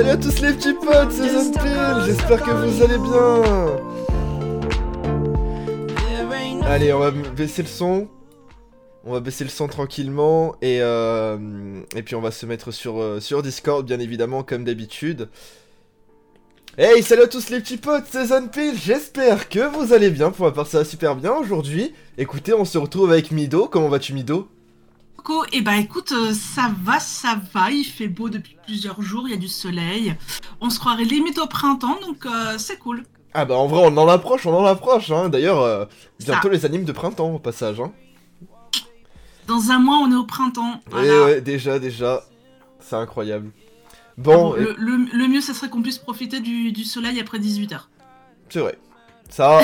Salut à tous les petits potes, c'est Zonpil, j'espère que vous allez bien. Allez, on va baisser le son. On va baisser le son tranquillement et, euh, et puis on va se mettre sur, euh, sur Discord bien évidemment comme d'habitude. Hey, salut à tous les petits potes, c'est Zonpil, j'espère que vous allez bien, pour ma part ça va super bien aujourd'hui. Écoutez, on se retrouve avec Mido, comment vas-tu Mido? Coco, eh ben écoute, euh, ça va, ça va, il fait beau depuis plusieurs jours, il y a du soleil. On se croirait limite au printemps, donc euh, c'est cool. Ah bah en vrai on en approche, on en approche, hein. D'ailleurs, euh, bientôt les animes de printemps au passage, hein. Dans un mois on est au printemps. Et voilà. ouais, déjà, déjà, c'est incroyable. Bon, Ah bon, le, le- le mieux, ça serait qu'on puisse profiter du, du soleil après 18h. c'est vrai. Ça,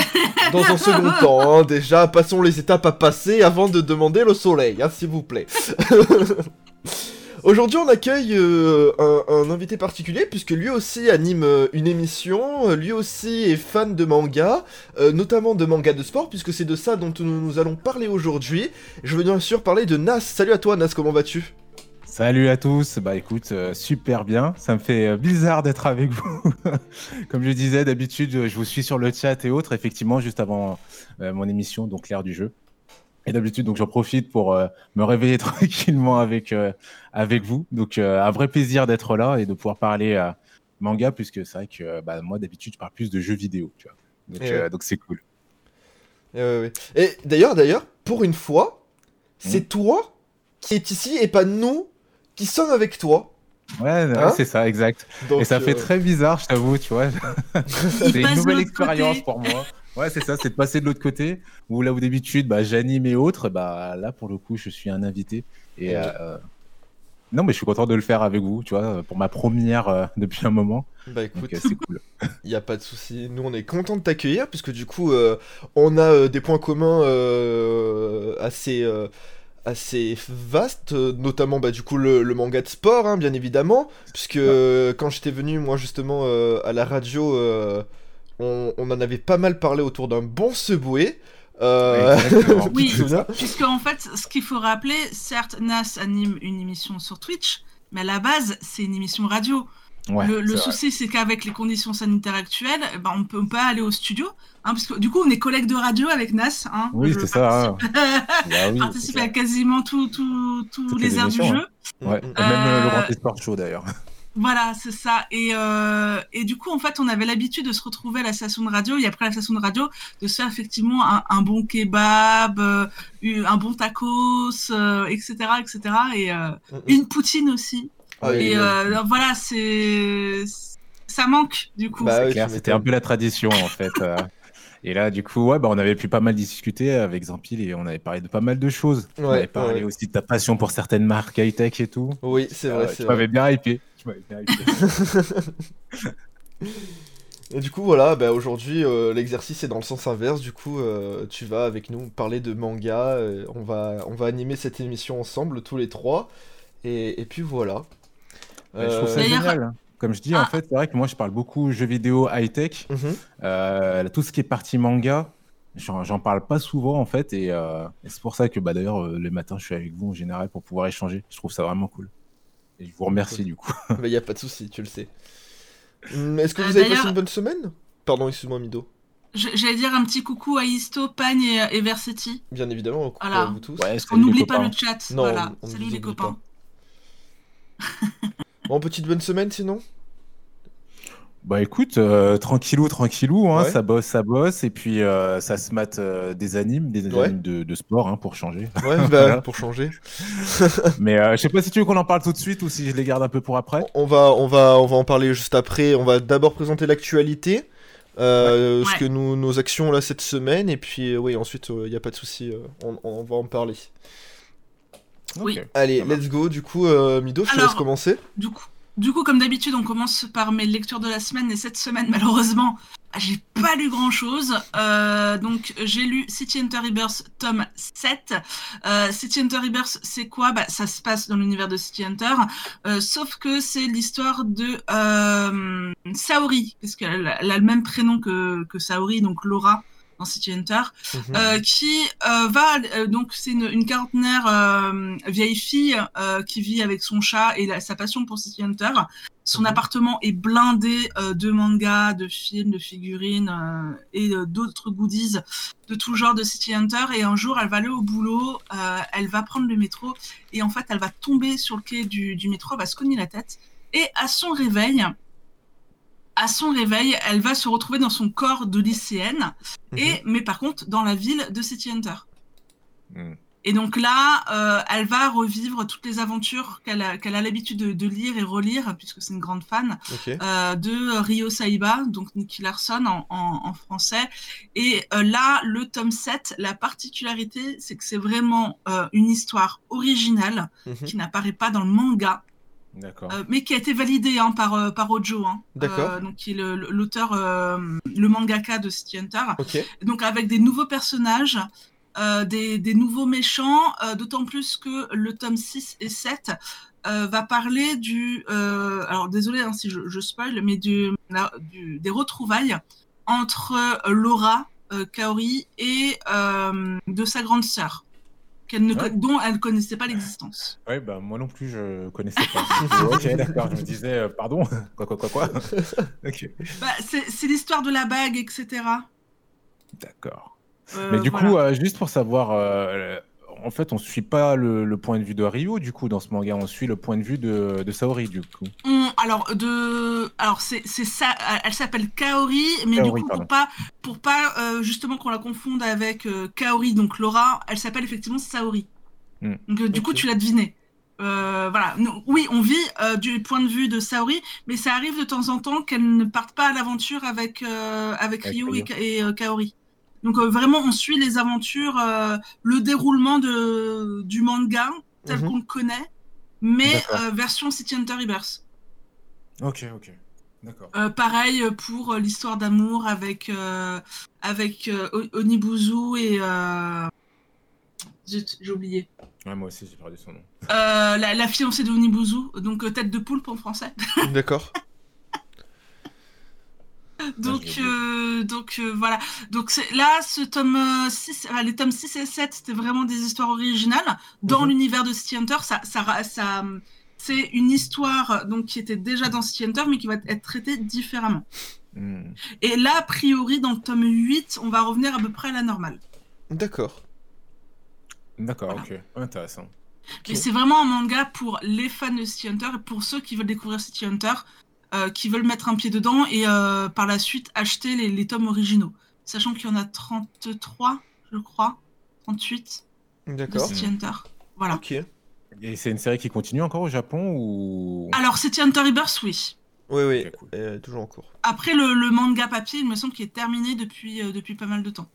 dans un second temps, hein, déjà, passons les étapes à passer avant de demander le soleil, hein, s'il vous plaît. Aujourd'hui, on accueille euh, un, un invité particulier, puisque lui aussi anime euh, une émission, euh, lui aussi est fan de manga, euh, notamment de manga de sport, puisque c'est de ça dont nous, nous allons parler aujourd'hui. Je veux bien sûr parler de Nas. Salut à toi, Nas, comment vas-tu? Salut à tous, bah écoute, euh, super bien, ça me fait euh, bizarre d'être avec vous. Comme je disais, d'habitude, je vous suis sur le chat et autres, effectivement, juste avant euh, mon émission, donc l'ère du jeu. Et d'habitude, donc j'en profite pour euh, me réveiller tranquillement avec, avec vous. Donc un vrai plaisir d'être là et de pouvoir parler manga, puisque c'est vrai que bah, moi, d'habitude, je parle plus de jeux vidéo, tu vois. Donc ouais. donc c'est cool. Eh ouais, ouais. Et d'ailleurs, d'ailleurs, pour une fois, c'est Hmm. toi qui est ici et pas nous qui sommes avec toi. Ouais, Hein c'est ça, exact. Donc, et ça fait euh, très bizarre, je t'avoue, tu vois. c'est une nouvelle expérience côté. pour moi. Ouais, c'est ça, c'est de passer de l'autre côté, où là où d'habitude, bah, j'anime et autres, bah, là pour le coup, je suis un invité. Et euh, non, mais je suis content de le faire avec vous, tu vois, pour ma première euh, depuis un moment. Bah écoute, euh, c'est cool. il y a pas de souci. Nous, on est content de t'accueillir puisque du coup, euh, on a euh, des points communs euh, assez euh, assez vastes, euh, notamment bah du coup le, le manga de sport, hein, bien évidemment, puisque euh, quand j'étais venu moi justement euh, à la radio, euh, on, on en avait pas mal parlé autour d'un bon Subway. Euh, Exactement. Oui. Puisque en fait, ce qu'il faut rappeler, certes, Nas anime une émission sur Twitch, mais à la base, c'est une émission radio. Ouais, le souci, c'est qu'avec les conditions sanitaires actuelles, eh ben, on peut pas aller au studio. Hein, parce que du coup, on est collègues de radio avec Nas. Hein, Oui, c'est ça. hein. participe- Bah oui, participe à ça. quasiment tout, tout- tous les, airs du jeu. Ouais. Mm, mm. Et Même euh, Euh, le Grand Sport Show d'ailleurs. Voilà, c'est ça. Et, euh, et du coup, en fait, on avait l'habitude de se retrouver à la station de radio et après la station de radio, de se faire effectivement un, un bon kebab, euh, un bon tacos, euh, etc., etc. Et euh, Mm, mm. une poutine aussi. Ah et euh, voilà, c'est ça manque du coup. Bah oui, c'était un peu la tradition en fait. euh. Et là, du coup, ouais, bah, on avait pu pas mal discuter avec Zampil et on avait parlé de pas mal de choses. on avait parlé ouais. aussi de ta passion pour certaines marques high-tech et tout. Oui, c'est vrai, Euh, tu m'avais bien hypé. Tu m'avais bien hypé. Et du coup, voilà, bah, aujourd'hui, euh, l'exercice est dans le sens inverse. Du coup, euh, tu vas avec nous parler de manga. euh, on, va, on va animer cette émission ensemble, tous les trois. Et, et puis voilà. Je trouve ça Euh, génial. Comme je dis, en Ah. fait, c'est vrai que moi, je parle beaucoup jeux vidéo high-tech. mhm. Euh, tout ce qui est partie manga, j'en j'en parle pas souvent, en fait. Et, euh, et c'est pour ça que, bah, d'ailleurs, euh, les matins, je suis avec vous en général pour pouvoir échanger. Je trouve ça vraiment cool. Et je vous remercie, du coup. Bah, y a pas de souci, tu le sais. Hum, Est-ce que Euh, vous avez passé une bonne semaine? Pardon, excuse-moi, Mido. Je- J'allais dire un petit coucou à Isto, Pagne et, et Versetti. Bien évidemment, coucou Voilà. à vous tous. Ouais, On salut, les n'oublie pas le chat. Non, voilà. on- on Salut les copains. Bon, petite bonne semaine sinon? Bah écoute, euh, tranquillou, tranquillou, hein, Ouais. ça bosse, ça bosse, et puis euh, ça se mate euh, des animes, des Ouais. animes de, de sport, hein, pour changer. Ouais, bah, Voilà. pour changer. Mais euh, je sais pas si tu veux qu'on en parle tout de suite ou si je les garde un peu pour après. On va, on, va, on va en parler juste après. On va d'abord présenter l'actualité. euh, Ce que nous, nos actions là cette semaine. Et puis, euh, oui, ensuite, il n'y a pas de souci. euh, on, on va en parler. Oui. Allez, let's go. Du coup, euh, Mido, je te laisse commencer. Du coup, du coup, comme d'habitude, on commence par mes lectures de la semaine. Et cette semaine, malheureusement, j'ai pas lu grand chose. donc, j'ai lu City Hunter Rebirth tome 7. Euh, City Hunter Rebirth, c'est quoi? Bah, Ça se passe dans l'univers de City Hunter. Euh, sauf que c'est l'histoire de euh, Saori, parce qu'elle elle a le même prénom que, que Saori, donc Laura dans City Hunter. Mhm. Euh, qui euh, va euh, donc c'est une, une quarantenaire euh, vieille fille euh, qui vit avec son chat et la- sa passion pour City Hunter Son Mhm. appartement est blindé euh, de mangas, de films, de figurines euh, et d'autres goodies de tout genre de City Hunter. Et un jour, elle va aller au boulot, euh, elle va prendre le métro et en fait, elle va tomber sur le quai du, du métro, elle va se cogner la tête. Et à son réveil, à son réveil, elle va se retrouver dans son corps de lycéenne, Mhm. et mais par contre dans la ville de City Hunter. Hmm. Et donc là, euh, elle va revivre toutes les aventures qu'elle a, l'habitude de, de lire et relire, puisque c'est une grande fan, euh, de Ryo Saiba, donc Nicky Larson en, en- en français. Et euh, là, le tome 7, la particularité, c'est que c'est vraiment une histoire originale Mhm. qui n'apparaît pas dans le manga. Euh, mais qui a été validée hein, par, euh, par Ojo, hein, euh, donc qui est le- l'auteur, le mangaka de City Hunter donc avec des nouveaux personnages, des, des nouveaux méchants, d'autant plus que le tome 6 et 7 euh, va parler du... alors désolé hein, si je, je spoil, mais du, la- du- des retrouvailles entre Laura, Kaori et de sa grande sœur, qu'elle ne Ouais. co- dont elle ne connaissait pas l'existence. Ouais, bah moi non plus, je connaissais pas. ok, d'accord. Je me disais, euh, pardon. Quoi, quoi, quoi, quoi. Bah, c'est c'est l'histoire de la bague, etc. D'accord. Euh, Mais du voilà. coup, euh, juste pour savoir, euh, en fait, on suit pas le, le point de vue de Ryo, du coup, dans ce manga, on suit le point de vue de, de Saori, du coup. On- alors de alors c'est ça elle s'appelle Kaori mais Kaori, du coup pardon. pour pas pour pas euh, justement qu'on la confonde avec euh, Kaori donc Laura elle s'appelle effectivement Saori Hmm. donc euh, du coup tu l'as deviné Euh, voilà oui on vit euh, du point de vue de Saori mais ça arrive de temps en temps qu'elle ne parte pas à l'aventure avec euh, avec Ryo. et, et, Kaori donc euh, vraiment on suit les aventures euh, le déroulement de du manga tel Mhm. qu'on le connaît mais euh, version City Hunter Rebirth Ok, ok. D'accord. euh, pareil pour euh, l'histoire d'amour avec euh, avec euh, Onibuzu et euh... zut, j'ai oublié Ouais, moi aussi, j'ai perdu son nom. Euh, la, la fiancée de Onibuzu donc euh, tête de poulpe en français D'accord. donc euh, donc euh, voilà donc là ce tome euh, 6 enfin, les tomes 6 et 7 c'était vraiment des histoires originales dans Mhm. l'univers de City Hunter ça ça, c'est une histoire donc qui était déjà dans City Hunter mais qui va être traitée différemment Hmm. et là a priori dans le tome 8 on va revenir à peu près à la normale D'accord. D'accord, Voilà. ok. Intéressant. Mais c'est vraiment un manga pour les fans de City Hunter et pour ceux qui veulent découvrir City Hunter, euh, qui veulent mettre un pied dedans et euh, par la suite acheter les, les tomes originaux. Sachant qu'il y en a 33, je crois, 38 de D'accord. City Hunter. Voilà. Ok. Et c'est une série qui continue encore au Japon ou? Alors City Hunter Rebirth, oui. Oui, oui. Cool. euh, toujours en cours. Après le, le manga papier, il me semble qu'il est terminé depuis, euh, depuis pas mal de temps.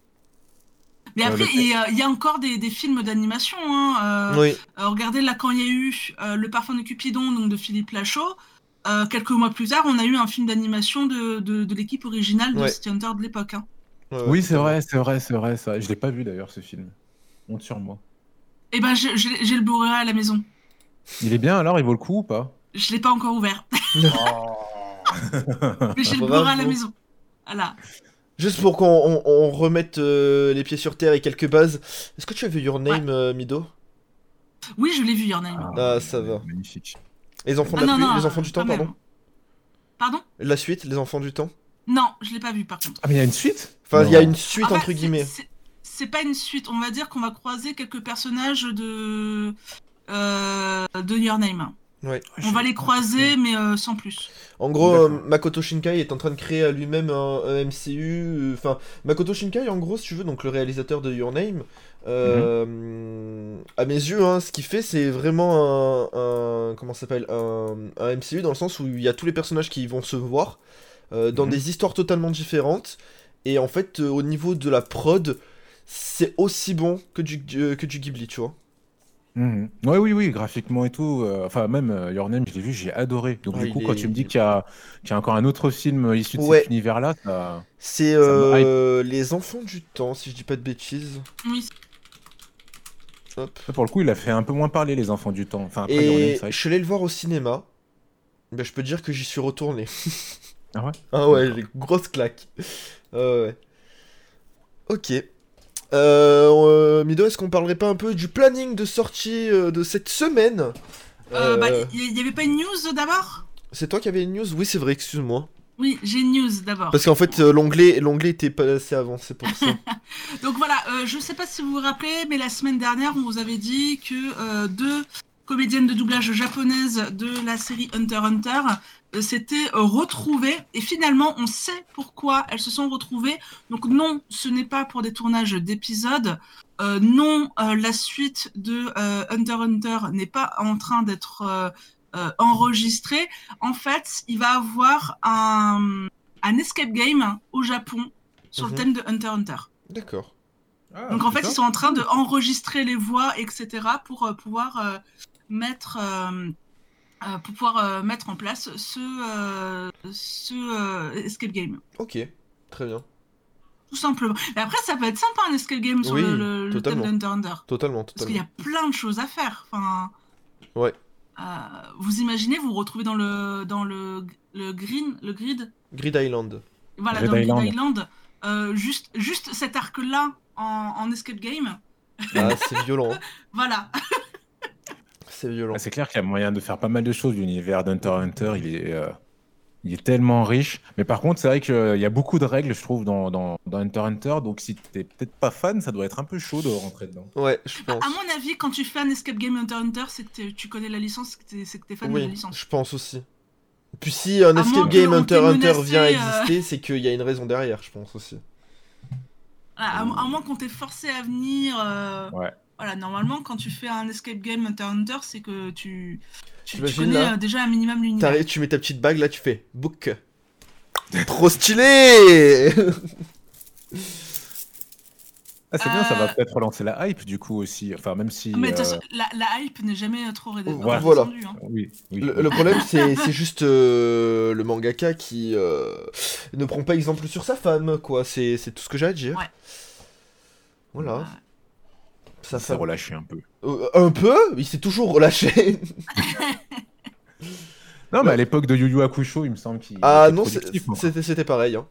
Mais après, il y, a- il y a encore des, des films d'animation. Hein, euh, Oui. Euh, regardez là quand il y a eu euh, Le parfum de Cupidon donc de Philippe Lachaud. Euh, quelques mois plus tard, on a eu un film d'animation de, de, de l'équipe originale de Ouais. City Hunter de l'époque. hein. Ouais, ouais, Oui, c'est vrai, c'est vrai, c'est vrai. Ça. Je l'ai pas vu d'ailleurs ce film. Honte sur moi. Et ben j'ai le Blu-ray à la maison. Il est bien alors, il vaut le coup ou pas? Je l'ai pas encore ouvert, mais j'ai le Bravo. Blu-ray à la maison. Voilà. Juste pour qu'on on- on remette euh, les pieds sur terre et quelques bases. Est-ce que tu as vu Your Name, euh, Mido? Oui, je l'ai vu, Your Name. Ah, ça va. Magnifique. Les enfants de Ah la non, pluie, non, les enfants du temps, pardon? Pardon? La suite, les enfants du temps? Non, je l'ai pas vu par contre. Ah mais il y a une suite? Enfin, il y a une suite Ah bah, entre c'est- guillemets. c'est- pas une suite. On va dire qu'on va croiser quelques personnages de euh, de Your Name. Ouais. On va les croiser, mais euh, sans plus. En gros, euh. Makoto Shinkai est en train de créer à lui-même un, un MCU. euh, Enfin, Makoto Shinkai, en gros, si tu veux, donc le réalisateur de Your Name, euh, à mes yeux, hein, ce qu'il fait, c'est vraiment un, un- comment s'appelle, un, un MCU dans le sens où il y a tous les personnages qui vont se voir euh, dans Mhm. des histoires totalement différentes. Et en fait, euh, au niveau de la prod, c'est aussi bon que du, euh, que du Ghibli, tu vois. Mhm. Ouais, oui, oui, graphiquement et tout. euh, enfin, même euh, Your Name, je l'ai vu, j'ai adoré. Donc, du coup, quand tu me dis qu'il y, a... qu'il y a encore un autre film issu de Ouais. cet univers-là, ça... C'est euh, Les Enfants du Temps, si je dis pas de bêtises. Oui, Hop. ça, pour le coup, il a fait un peu moins parler les enfants du temps. Enfin, après, Et je suis allé le voir au cinéma. Ben, je peux dire que j'y suis retourné. Ah ouais Ah ouais, D'accord. j'ai grosse claque. Ah ouais. Ok. Euh, euh, Mido, est-ce qu'on parlerait pas un peu du planning de sortie euh, de cette semaine? Euh, bah, Euh, il y, y avait pas une news d'abord? C'est toi qui avais une news? Oui, c'est vrai, excuse-moi. Oui, j'ai une news d'abord. Parce qu'en fait, euh, l'onglet l'onglet était pas assez avancé pour ça. Donc voilà, euh, je sais pas si vous vous rappelez, mais la semaine dernière, on vous avait dit que euh, deux comédiennes de doublage japonaises de la série Hunter Hunter euh, s'étaient retrouvées. Et finalement, on sait pourquoi elles se sont retrouvées. Donc non, ce n'est pas pour des tournages d'épisodes. Non, la suite de Hunter Hunter n'est pas en train d'être euh, euh, enregistrée. En fait, il va avoir un, un escape game au Japon sur Mhm. le thème de Hunter x Hunter. D'accord. Ah, Donc en fait, ils sont en train de enregistrer les voix, etc., pour euh, pouvoir euh, mettre, euh, euh, pour pouvoir euh, mettre en place ce, euh, ce euh, escape game, Ok, très bien. tout simplement. Mais après, ça peut être sympa un escape game sur Oui, le, le- le thème totalement. de Hunter x Hunter, Totalement, parce qu'il y totalement. a plein de choses à faire. Enfin, Ouais. Euh, vous imaginez, vous vous retrouvez dans le dans le, le green, le grid, Grid Island. voilà, Grid dans Island. Grid Island, euh, juste juste cet arc-là en, en escape game, Ah, c'est violent. hein. voilà. C'est violent. Ah, c'est clair qu'il y a moyen de faire pas mal de choses. L'univers d'Hunter x Hunter, il est, euh, il est tellement riche. Mais par contre, c'est vrai qu'il y a beaucoup de règles, je trouve, dans, dans, dans Hunter x Hunter. Donc si t'es peut-être pas fan, ça doit être un peu chaud de rentrer dedans. Ouais, je pense. À mon avis, quand tu fais un escape game Hunter x Hunter, c'est que tu connais la licence, c'est que t'es- fan de la Oui, licence. je pense aussi. Puis si un À escape game Hunter Hunter vient à euh. exister, c'est qu'il y a une raison derrière, je pense aussi. À, à moins qu'on t'ait forcé à venir. euh, Ouais. Voilà, normalement, quand tu fais un escape game Hunter Hunter, c'est que tu, tu, connais là euh, déjà un minimum l'univers. Tu mets ta petite bague là, tu fais book. Trop stylé Ah, c'est bien, ça va Euh. peut-être relancer la hype du coup aussi. Enfin, même si. Mais de toute euh, façon, la, la hype n'est jamais trop ré- Voilà. hein. Oui, oui. Le, le problème, c'est, c'est juste euh, le mangaka qui euh, ne prend pas exemple sur sa femme, quoi. C'est, c'est tout ce que j'ai à dire. Ouais. Voilà. Ça femme. relâché un peu. Euh, un peu Il s'est toujours relâché. Non, mais à l'époque de Yu Yu Hakusho, il me semble qu'il. ah était non, c'était, c'était pareil. Hein.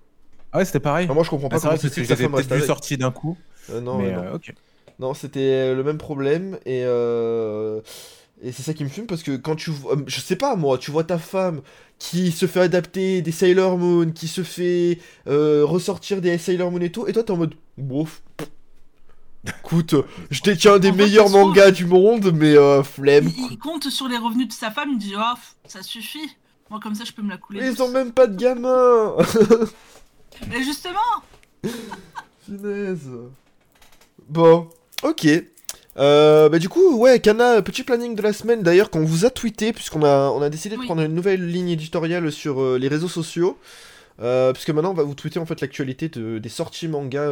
Ah ouais, c'était pareil. Enfin, moi, je comprends pas Ah, c'est comment vrai que c'est que femme peut-être sortis d'un coup. Euh, non, mais non. euh, ok. Non, c'était le même problème et euh, et c'est ça qui me fume parce que quand tu vois, euh, je sais pas moi, tu vois ta femme qui se fait adapter des Sailor Moon, qui se fait euh, ressortir des Sailor Moon et tout, et toi t'es en mode bof. Écoute, je détiens des En meilleurs trouve- mangas du monde, mais euh, flemme. Il, il compte sur les revenus de sa femme, il dit Oh, ça suffit. Moi, comme ça, je peux me la couler. Ils douce. ont même pas de gamin. Mais justement, Finesse. Bon, ok. Euh, bah du coup, ouais, Kana, petit planning de la semaine d'ailleurs qu'on vous a tweeté, puisqu'on a, on a décidé de Oui. prendre une nouvelle ligne éditoriale sur euh, les réseaux sociaux. Euh, puisque maintenant on va vous tweeter en fait l'actualité de- des sorties manga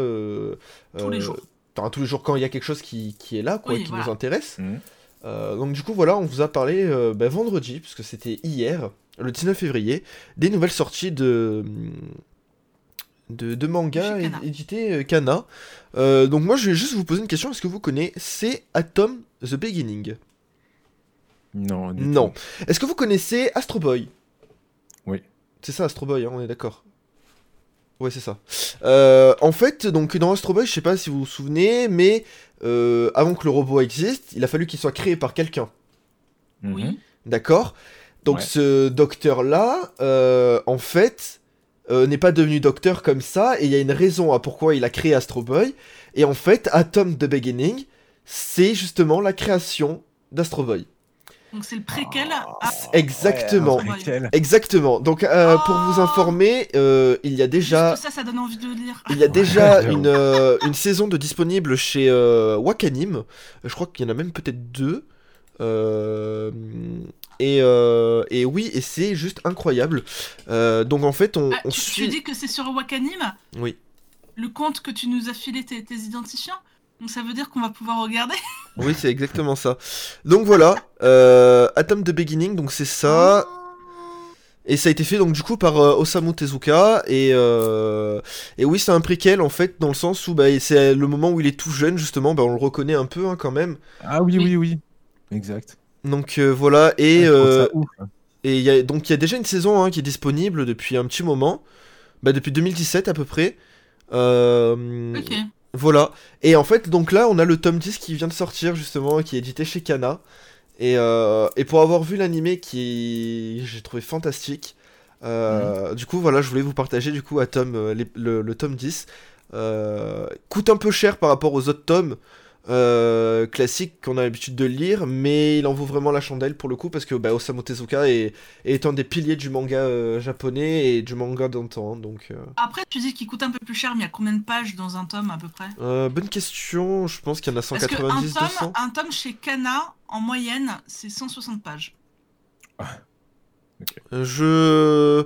Tous les jours. Enfin, tous les jours quand il y a quelque chose qui, qui est là, quoi, Oui, qui voilà. nous intéresse. Mhm. Euh, donc du coup voilà, on vous a parlé euh, bah, vendredi, puisque c'était hier, le 19 février, des nouvelles sorties de de, de mangas Chez é- Kana. édités euh, Kana. Euh, donc moi je vais juste vous poser une question, est-ce que vous connaissez Atom the Beginning? Non. du Non. Est-ce que vous connaissez Astro Boy? Oui. C'est ça Astro Boy, hein, on est d'accord. Ouais, c'est ça. Euh, en fait, donc dans Astro Boy, je sais pas si vous vous souvenez, mais euh, avant que le robot existe, il a fallu qu'il soit créé par quelqu'un. Mhm. oui. D'accord? Donc Ouais. ce docteur-là, euh, en fait, euh, n'est pas devenu docteur comme ça, et il y a une raison à pourquoi il a créé Astro Boy. Et en fait, Atom the Beginning, c'est justement la création d'Astro Boy. Donc, c'est le préquel Ah, à. Exactement. Ouais, un préquel. Exactement. Donc euh, pour vous Oh informer, euh, il y a déjà... Juste ça, ça donne envie de le lire. Il y a déjà une, euh, une saison de disponible chez euh, Wakanim. Je crois qu'il y en a même peut-être deux. Euh, et, euh, et oui, et c'est juste incroyable. Euh, donc en fait, on, Ah, on tu, dis que c'est sur Wakanim? Oui. Le compte que tu nous as filé tes, tes identifiants? Donc ça veut dire qu'on va pouvoir regarder Oui, c'est exactement ça. Donc voilà, euh, Atom the Beginning, donc c'est ça. Et ça a été fait donc du coup par euh, Osamu Tezuka et euh, et oui c'est un préquel en fait dans le sens où bah, c'est le moment où il est tout jeune justement bah, on le reconnaît un peu hein, quand même Ah oui, Oui. oui. Exact. donc euh, voilà et Ah, euh, ouf. Et il y a, donc il y a déjà une saison hein, qui est disponible depuis un petit moment, bah, depuis 2017 à peu près. Euh, Ok. Voilà. Et en fait, donc là, on a le tome 10 qui vient de sortir justement, qui est édité chez Kana. Et, euh, et pour avoir vu l'animé qui j'ai trouvé fantastique, euh, du coup voilà, je voulais vous partager du coup à tome, euh, les- le, le tome 10. Euh, coûte un peu cher par rapport aux autres tomes euh, classiques qu'on a l'habitude de lire, mais il en vaut vraiment la chandelle pour le coup parce que bah, Osamu Tezuka est, est un des piliers du manga euh, japonais et du manga d'antan. Donc euh, Après, tu dis qu'il coûte un peu plus cher, mais il y a combien de pages dans un tome à peu près? Euh, bonne question, je pense qu'il y en a Parce qu'un 190, 200. tome, un tome chez Kana, en moyenne, c'est 160 pages. Euh, Je.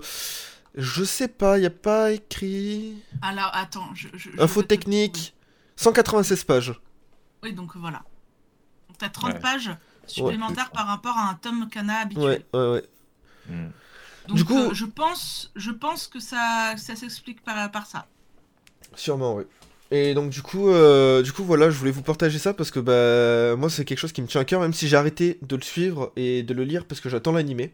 Je sais pas, y a pas écrit. Alors, attends, je. je- Info technique. 196 pages. Oui, donc voilà. Donc, t'as 30 Ouais. pages supplémentaires par rapport à un tome Kana habituel. Ouais, ouais, ouais. Hmm. Donc, Du coup- euh, je, pense, je pense que ça, ça s'explique par, par ça. Sûrement, oui. Et donc, du coup, euh, du coup, voilà, je voulais vous partager ça parce que bah, moi, c'est quelque chose qui me tient à cœur, même si j'ai arrêté de le suivre et de le lire parce que j'attends l'animé.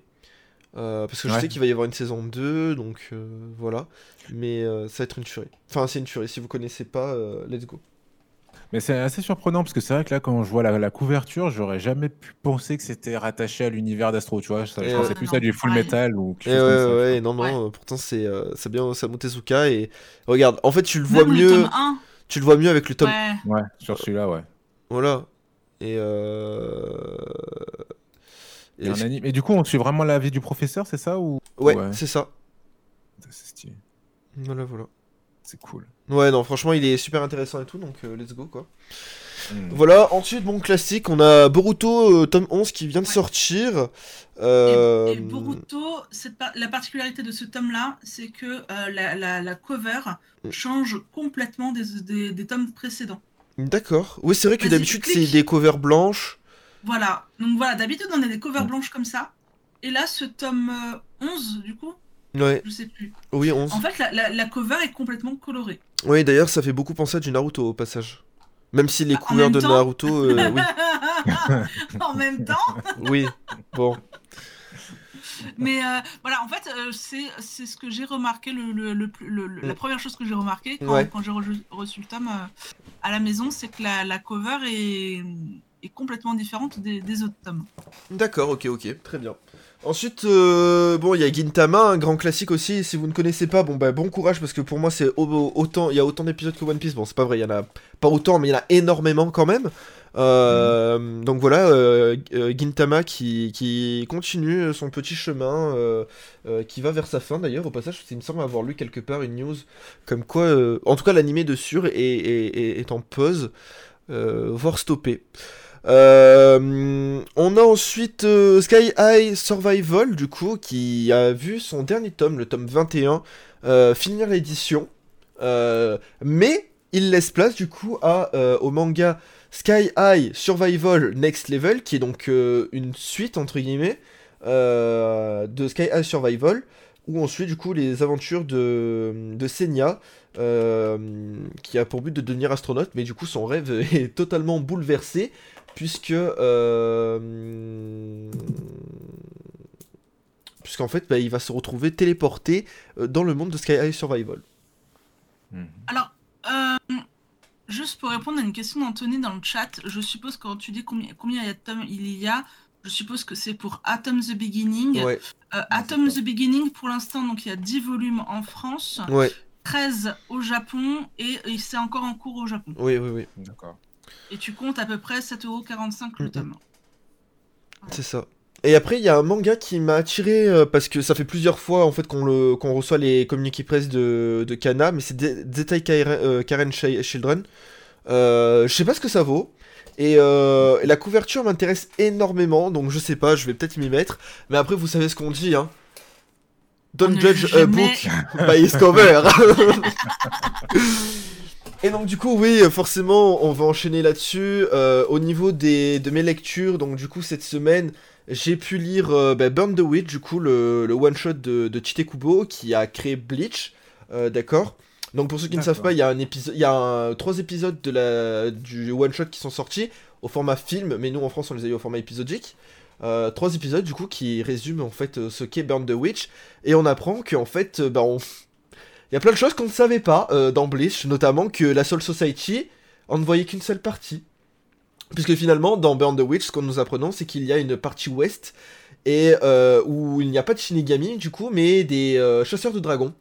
Euh, parce que je Ouais. sais qu'il va y avoir une saison 2, donc euh, voilà. Mais euh, ça va être une tuerie. Enfin, c'est une tuerie. Si vous connaissez pas, euh, let's go. Mais c'est assez surprenant parce que c'est vrai que là, quand je vois la, la couverture, j'aurais jamais pu penser que c'était rattaché à l'univers d'Astro, tu vois. Je ouais. pensais plus Non, à du full metal ou quelque Et chose ouais, comme ça, ouais, non, non, Ouais. pourtant c'est euh, c'est bien Osamu Tezuka et regarde, en fait tu le vois Même mieux, le tome 1, tu le vois mieux avec le tome, ouais. sur celui-là, ouais. voilà. Et euh... Et, et un je- anime- et du coup, on suit vraiment l'avis du professeur, c'est ça ou ouais, ouais. c'est ça. C'est stylé. Voilà, voilà. C'est cool. Ouais, non, franchement, il est super intéressant et tout, donc euh, let's go quoi. Hmm. Voilà, ensuite, bon, classique, on a Boruto euh, tome 11 qui vient de Ouais. sortir. Et, Euh... et Boruto, cette par- la particularité de ce tome-là, c'est que euh, la, la- la cover Mm. change complètement des, des- des tomes précédents. D'accord. Oui, c'est vrai que d'habitude, c'est des covers blanches. Voilà. Donc voilà, d'habitude, on a des covers Mm. blanches comme ça. Et là, ce tome euh, 11, du coup, Ouais, je sais plus. oui, 11. En fait, la, la- la cover est complètement colorée. Oui, d'ailleurs, ça fait beaucoup penser à du Naruto au passage. Même si les couleurs de temps- Naruto, euh, oui. en même temps. Oui, bon. Mais euh, voilà, en fait, euh, c'est ce que j'ai remarqué, le, le- le la Mm. première chose que j'ai remarqué quand, Ouais. quand j'ai reçu, reçu le tome euh, à la maison, c'est que la, la cover est, est complètement différente des, des autres tomes. D'accord, ok, ok, très bien. Ensuite, euh, bon, il y a Gintama, un grand classique aussi. Si vous ne connaissez pas, bon, bah, bon courage parce que pour moi, c'est au- autant, il y a autant d'épisodes que One Piece. Bon, c'est pas vrai, il y en a pas autant, mais il y en a énormément quand même. Euh, Donc voilà, euh, euh, Gintama qui, qui continue son petit chemin, qui va vers sa fin d'ailleurs. Au passage, il me semble avoir lu quelque part une news comme quoi, euh, en tout cas, l'animé de sûr est, est, est- est en pause, voire stoppé. Euh, on a ensuite euh, Sky High Survival, du coup, qui a vu son dernier tome, le tome 21, euh, finir l'édition. Mais il laisse place, du coup, au manga Sky High Survival Next Level, qui est donc une suite, entre guillemets, de Sky High Survival, où on suit, du coup, les aventures de, de Senya. qui a pour but de devenir astronaute, mais du coup son rêve est totalement bouleversé puisque euh, puisqu'en fait bah, il va se retrouver téléporté euh, dans le monde de Sky High Survival. Hmm. Alors, euh, juste pour répondre à une question d'Anthony dans le chat, je suppose que quand tu dis combien, combien il y a de tomes il y a, je suppose que c'est pour Atom the Beginning. Ouais, Euh, Atom the Beginning, pour l'instant, donc il y a 10 volumes en France, ouais, 13 au Japon et, et c'est encore en cours au Japon. oui, oui, oui, D'accord. Et tu comptes à peu près 7,45€ le tome. c'est ça. Et après il y a un manga qui m'a attiré euh, parce que ça fait plusieurs fois en fait qu'on le qu'on reçoit les communiqués presse de, de Kana, mais c'est De- Zetai Karen, euh, Karen Shi- Children. Euh, je sais pas ce que ça vaut. Et, la couverture m'intéresse énormément, donc je sais pas, je vais peut-être m'y mettre. Mais après, vous savez ce qu'on dit, hein. Don't On judge a book by its cover. Et donc du coup, oui, forcément, on va enchaîner là-dessus. Euh, au niveau des, de mes lectures, donc du coup, cette semaine, j'ai pu lire euh, bah, Burn the Witch, du coup, le, le one-shot de, de Chite Kubo, qui a créé Bleach, euh, d'accord Donc pour ceux qui ne savent pas, il y a, un épisode, il y a un- trois épisodes de la, du one-shot qui sont sortis au format film, mais nous en France, on les a eu au format épisodique. Euh, trois épisodes du coup qui résument en fait euh, ce qu'est Burn the Witch et on apprend qu'en fait euh, bah, on... il y a plein de choses qu'on ne savait pas euh, dans Bleach notamment que la Soul Society en ne voyait qu'une seule partie Puisque finalement, dans Burn the Witch, ce qu'on nous apprenons, c'est qu'il y a une partie ouest et euh, où il n'y a pas de Shinigami du coup, mais des euh, chasseurs de dragons.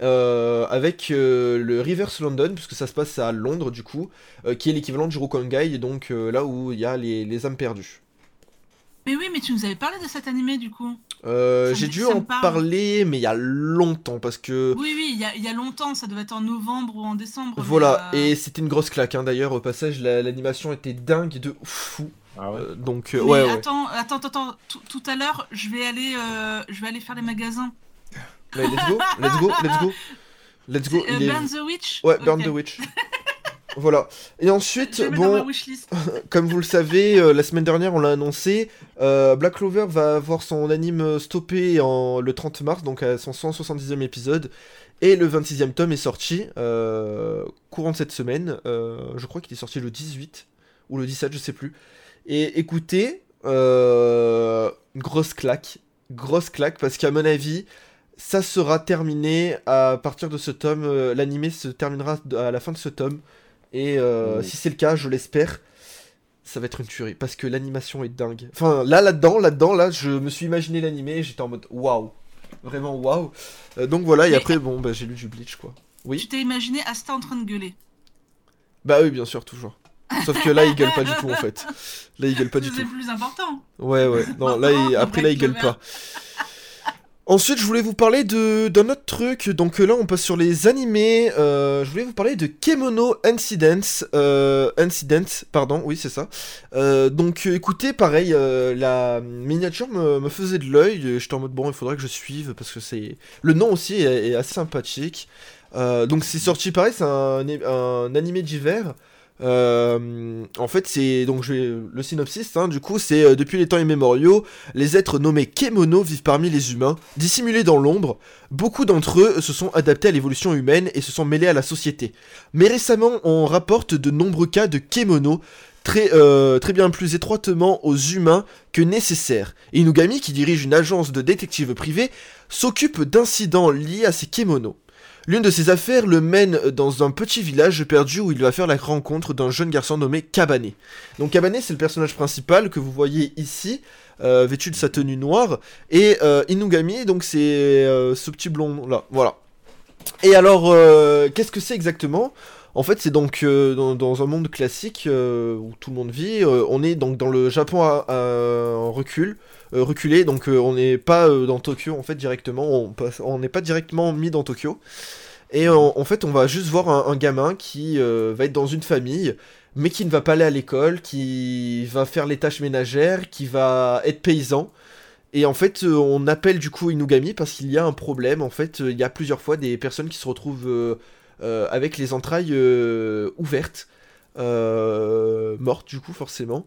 avec le Reverse London, puisque ça se passe à Londres du coup, qui est l'équivalent du Rokongai, donc là où il y a les âmes perdues. Mais oui, mais tu nous avais parlé de cet animé du coup. Euh, J'ai dû en parle. parler, mais il y a longtemps, parce que... Oui, oui, il y a, il y a longtemps, ça devait être en novembre ou en décembre. Voilà, euh, et c'était une grosse claque, hein. d'ailleurs, au passage, la- l'animation était dingue de fou. Ah ouais. Euh, donc, euh, mais ouais, ouais. attends, attends, attends, tout, à l'heure, je vais aller, euh, je vais aller faire les magasins. Ouais, let's go, let's go, let's go. Let's go, Euh, est... Burn the Witch Ouais. Burn the Witch. voilà. Et ensuite, bon, comme vous le savez, euh, la semaine dernière, on l'a annoncé, euh, Black Clover va avoir son anime stoppé en, le 30 mars, donc à son 170e épisode. Et le 26e tome est sorti euh, courant de cette semaine. je crois qu'il est sorti le 18 ou le 17, je sais plus. Et écoutez, grosse claque. Grosse claque parce qu'à mon avis, ça sera terminé à partir de ce tome. L'animé se terminera à la fin de ce tome. Et euh, Oui. si c'est le cas, je l'espère, ça va être une tuerie parce que l'animation est dingue. Enfin, là, là-dedans, là-dedans, là, je me suis imaginé l'animé et j'étais en mode waouh. Vraiment waouh. Euh, donc voilà, et après, bon, bah, j'ai lu du Bleach quoi. Oui. Tu t'es imaginé Asta en train de gueuler? Bah oui, bien sûr, toujours. Sauf que là, il gueule pas du tout en fait. Là, il gueule pas du C'est tout. plus important. Ouais, ouais. Non, là, il- après, là, il gueule pas. Ensuite, je voulais vous parler d'un autre truc. Donc euh, là, on passe sur les animés. Euh, je voulais vous parler de Kemono Incidents. Euh, Incident, pardon. Oui, c'est ça. Euh, donc, écoutez, pareil, la miniature me, faisait de l'œil. J'étais en mode bon, il faudrait que je suive parce que c'est le nom aussi est, est assez sympathique. Donc, c'est sorti pareil, c'est un, un animé d'hiver. Euh, en fait, c'est donc je vais le synopsis. hein, du coup, c'est euh, depuis les temps immémoriaux, les êtres nommés Kemono vivent parmi les humains, dissimulés dans l'ombre. Beaucoup d'entre eux se sont adaptés à l'évolution humaine et se sont mêlés à la société. Mais récemment, on rapporte de nombreux cas de Kemono très, euh, très bien plus étroitement aux humains que nécessaire. Inugami, qui dirige une agence de détectives privés, s'occupe d'incidents liés à ces Kemono. L'une de ses affaires le mène dans un petit village perdu où il va faire la rencontre d'un jeune garçon nommé Kabane. Donc Kabane, c'est le personnage principal que vous voyez ici, euh, vêtu de sa tenue noire, et euh, Inugami, donc c'est euh, ce petit blond là, voilà. Et alors, qu'est-ce que c'est exactement? En fait, c'est donc euh, dans, un monde classique euh, où tout le monde vit. euh, on est donc dans le Japon en recul, reculé. Donc, on n'est pas dans Tokyo en fait directement. On n'est pas directement mis dans Tokyo. Et en, fait, on va juste voir un, un gamin qui va être dans une famille, mais qui ne va pas aller à l'école, qui va faire les tâches ménagères, qui va être paysan. Et en fait, on appelle du coup Inugami parce qu'il y a un problème. En fait, il y a plusieurs fois des personnes qui se retrouvent avec les entrailles euh, ouvertes, euh, mortes du coup forcément.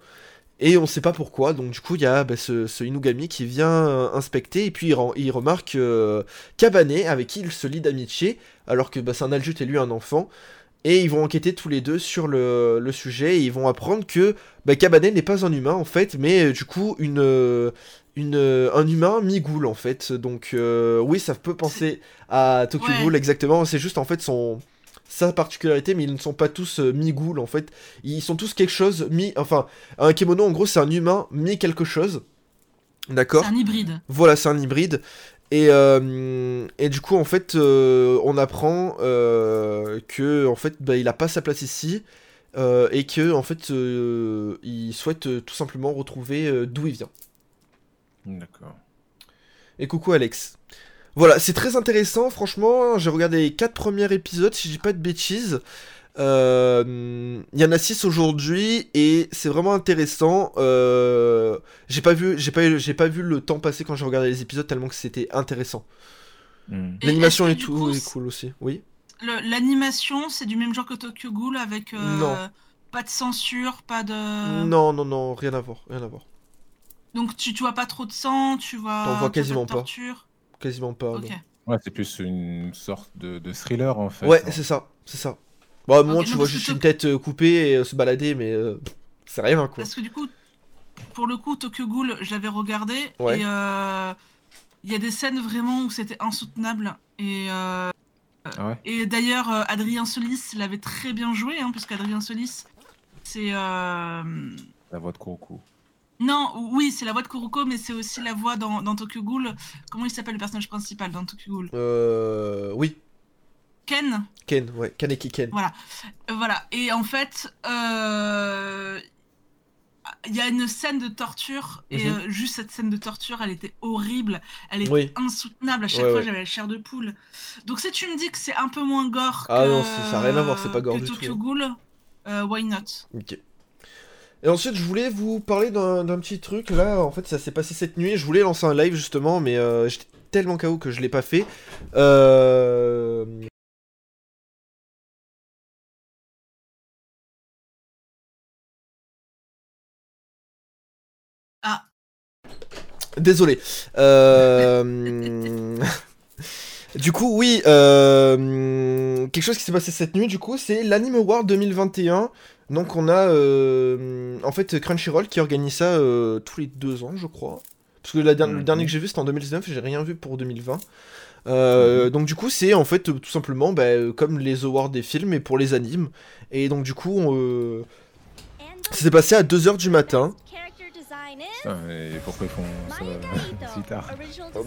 Et on sait pas pourquoi. Donc du coup, il y a bah, ce, Inugami qui vient euh, inspecter et puis il, remarque euh, avec qui il se lie d'amitié, alors que bah, c'est un adulte et lui un enfant. Et ils vont enquêter tous les deux sur le, sujet et ils vont apprendre que bah, n'est pas un humain en fait, mais euh, du coup une, euh, une, euh, un humain mi-ghoul en fait. Donc euh, oui, ça peut penser à Tokyo Ouais. Ghoul exactement. C'est juste en fait son sa particularité, mais ils ne sont pas tous euh, mi-ghoul en fait. Ils sont tous quelque chose mi. Enfin, un kemono en gros c'est un humain mi quelque chose. D'accord. C'est un hybride. Voilà, c'est un hybride. Et, euh, et du coup, en fait, on apprend que en fait, bah, il a pas sa place ici et que en fait, il souhaite tout simplement retrouver d'où il vient. D'accord. Et coucou Alex. Voilà, c'est très intéressant, franchement. J'ai regardé les 4 premiers épisodes, si je dis pas de bêtises. Euh, Il y en a 6 aujourd'hui et c'est vraiment intéressant. Euh, j'ai pas vu, j'ai pas, j'ai pas vu le temps passer quand j'ai regardé les épisodes tellement que c'était intéressant. Hmm. L'animation et tout coup, est cool aussi. Oui. L'animation, c'est du même genre que Tokyo Ghoul avec euh, Non. pas de censure, pas de. Non, non, non, rien à voir, rien à voir. Donc tu, tu vois pas trop de sang, tu vois. T'en vois quasiment pas. torture. Quasiment pas. Ouais, c'est plus une sorte de, de thriller en fait. Ouais, hein. c'est ça, c'est ça. Bon, à un moment, tu vois juste une tête euh, coupée et euh, se balader, mais euh, c'est rien quoi. Parce que du coup, pour le coup, Tokyo Ghoul, je l'avais regardé Ouais. et euh, il y a des scènes vraiment où c'était insoutenable. Et, euh, Ah ouais et d'ailleurs, euh, Adrien Solis l'avait très bien joué, hein, puisqu'Adrien Solis, c'est. euh, La voix de Kuroko. Non, oui, c'est la voix de Kuroko, mais c'est aussi la voix dans, dans Tokyo Ghoul. Comment il s'appelle le personnage principal dans Tokyo Ghoul? Euh, oui, Ken? Ken, ouais, Kaneki Ken. Euh, Voilà. Et en fait, euh, il y a une scène de torture, et Mhm. euh, juste cette scène de torture, elle était horrible, elle était Oui. insoutenable. À chaque Ouais, fois, ouais. j'avais la chair de poule. Donc, si tu me dis que c'est un peu moins gore Ah que, non, ça- ça a rien à voir, c'est pas gore que du tout, Tokyo hein. Ghoul, euh, why not? Ok. Et ensuite, je voulais vous parler d'un petit truc. Là, en fait, ça s'est passé cette nuit. Je voulais lancer un live justement, mais euh, j'étais tellement KO que je l'ai pas fait. Euh... Ah. Désolé. Euh... du coup, oui, euh... quelque chose qui s'est passé cette nuit, du coup, c'est l'Anime Award 2021. Donc on a euh, en fait Crunchyroll qui organise ça euh, tous les deux ans, je crois. Parce que la der- le Mhm. dernier que j'ai vu c'était en 2019, j'ai rien vu pour 2020. Euh, Donc du coup c'est en fait tout simplement bah, comme les awards des films mais pour les animes. Et donc du coup on, euh, ça s'est passé à 2h du matin. Et pourquoi ils font ça si tard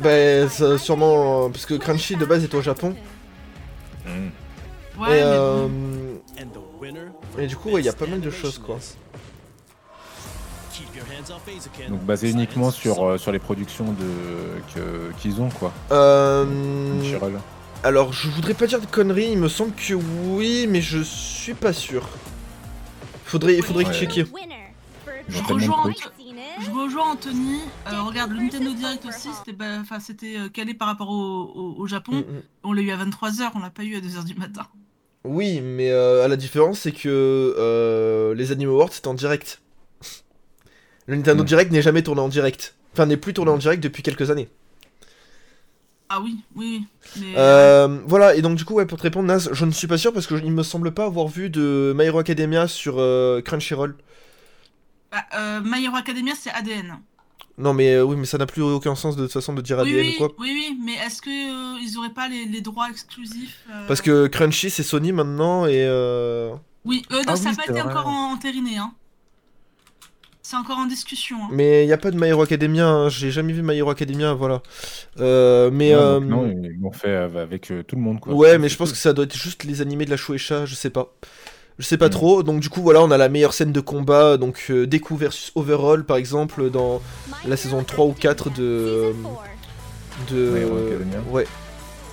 Bah ça, sûrement parce que Crunchy de base est au Japon. Ouais, et, mais euh, bon. Et du coup ouais, il y a pas mal de choses quoi. Donc basé uniquement sur, euh, sur les productions de qu'ils ont quoi. Euh, alors je voudrais pas dire de conneries, il me semble que oui mais je suis pas sûr. Faudrait, faudrait Ouais. checker. Je rejoins, je rejoins Anthony. Euh, regarde, le Nintendo Direct aussi, c'était bah, enfin, c'était calé par rapport au, au- au Japon. Mm, mm. On l'a eu à 23h, on l'a pas eu à 2h du matin. Oui, mais euh, à la différence, c'est que euh, les Anime Awards, c'est en direct. Le Nintendo Mm. Direct n'est jamais tourné en direct. Enfin, n'est plus tourné en direct depuis quelques années. Ah oui, oui, oui. Mais, Euh, voilà, et donc du coup, ouais, pour te répondre, Naz, je ne suis pas sûr parce que je- il me semble pas avoir vu de My Hero Academia sur euh, Crunchyroll. bah, euh, My Hero Academia, c'est ADN. Non, mais euh, oui, mais ça n'a plus aucun sens de toute façon de dire Oui, ADN oui, ou quoi. oui, oui, mais est-ce que euh, ils auraient pas les, les droits exclusifs euh, Parce que Crunchy, c'est Sony maintenant et. Euh... Oui, euh, non, Ah ça n'a oui, pas été vrai. encore en- entériné. Hein. C'est encore en discussion. hein. Mais il n'y a pas de My Hero Academia, hein, j'ai jamais vu My Hero Academia, voilà. Euh, mais. Euh, non, ils l'ont fait avec euh, tout le monde quoi. Ouais, mais je pense que ça doit être juste les animés de la Shueisha, je sais pas. Je sais pas Mm. trop. Donc du coup, voilà, on a la meilleure scène de combat, donc euh, Deku versus Overall, par exemple, dans la saison 3 ou 4 de... de ouais.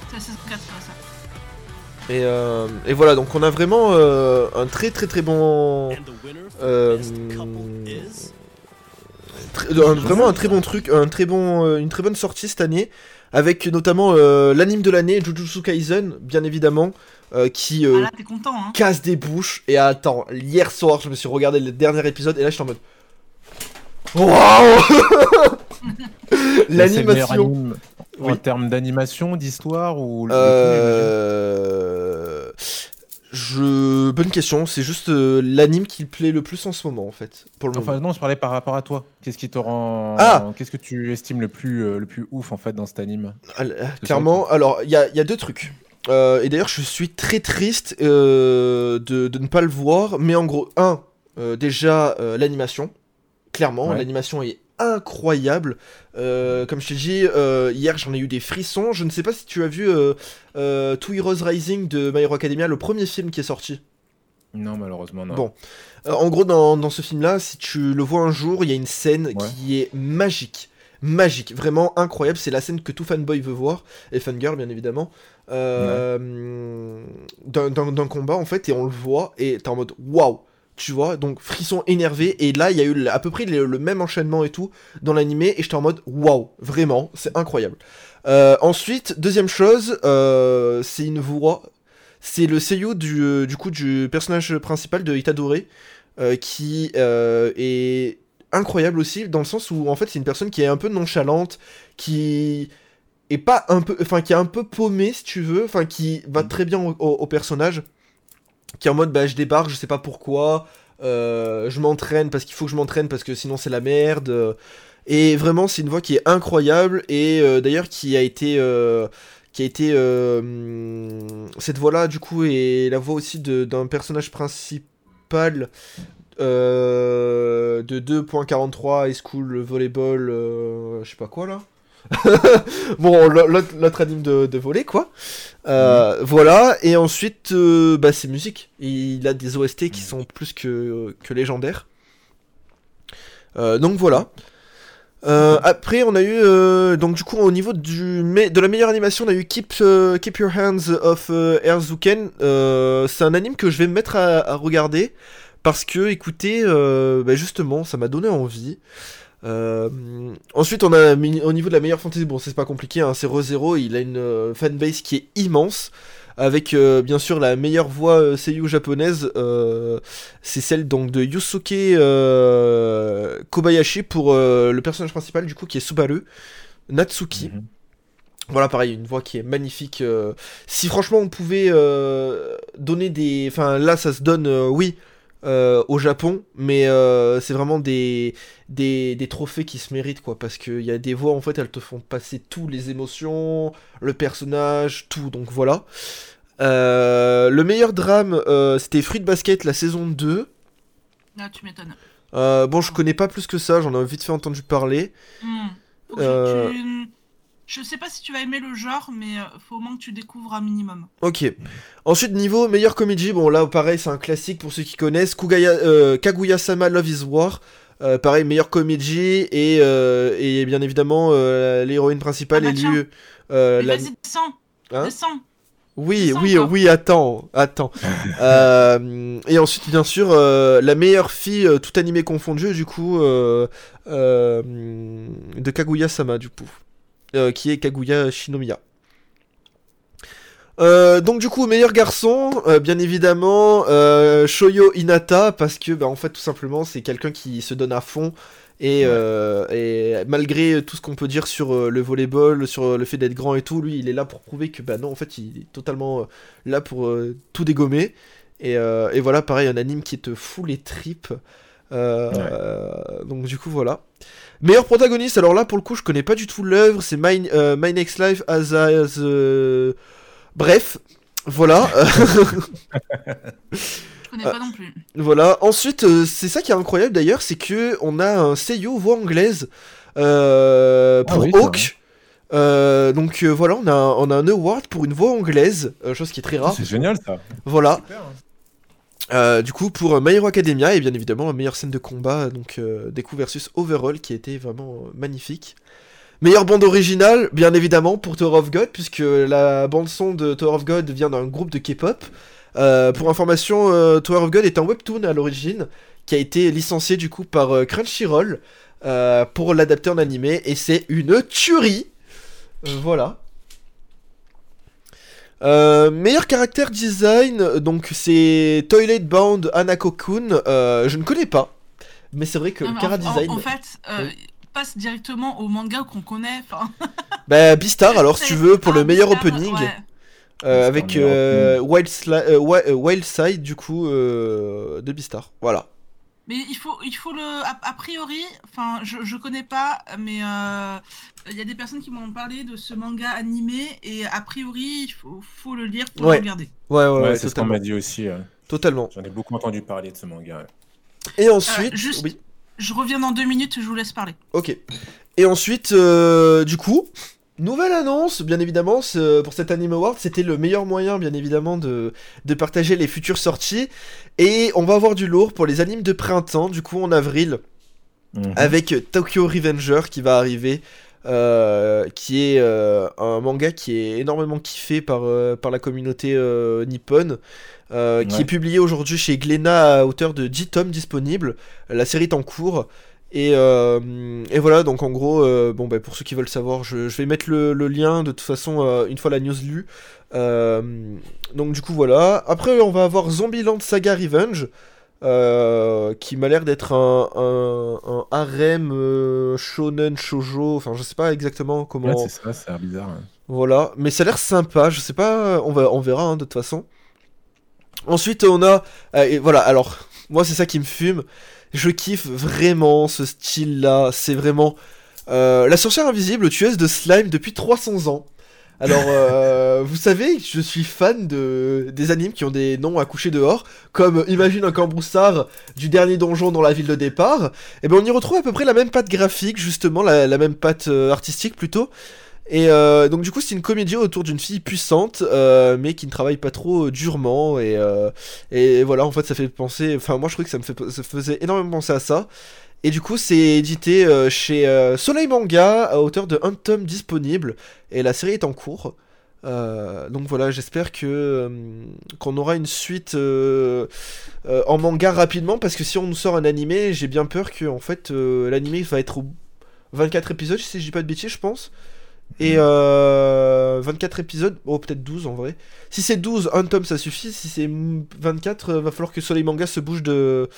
C'est la saison 4, ouais, ça. Et, euh, et voilà, donc on a vraiment euh, un très très très bon... Euh, tr- un- vraiment un très bon truc, un très bon, euh, une très bonne sortie cette année, avec notamment euh, l'anime de l'année, Jujutsu Kaisen, bien évidemment, euh, qui... euh, Ah là, t'es content, hein. casse des bouches. Et attends, hier soir, je me suis regardé le dernier épisode et là, j'étais en mode. Waouh L'animation. anime Oui. En termes d'animation, d'histoire ou le- Euh... Je... Bonne question, c'est juste euh, l'anime qui plaît le plus en ce moment en fait. Pour le Enfin moment. non, je parlais par rapport à toi. Qu'est-ce qui te rend Ah Qu'est-ce que tu estimes le plus euh, le plus ouf en fait dans cet anime? Ah, Clairement, alors il y a, il y a deux trucs. Euh, et d'ailleurs, je suis très triste euh, de, de ne pas le voir. Mais en gros, un, euh, déjà l'animation. Clairement, Ouais. l'animation est incroyable. Comme je t'ai dit, hier j'en ai eu des frissons. Je ne sais pas si tu as vu Two Heroes Rising de My Hero Academia, le premier film qui est sorti. Non, malheureusement non. Bon. En gros, dans, dans ce film-là, si tu le vois un jour, il y a une scène Ouais. qui est magique. Magique, vraiment incroyable. C'est la scène que tout fanboy veut voir, et fangirl bien évidemment, euh, d'un- combat en fait, et on le voit, et t'es en mode waouh, tu vois, donc frisson énervé, et là il y a eu à peu près le, même enchaînement et tout dans l'animé, et j'étais en mode waouh, vraiment, c'est incroyable. Euh, ensuite, deuxième chose, euh, c'est une voix, c'est le seiyuu du, du coup du personnage principal de Itadore, qui est incroyable aussi dans le sens où en fait c'est une personne qui est un peu nonchalante, qui est pas un peu, enfin qui est un peu paumé si tu veux, enfin qui va Mm. très bien au, au- au personnage, qui est en mode bah je débarque, je sais pas pourquoi, euh, je m'entraîne parce qu'il faut que je m'entraîne parce que sinon c'est la merde. euh, et vraiment c'est une voix qui est incroyable et euh, d'ailleurs qui a été euh, qui a été cette voix là du coup est la voix aussi de- d'un personnage principal de 2.43 High School Volleyball, je sais pas quoi là. bon, l'autre anime de, de volley, quoi. Euh, Voilà, et ensuite, euh, bah, c'est musique. Il a des OST qui sont plus que, que légendaires. Euh, donc voilà. Après, on a eu donc du coup au niveau du de la meilleure animation, on a eu Keep Keep Your Hands of euh, Erzuken. C'est un anime que je vais me mettre à, à regarder parce que, écoutez, bah, justement, ça m'a donné envie. Euh, ensuite, on a au niveau de la meilleure fantasy, bon, c'est pas compliqué, hein, c'est ReZero, il a une euh, fanbase qui est immense. Avec euh, bien sûr la meilleure voix seiyuu japonaise, euh, c'est celle donc de Yusuke euh, Kobayashi pour le personnage principal du coup qui est Subaru Natsuki. Mhm. Voilà, pareil, une voix qui est magnifique. Si franchement on pouvait euh, donner des. Enfin, là ça se donne, euh, oui, euh, au Japon, mais euh, c'est vraiment des, des, des trophées qui se méritent, quoi. Parce qu'il y a des voix, en fait, elles te font passer toutes les émotions, le personnage, tout, donc voilà. Euh, le meilleur drame, c'était Fruit Basket, la saison 2. Là, tu m'étonnes. Bon, je connais pas plus que ça, j'en ai vite fait entendu parler. Hmm. Tu- Je sais pas si tu vas aimer le genre, mais euh, faut au moins que tu découvres un minimum. Ok. Ensuite, niveau meilleur comédie, bon là pareil, c'est un classique pour ceux qui connaissent. Kugaya, euh, Kaguya-sama Love is War. Euh, pareil, meilleure comédie et, euh, et bien évidemment euh, l'héroïne principale Ah bah euh, Mais la- Vas-y, descends, Hein descends. Oui, Descends oui, oui, attends, attends. Euh, et ensuite, bien sûr, euh, la meilleure fille, euh, tout animé confondu, du coup, euh, euh, de Kaguya-sama, du coup, euh, qui est Kaguya Shinomiya. Euh, donc du coup meilleur garçon euh, bien évidemment Shoyo Inata parce que bah, en fait tout simplement c'est quelqu'un qui se donne à fond et, Ouais. et malgré tout ce qu'on peut dire sur le volleyball sur le fait d'être grand et tout lui il est là pour prouver que bah non en fait il est totalement là pour tout dégommer et, et voilà pareil un anime qui te fout les tripes Ouais. donc du coup voilà meilleur protagoniste alors là pour le coup je connais pas du tout l'œuvre c'est My, euh, My Next Life as, as euh, bref voilà Je connais pas non plus. Voilà. Ensuite, euh, c'est ça qui est incroyable d'ailleurs, c'est que on a un seiyuu voix anglaise euh, Ah pour oui, c'est Hawk. Euh, donc euh, voilà, on a, on a un award pour une voix anglaise, euh, chose qui est très rare. C'est génial ça. Voilà. Super, hein. Euh, du coup, pour euh, My Hero Academia et bien évidemment la meilleure scène de combat, donc euh, Deku versus Overall, qui était vraiment euh, magnifique. Meilleure bande originale, bien évidemment, pour Tower of God, puisque la bande son de Tower of God vient d'un groupe de K-pop. Euh, pour information, euh, Tower of God est un webtoon à l'origine, qui a été licencié du coup par euh, Crunchyroll euh, pour l'adapter en animé, et c'est une tuerie. Euh, voilà. Euh, meilleur caractère design, donc c'est Toilet Bound Anako-kun. Euh, je ne connais pas, mais c'est vrai que Non, le cara en- design. en fait, euh, passe directement au manga qu'on connaît. Bah, Beastar, alors si tu veux, pour le meilleur Beastar, opening, ouais. euh, avec euh, Wild, Sli- euh, Wild Side, du coup, euh, de Beastar. Voilà. Mais il faut, il faut le. A, a priori, enfin, je, je connais pas, mais euh, il y a des personnes qui m'ont parlé de ce manga animé et a priori, il faut, faut le lire pour Ouais. le regarder. Ouais, ouais, Ouais, ouais, c'est ce qu'on m'a dit aussi. euh. totalement. J'en ai beaucoup entendu parler de ce manga. Et ensuite, Euh, juste- oui, Je reviens dans deux minutes, je vous laisse parler. ok. Et ensuite, euh, du coup, nouvelle annonce, bien évidemment, ce- pour cet Anime Award, c'était le meilleur moyen, bien évidemment, de, de partager les futures sorties. Et on va avoir du lourd pour les animes de printemps, du coup, en avril. Mhm. avec Tokyo Revenger qui va arriver, euh, qui est euh, un manga qui est énormément kiffé par, euh, par la communauté nippone, euh, qui Ouais. est publié aujourd'hui chez Glénat à hauteur de 10 tomes disponibles. La série est en cours. Et, euh, et voilà, donc en gros, euh, bon, bah, pour ceux qui veulent savoir, je, je vais mettre le, le lien de toute façon euh, une fois la news lue. Donc du coup voilà. Après on va avoir Zombieland Saga Revenge. qui m'a l'air d'être un, un, un harem shonen shoujo, enfin je sais pas exactement comment. Ouais, c'est ça, c'est bizarre. hein. Voilà, mais ça a l'air sympa, je sais pas, on, va, on verra hein, de toute façon. Ensuite, on a. et voilà, alors, moi, c'est ça qui me fume. Je kiffe vraiment ce style-là. C'est vraiment. euh, la sorcière invisible, tueuse de slime depuis 300 ans. Alors, euh, vous savez, je suis fan de des animes qui ont des noms à coucher dehors, comme Imagine un cambroussard du dernier donjon dans la ville de départ. Et ben, on y retrouve à peu près la même patte graphique, justement, la, la même patte euh, artistique plutôt. Et euh, donc du coup c'est une comédie autour d'une fille puissante euh, mais qui ne travaille pas trop euh, durement. Et, et voilà en fait ça fait penser enfin moi je trouvais que ça me faisait énormément penser à ça. Et du coup c'est édité chez Soleil Manga à hauteur de un tome disponible. Et la série est en cours. Donc voilà j'espère que qu'on aura une suite en manga rapidement. Parce que si on nous sort un animé j'ai bien peur que en fait l'animé va être au 24 épisodes si je dis pas de bêtises je pense et euh, 24 épisodes, oh peut-être 12 en vrai. Si c'est 12, un tome ça suffit. Si c'est 24, euh, va falloir que Soleil Manga se bouge de,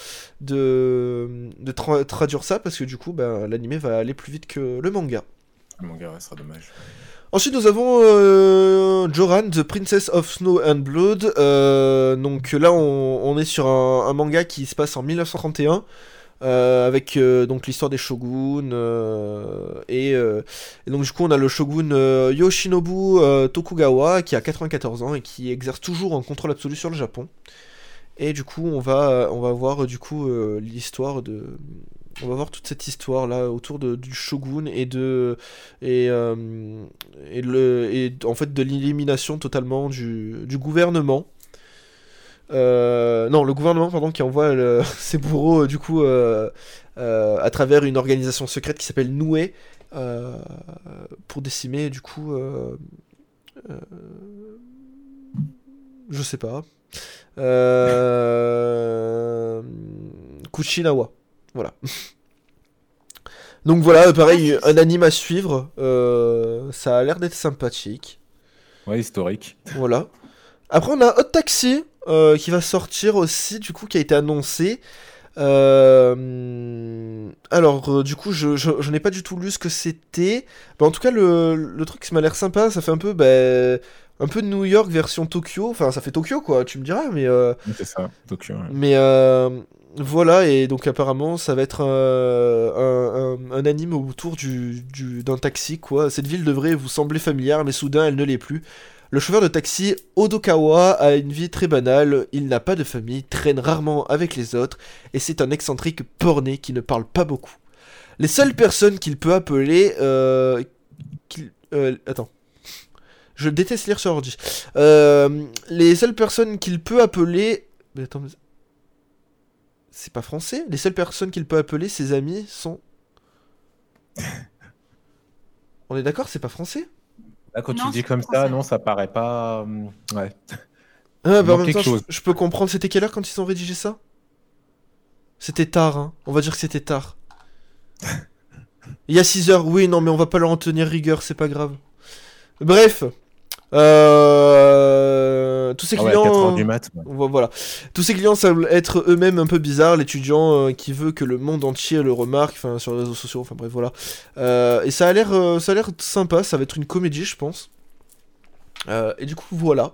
de, de tra- traduire ça parce que du coup ben, l'animé va aller plus vite que le manga. Le manga sera dommage. Ensuite, nous avons euh, Joran, The Princess of Snow and Blood. Euh, donc là, on, on est sur un, un manga qui se passe en 1931. Euh, avec euh, donc l'histoire des shoguns euh, et, donc du coup on a le shogun Yoshinobu Tokugawa qui a 94 ans et qui exerce toujours un contrôle absolu sur le Japon. Et du coup on va on va voir du coup l'histoire de on va voir toute cette histoire là autour du shogun et de et le et en fait de l'élimination totalement du, du gouvernement euh, non le gouvernement pardon qui envoie le- ses bourreaux euh, du coup euh, euh, à travers une organisation secrète qui s'appelle Noué pour décimer du coup je sais pas Kuchinawa voilà donc voilà pareil un anime à suivre ça a l'air d'être sympathique Ouais, historique. voilà. Après, on a Hot Taxi euh, qui va sortir aussi, du coup, qui a été annoncé. Euh, Alors, euh, du coup, je, je, je n'ai pas du tout lu ce que c'était. Mais en tout cas, le, le truc, ça m'a l'air sympa. Ça fait un peu, ben, un peu New York version Tokyo. Enfin, ça fait Tokyo, quoi, tu me diras, mais. euh, C'est ça, Tokyo. ouais. mais voilà, et donc apparemment ça va être un, un, un anime autour du, du- d'un taxi, quoi. Cette ville devrait vous sembler familière, mais soudain elle ne l'est plus. Le chauffeur de taxi, Odokawa, a une vie très banale, il n'a pas de famille, traîne rarement avec les autres, et c'est un excentrique porné qui ne parle pas beaucoup. Les seules personnes qu'il peut appeler... Euh, qu'il- euh, attends. Je déteste lire sur ordi. Euh, les seules personnes qu'il peut appeler... Mais attends, mais- c'est pas français? Les seules personnes qu'il peut appeler ses amis sont. On est d'accord, c'est pas français? Là, quand Non, tu dis comme ça, non, ça paraît pas. hum, Ouais. Ah, bah en même temps, je peux comprendre. C'était quelle heure quand ils ont rédigé ça? C'était tard, hein. On va dire que c'était tard. Il y a 6 heures, oui, non, mais on va pas leur en tenir rigueur, c'est pas grave. Bref. Euh... Tous ces Ah ouais, clients. 4 heures du mat. ouais. Voilà. Tous ces clients semblent être eux-mêmes un peu bizarres. L'étudiant euh, qui veut que le monde entier le remarque, enfin sur les réseaux sociaux, enfin bref, voilà. Euh, et ça a l'air, euh, ça a l'air sympa. Ça va être une comédie, je pense. Et du coup, voilà.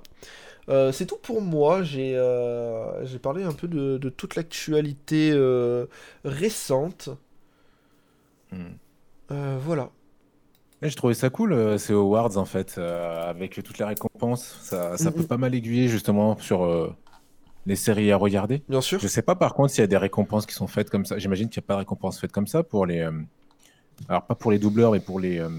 C'est tout pour moi. J'ai, j'ai parlé un peu de, de toute l'actualité récente. Euh, voilà. Ouais, J'ai trouvé ça cool, euh, ces awards en fait, euh, avec toutes les récompenses. Ça, ça peut pas mal aiguiller justement sur euh, les séries à regarder. Bien sûr. Je sais pas par contre s'il y a des récompenses qui sont faites comme ça. J'imagine qu'il n'y a pas de récompenses faites comme ça pour les. euh, Alors pas pour les doubleurs, mais pour les. euh,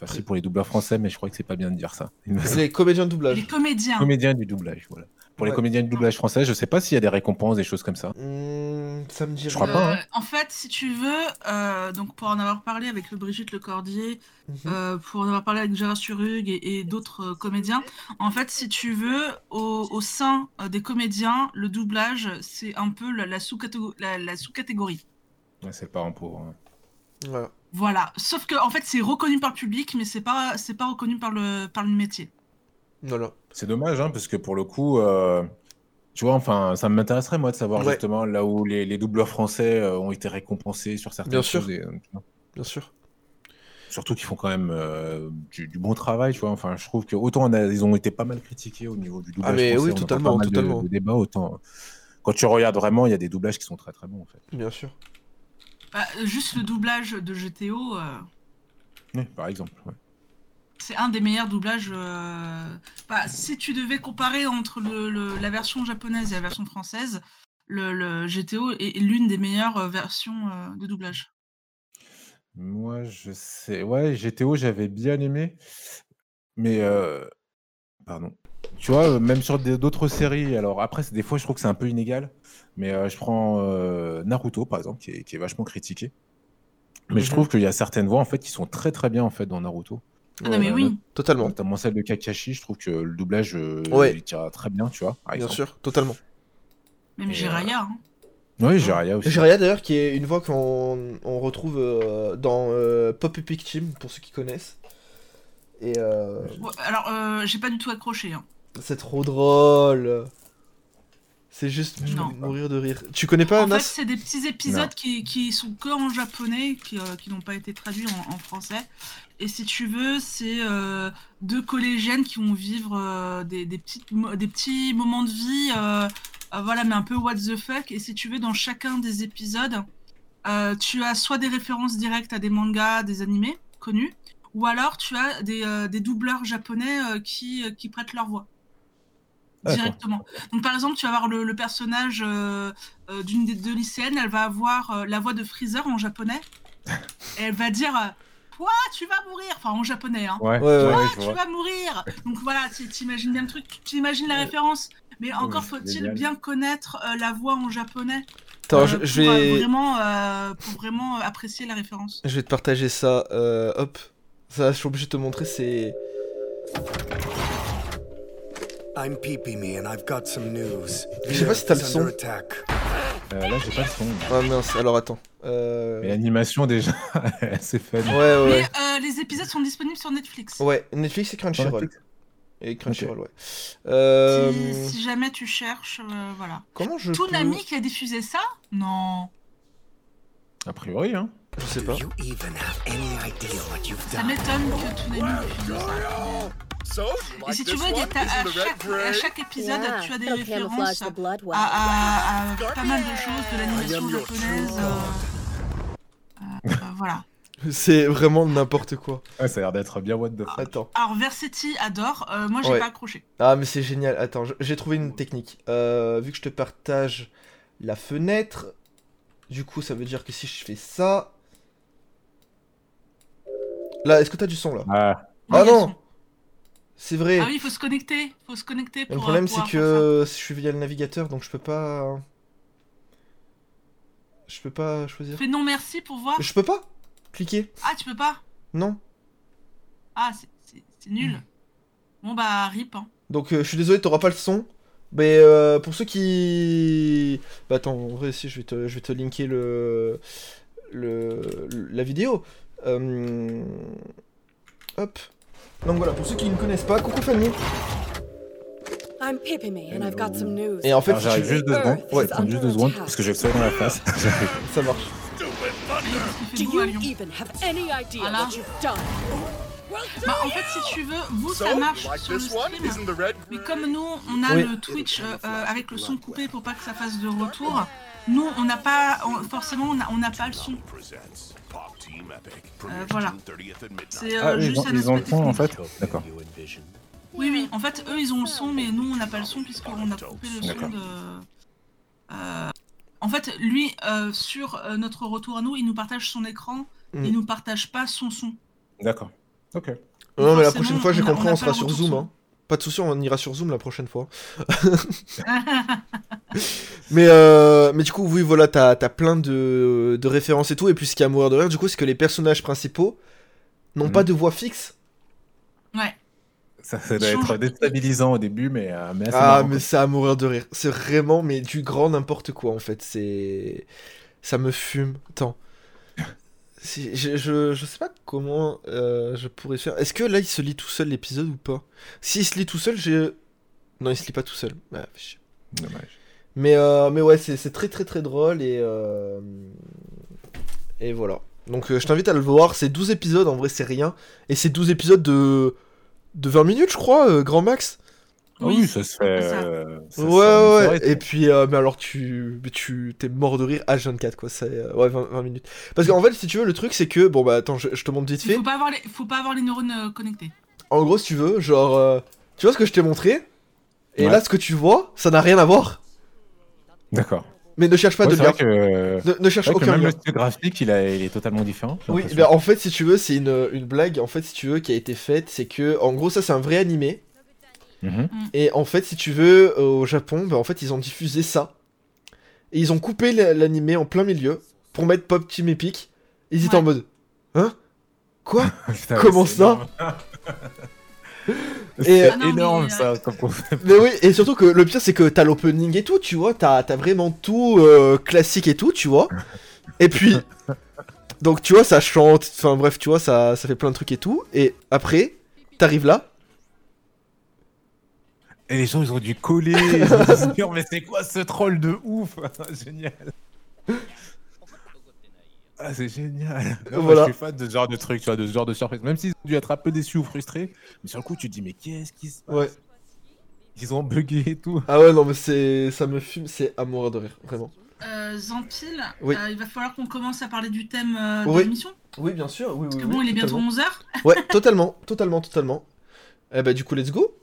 Enfin, si pour les doubleurs français, mais je crois que c'est pas bien de dire ça. Les comédiens de Les doublage. comédiens. Comédiens du doublage, voilà. Pour les Ouais. comédiens de doublage français, je sais pas s'il y a des récompenses, des choses comme ça. Hmm, ça me dit Je crois rien. pas, hein. Euh, En fait, si tu veux, euh, donc pour en avoir parlé avec le Brigitte Lecordier, Mhm. euh, pour en avoir parlé avec Gérard Surug et, et d'autres euh, comédiens, en fait, si tu veux, au, au sein euh, des comédiens, le doublage, c'est un peu la, la sous-catégo- la- la sous-catégorie. Ouais, c'est le parent pauvre. hein. Voilà. Voilà. Sauf que en fait, c'est reconnu par le public, mais c'est pas, c'est pas reconnu par le, par le métier. Voilà. C'est dommage, hein, parce que pour le coup, euh, tu vois, enfin, ça m'intéresserait moi de savoir Ouais. justement là où les, les doubleurs français euh, ont été récompensés sur certaines Bien sûr. choses. et, euh, vois. Bien sûr. Surtout qu'ils font quand même euh, du, du bon travail, tu vois. Enfin, je trouve que autant on a- ils ont été pas mal critiqués au niveau du doublage Ah, mais français, oui, totalement, de- totalement. de débats, autant quand tu regardes vraiment, il y a des doublages qui sont très très bons en fait. Bien sûr. Bah, juste le doublage de GTO. euh, Oui, par exemple. ouais. C'est un des meilleurs doublages. euh, bah, si tu devais comparer entre le, le- la version japonaise et la version française, le, le GTO est l'une des meilleures euh, versions euh, de doublage. Moi, je sais. Ouais, GTO, j'avais bien aimé. Mais, euh, pardon. Tu vois, même sur d'autres séries, alors après, des fois, je trouve que c'est un peu inégal. Mais je prends Naruto, par exemple, qui est, qui est vachement critiqué. Mais je Mhm. trouve qu'il y a certaines voix, en fait, qui sont très très bien, en fait, dans Naruto. Ah non, mais oui. Totalement. Notamment celle de Kakashi, je trouve que le doublage, euh, Ouais. il tient très bien, tu vois, par Bien exemple. sûr, totalement. Même Et, Jiraya. hein. Oui, Jiraiya aussi. Jiraiya d'ailleurs qui est une voix qu'on on retrouve euh, dans euh, Pop Epic Team pour ceux qui connaissent. Et euh, Ouais, alors, euh, j'ai pas du tout accroché. hein. c'est trop drôle. C'est juste Non. mourir de rire. Tu connais pas en fait, c'est des petits épisodes qui, qui sont que en japonais, qui, euh, qui n'ont pas été traduits en, en français. Et si tu veux, c'est euh, deux collégiennes qui vont vivre euh, des, des, petites des petits moments de vie, euh, euh, voilà, mais un peu what the fuck. Et si tu veux, dans chacun des épisodes, euh, tu as soit des références directes à des mangas, des animés connus, ou alors tu as des, euh, des doubleurs japonais euh, qui, euh, qui prêtent leur voix. Directement. Donc par exemple, tu vas avoir le, le personnage euh, euh, d'une des deux lycéennes, elle va avoir euh, la voix de Freezer en japonais, et elle va dire Toi, tu vas mourir? Enfin, en japonais, hein. Ouais, tu vois. vas mourir? Donc voilà, tu t'imagines bien le truc, tu imagines la référence. Mais encore faut-il bien connaître euh, la voix en japonais Attends, euh, je, pour, je euh, vais, vraiment, euh, pour vraiment euh, apprécier la référence. je vais te partager ça. euh, hop. Ça, je suis obligé de te montrer. C'est. I'm Peepee and I've got some news. Je sais pas si t'as le son. Euh, là, j'ai pas le son. Ah mince. Alors attends. Euh... Mais l'animation, déjà, c'est fun. Ouais, ouais, Mais euh, les épisodes sont disponibles sur Netflix. Ouais, Netflix et Crunchyroll. Et Crunchyroll, ouais. Euh... Si, si jamais tu cherches, euh, voilà. Comment je. peux- Toonami qui a diffusé ça? Non. A priori, hein. Je sais pas. Do you even have any idea what you've Ça done? m'étonne que Toonami ça. So, Et si tu veux, il y a ta- à, chaque, à chaque épisode, tu as des références à, à- à pas mal de choses de l'animation japonaise. euh, euh, voilà. C'est vraiment n'importe quoi. Ouais, ça a l'air d'être bien what the fuck. Attends. Alors, Versetti adore, euh, moi j'ai Ouais. pas accroché. Ah, mais c'est génial. Attends, j'ai trouvé une technique. Euh, vu que je te partage la fenêtre, du coup, ça veut dire que si je fais ça. Là, est-ce que t'as du son là Ah, Ah il y a non. C'est vrai. Ah oui, il faut se connecter. faut se connecter pour. le problème, euh, c'est que je suis via le navigateur, donc je peux pas. Je peux pas choisir. Fais non merci pour voir. Je peux pas cliquer. Ah, tu peux pas? Non. Ah, c'est- c'est c'est nul. Bon bah, rip. Hein. Donc euh, je suis désolé, t'auras pas le son. Mais euh, pour ceux qui... Bah attends, en vrai, si, je vais te, je vais te linker le... le la vidéo. Euh, Hop. Donc voilà, pour ceux qui ne connaissent pas, coucou Fanny. I'm Pipimi and I've got some news. Et en fait, j'arrive tu- juste deux secondes. Ouais, juste deux secondes, parce que j'ai le soleil dans la face. Ça marche. Oui, parce qu'il Do fait beau à you Lyon. even have any idea Voilà. what you've done? Bah, en fait, si tu veux, vous, ça marche sur le stream. Mais comme nous, on a Oui. le Twitch euh, euh, avec le son coupé pour pas que ça fasse de retour, nous, on n'a pas, on- forcément, on n'a pas le son. Euh, voilà. C'est euh, Ah, ils juste ont, un ils ont le son en fait D'accord. Oui, oui, en fait, eux, ils ont le son, mais nous, on n'a pas le son puisqu'on a coupé le son de... Euh, En fait, lui, euh, sur euh, notre retour à nous, il nous partage son écran, Mm. il nous partage pas son son. D'accord. Ok. Non, mais la prochaine fois, j'ai compris, on sera sur Zoom. son. Hein. Pas de soucis, on ira sur Zoom la prochaine fois. Mais, euh, mais du coup, oui, voilà, t'as as plein de, de références et tout. Et puis, ce qui est à mourir de rire, du coup, c'est que les personnages principaux n'ont Mhm. pas de voix fixe. Ouais. Ça, ça doit être déstabilisant au début, mais, euh, mais Ah, marrant, mais c'est à mourir de rire. C'est vraiment, mais du grand n'importe quoi, en fait. C'est. Ça me fume. Attends. Si, je, je, je sais pas comment euh, je pourrais faire. Est-ce que là, il se lit tout seul l'épisode ou pas? S'il se lit tout seul, j'ai. Non, il se lit pas tout seul. Ah. Dommage. Mais, euh, mais ouais, c'est très très très drôle et. euh, Et voilà. Donc je t'invite à le voir. C'est 12 épisodes, en vrai, c'est rien. Et c'est 12 épisodes de. de 20 minutes, je crois, euh, grand max. Ah oui, ça se fait. ça. euh, Ouais, ouais. Et puis, euh, mais alors, tu, tu t'es mort de rire H24, quoi. C'est, euh, ouais, 20, 20 minutes. Parce qu'en fait, si tu veux, le truc, c'est que, bon, bah, attends, je, je te montre vite Il fait. faut pas avoir les, faut pas avoir les neurones euh, connectés. En gros, si tu veux, genre, euh, tu vois ce que je t'ai montré? Et Ouais. là, ce que tu vois, ça n'a rien à voir. D'accord. Mais ne cherche pas Ouais, de c'est lien. que, Ne, ne cherche c'est vrai que aucun même lien. le style graphique, il, a, il est totalement différent. Oui, bah en fait, si tu veux, c'est une, une blague, en fait, si tu veux, qui a été faite, c'est que, en gros, ça c'est un vrai animé, Mhm. et en fait, si tu veux, euh, au Japon, bah en fait, ils ont diffusé ça, et ils ont coupé la- l'animé en plein milieu, pour mettre Pop Team Epic, ils étaient en mode, hein? Quoi? Putain, Comment ça? C'est Ah énorme mais, ça comme concept. Mais oui, et surtout que le pire, c'est que t'as l'opening et tout, tu vois, t'as t'as vraiment tout euh, classique et tout, tu vois, et puis... Donc tu vois, ça chante, enfin bref, tu vois, ça, ça fait plein de trucs et tout, et après, t'arrives là, Et les gens ils ont dû coller, ils ont dû se dire mais c'est quoi ce troll de ouf? Génial Ah c'est génial Non, moi. Je suis fan de ce genre de truc, tu vois, de ce genre de surprise. Même s'ils ont dû être un peu déçus ou frustrés, mais sur le coup tu te dis mais qu'est-ce qui se passe? Ouais. Ils ont bugué et tout. Ah ouais, non, mais c'est. Ça me fume, c'est à mourir de rire, vraiment. Euh, Zampil, Oui. euh, il va falloir qu'on commence à parler du thème euh, Oui. de l'émission. Oui, bien sûr, oui, oui. Parce que bon, il est bientôt 11h. Ouais, totalement, totalement, totalement. Eh bah, du coup, let's go.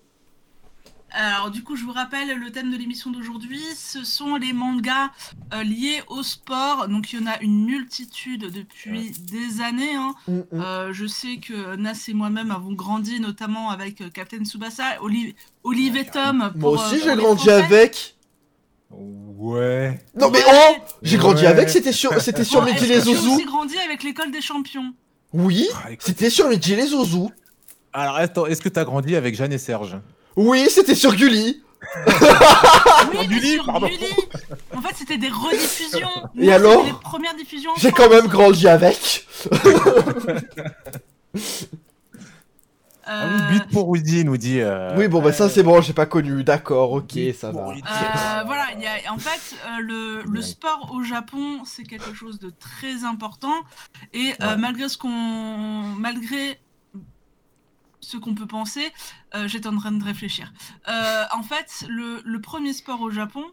Alors, du coup, je vous rappelle, le thème de l'émission d'aujourd'hui, ce sont les mangas euh, liés au sport. Donc, il y en a une multitude depuis des années. hein. Mm, mm. Euh, je sais que Nas et moi-même avons grandi, notamment avec euh, Captain Tsubasa, Oli- Olive et Tom. Moi aussi, euh, j'ai grandi Français. avec. Ouais. Non, mais oh J'ai grandi Ouais. avec, c'était sur, c'était sur Bon, les Zouzous. aussi grandi avec l'école des champions? Oui, Ah, c'était sur Midi les Zouzous. Alors attends, est-ce que t'as grandi avec Jeanne et Serge? Oui, c'était sur Gulli. Oui, mais Gulli, sur pardon. Gulli. En fait, c'était des rediffusions. Et alors c'était les premières diffusions. en J'ai France. quand même grandi avec. Ah oui, Euh, but pour Woody nous dit. euh, Oui, bon, bah, ça, euh, c'est bon, j'ai pas connu. D'accord, ok, ça va. Woody. Euh, voilà, il y a, en fait, euh, le, le Ouais. sport au Japon, c'est quelque chose de très important. Et euh, malgré ce qu'on, malgré ce qu'on peut penser, euh, j'étais en train de réfléchir. Euh, en fait, le, le premier sport au Japon,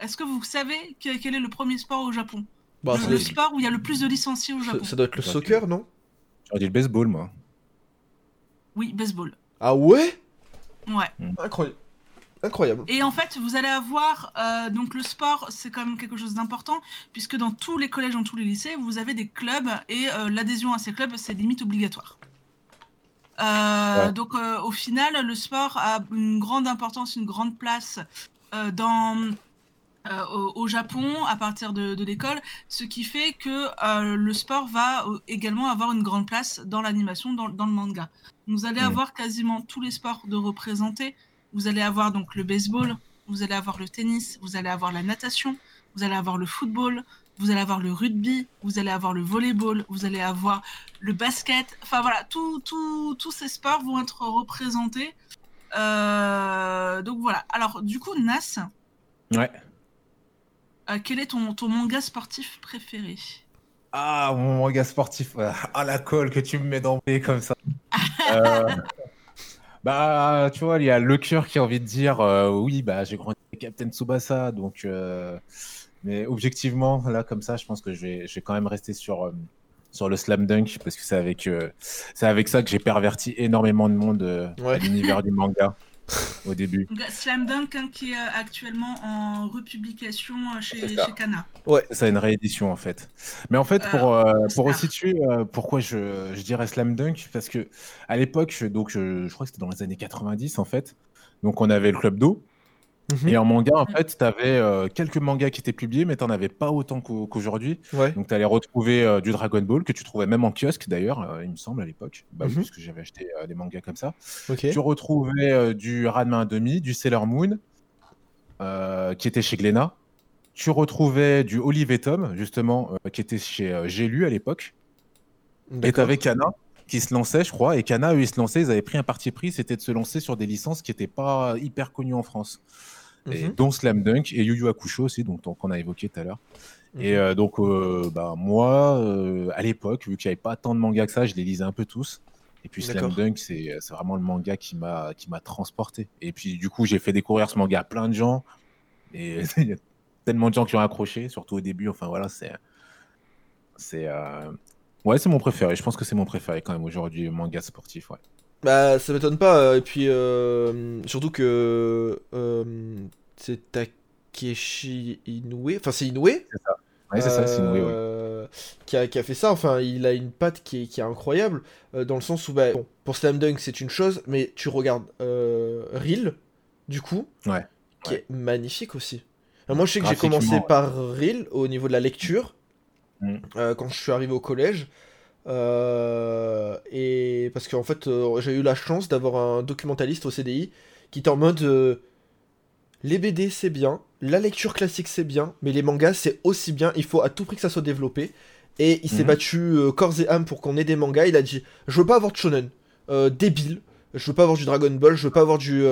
est-ce que vous savez que- quel est le premier sport au Japon? Bah, le, sport où il y a le plus de licenciés au Japon. ça doit être le Ok. soccer, non? J'aurais dit le baseball, moi. Oui, baseball. Ah ouais? Ouais. Incroyable. Incroyable. Et en fait, vous allez avoir euh, donc le sport, c'est quand même quelque chose d'important puisque dans tous les collèges, dans tous les lycées, vous avez des clubs et euh, l'adhésion à ces clubs, c'est limite obligatoire. Euh, Ouais. Donc euh, au final, le sport a une grande importance, une grande place euh, dans euh, au, au Japon à partir de, de l'école, ce qui fait que euh, le sport va euh, également avoir une grande place dans l'animation, dans, dans le manga. Vous allez Mm. avoir quasiment tous les sports de représentés. Vous allez avoir donc le baseball, vous allez avoir le tennis, vous allez avoir la natation, vous allez avoir le football, vous allez avoir le rugby, vous allez avoir le volleyball, vous allez avoir le basket. Enfin voilà, tout- tout- tous ces sports vont être représentés. Euh, donc voilà. Alors du coup, Nas, Ouais. euh, quel est ton, ton manga sportif préféré? Ah, mon manga sportif. ouais. Ah, la colle que tu me mets dans le comme ça. Euh, bah, tu vois, il y a le cœur qui a envie de dire euh, oui, bah, j'ai grandi avec Captain Tsubasa. Donc, euh, mais objectivement, là, comme ça, je pense que je vais, je vais quand même rester sur, euh, sur le slam dunk parce que c'est avec, euh, c'est avec ça que j'ai perverti énormément de monde euh, Ouais. à l'univers du manga au début. Donc, Slam Dunk hein, qui est actuellement en republication chez, chez Kana. C'est une réédition en fait. Mais en fait, pour, euh, pour resituer euh, pourquoi je, je dirais Slam Dunk, parce que à l'époque, je- donc je, je crois que c'était dans les années 90 en fait. Donc on avait le Club d'eau. Mhm. Et en manga, en fait, tu avais quelques mangas qui étaient publiés, mais tu n'en avais pas autant qu'au- qu'aujourd'hui. Ouais. Donc tu allais retrouver euh, du Dragon Ball, que tu trouvais même en kiosque d'ailleurs, euh, il me semble à l'époque. Bah oui, Mhm. j'avais acheté euh, des mangas comme ça. Tu retrouvais euh, du Ranma 1,5, du Sailor Moon, euh, qui était chez Glénat. Tu retrouvais du Olive et Tom, justement, euh, qui était chez euh, J'ai lu à l'époque. Et tu avais Kana, qui se lançait, je crois. Et Kana, eux, ils se lançaient, ils avaient pris un parti pris, c'était de se lancer sur des licences qui n'étaient pas hyper connues en France. Et Mhm. dont Slam Dunk et Yu Yu Hakusho aussi, donc, qu'on a évoqué tout à l'heure. Et Mhm. euh, donc, euh, bah, moi, euh, à l'époque, vu qu'il n'y avait pas tant de mangas que ça, je les lisais un peu tous. Et puis Slam. Dunk, c'est vraiment le manga qui m'a transporté. Et puis du coup, j'ai fait découvrir ce manga à plein de gens. Et il y a tellement de gens qui ont accroché, surtout au début. Enfin voilà, c'est c'est ouais, c'est mon préféré. Je pense que c'est mon préféré quand même aujourd'hui, manga sportif. Ouais. Bah, ça m'étonne pas. euh, Et puis, euh, surtout que euh, c'est Takeshi Inoue. Enfin, c'est Inoue. Ouais, c'est ça, c'est Inoue, ouais. qui, a, qui a fait ça. Enfin, il a une patte qui est, qui est incroyable. dans le sens où, bah, bon, pour Slam Dunk, c'est une chose. Mais tu regardes Reel, du coup, Ouais, qui est magnifique aussi. Moi, je sais que j'ai commencé par Reel au niveau de la lecture. Mm. quand je suis arrivé au collège. Euh, et parce qu'en fait, euh, j'ai eu la chance d'avoir un documentaliste au CDI qui était en mode euh, les BD c'est bien, la lecture classique c'est bien, mais les mangas c'est aussi bien, il faut à tout prix que ça soit développé. Et il s'est Mhm. battu euh, corps et âme pour qu'on ait des mangas. Il a dit Je veux pas avoir de shonen, débile, je veux pas avoir du Dragon Ball, je veux pas avoir du,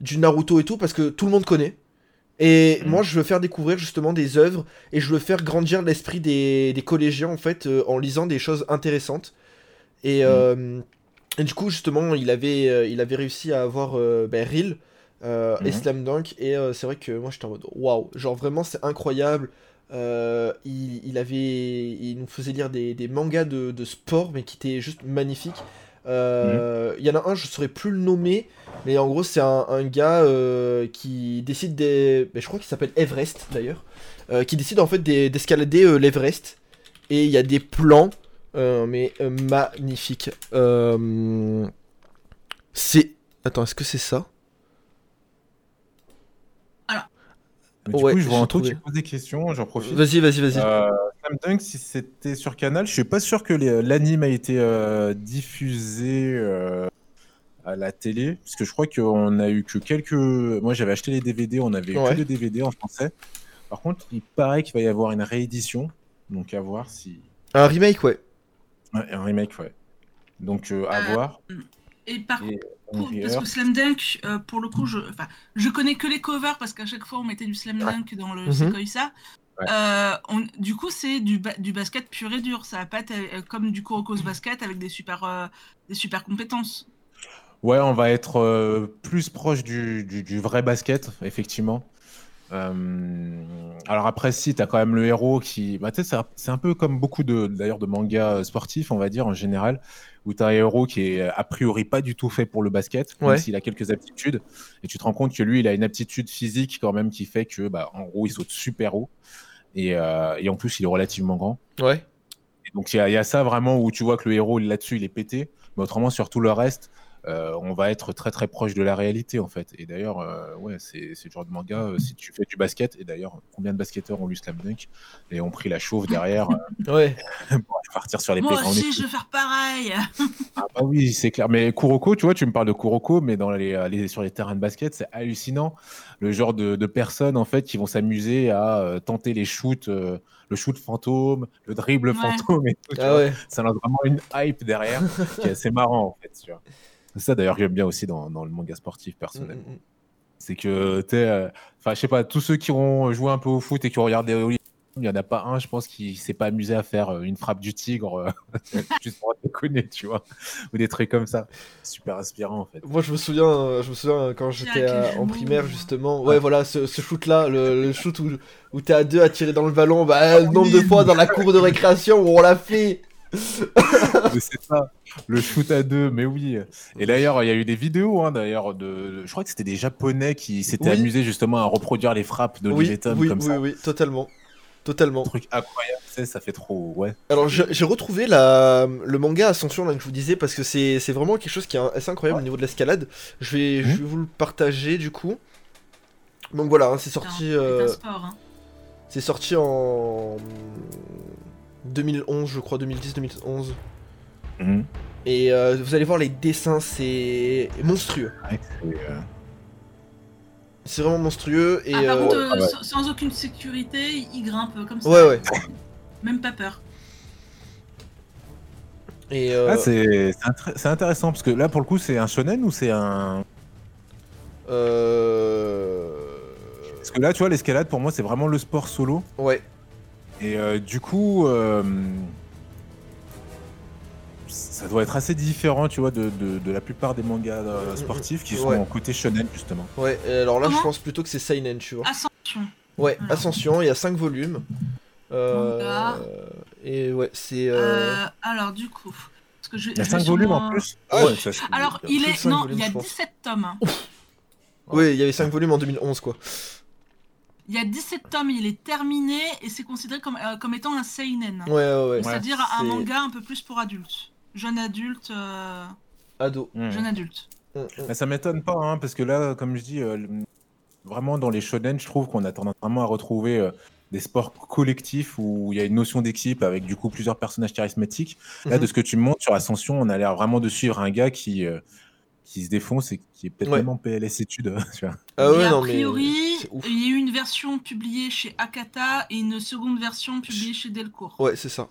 du Naruto et tout parce que tout le monde connaît. Et Mhm. moi, je veux faire découvrir justement des œuvres et je veux faire grandir l'esprit des, des collégiens en fait euh, en lisant des choses intéressantes. Et, euh, et du coup, justement, il avait, euh, il avait réussi à avoir euh, ben, euh, et Mhm. Slam Dunk. Et euh, c'est vrai que moi, j'étais en mode waouh, genre vraiment, c'est incroyable. Euh, il, il avait, il nous faisait lire des, des mangas de, de sport, mais qui étaient juste magnifiques. Euh, Il y en a un, je saurais plus le nommer, mais en gros, c'est un, un gars qui décide des. ben, je crois qu'il s'appelle Everest d'ailleurs. qui décide en fait des- d'escalader l'Everest. Et il y a des plans, mais euh, magnifiques. Euh, c'est. Attends, est-ce que c'est ça? Mais du Ouais, coup, je vois un truc qui pose des questions, j'en profite. Vas-y, vas-y, vas-y. Euh, Slam Dunk, si c'était sur Canal, je suis pas sûr que l'anime a été euh, diffusé euh, à la télé, parce que je crois qu'on a eu que quelques. Moi, j'avais acheté les DVD, on avait eu Ouais. que les DVD en français. Par contre, il paraît qu'il va y avoir une réédition, donc à voir si. Un remake, ouais. Ouais, un remake, ouais. Donc euh, à Euh, voir. Et par Et contre, parce que Slam Dunk, euh, pour le coup, je, enfin, je connais que les covers parce qu'à chaque fois on mettait du Slam Dunk dans le. Sequoia. Ouais. Euh, on- du coup, c'est du, ba- du basket pur et dur. Ça va pas être euh, comme du Kuroko's basket avec des super, euh, des super compétences. Ouais, on va être euh, plus proche du, du- du vrai basket, effectivement. Euh, alors après, si, t'as quand même le héros qui... Bah, c'est un- peu comme beaucoup de, d'ailleurs de mangas euh, sportifs, on va dire, en général, où t'as un héros qui est a priori pas du tout fait pour le basket, même Ouais. s'il a quelques aptitudes. Et tu te rends compte que lui, il a une aptitude physique quand même qui fait que, bah, en gros, il saute super haut. Et, euh, et en plus, il est relativement grand. Ouais. Et donc il y, y a ça vraiment où tu vois que le héros là-dessus il est pété, mais autrement sur tout le reste, euh, on va être très très proche de la réalité en fait. Et d'ailleurs, euh, ouais, c'est le genre de manga, euh, si tu fais du basket, et d'ailleurs, combien de basketteurs ont lu Slam Dunk et ont pris la chauve derrière euh, Ouais. pour partir sur les Moi aussi, je veux faire pareil. Ah bah oui, c'est clair. Mais Kuroko, tu vois, tu me parles de Kuroko, mais dans les, les- sur les terrains de basket, c'est hallucinant. Le genre de, de personnes, en fait, qui vont s'amuser à euh, tenter les shoots, euh, le shoot fantôme, le dribble Ouais. fantôme et tout. Ah ouais. Ça lance vraiment une hype derrière qui est assez marrant, en fait. Tu vois. C'est ça, d'ailleurs, que j'aime bien aussi dans, dans le manga sportif, personnellement. Mm, mm, mm. C'est que, tu sais, euh, enfin, je sais pas, tous ceux qui ont joué un peu au foot et qui ont regardé il n'y en a pas un, je pense, qui s'est pas amusé à faire euh, une frappe du tigre, euh, juste pour déconner, tu vois, ou des trucs comme ça. Super inspirant, en fait. Moi, je me souviens, je me souviens quand j'étais en primaire, justement. Ouais, voilà, ce, ce shoot-là, le, le shoot où, où t'es à deux à tirer dans le ballon, bah, le nombre de fois dans la cour de récréation où on l'a fait. Mais c'est ça, le shoot à deux, mais oui. Et d'ailleurs, il y a eu des vidéos, hein, d'ailleurs, de, je crois que c'était des Japonais qui s'étaient Oui. amusés justement à reproduire les frappes de Oui, Tom oui, comme oui, ça. oui, totalement. Totalement. Un truc incroyable, tu sais, ça fait trop, ouais. Alors j'ai retrouvé la, le manga Ascension là que je vous disais parce que c'est vraiment quelque chose qui est assez incroyable au niveau de l'escalade. Je vais, je Mhm. vais vous le partager du coup. Donc voilà, hein, c'est sorti, c'est euh, hein. c'est sorti en 2011 je crois, 2010-2011. Mhm. Et euh, vous allez voir les dessins, c'est monstrueux. Ouais, c'est, euh, C'est vraiment monstrueux et Ah, par euh, contre, euh, ah ouais. sans, sans aucune sécurité, il grimpe comme ça. ouais ouais. Même pas peur. Et euh, Ah, c'est intéressant parce que là, pour le coup, c'est un shonen ou c'est un. euh, Parce que là, tu vois, l'escalade, pour moi, c'est vraiment le sport solo. ouais. Et euh, du coup, euh, ça doit être assez différent, tu vois, de, de- de la plupart des mangas euh, sportifs qui sont Ouais. en côté shonen, justement. Ouais, alors là je Comment pense plutôt que c'est Seinen, tu vois. Ascension. Ouais. Ascension, il y a 5 volumes. Euh, Manga. et ouais, c'est. euh, Euh, alors, du coup, ce que je, Il y a je vais 5 sur volumes mon- en plus Ah, Ouais, ça, c'est- Alors, Il plus de est. cinq Non, volumes, il y a je pense. 17 tomes. Oui, il y avait 5 volumes en 2011, quoi. Il y a 17 tomes, il est terminé et c'est considéré comme, euh, comme étant un seinen. Ouais, ouais, ouais. C'est-à-dire un manga un peu plus pour adultes. Jeune adulte, euh, Ado. Hmm. jeune adulte. Mm, mm. Bah, ça m'étonne pas, hein, parce que là, comme je dis, euh, vraiment dans les shonen, je trouve qu'on a tendance vraiment à retrouver euh, des sports collectifs où il y a une notion d'équipe avec du coup plusieurs personnages charismatiques. Là, Mhm. de ce que tu me montres sur Ascension, on a l'air vraiment de suivre un gars qui, euh, qui se défonce et qui est peut-être Ouais. même en PLS études. tu vois. Ah ouais, a non, mais. priori, il y a eu une version publiée chez Akata et une seconde version publiée chez Delcourt. Ouais, c'est ça.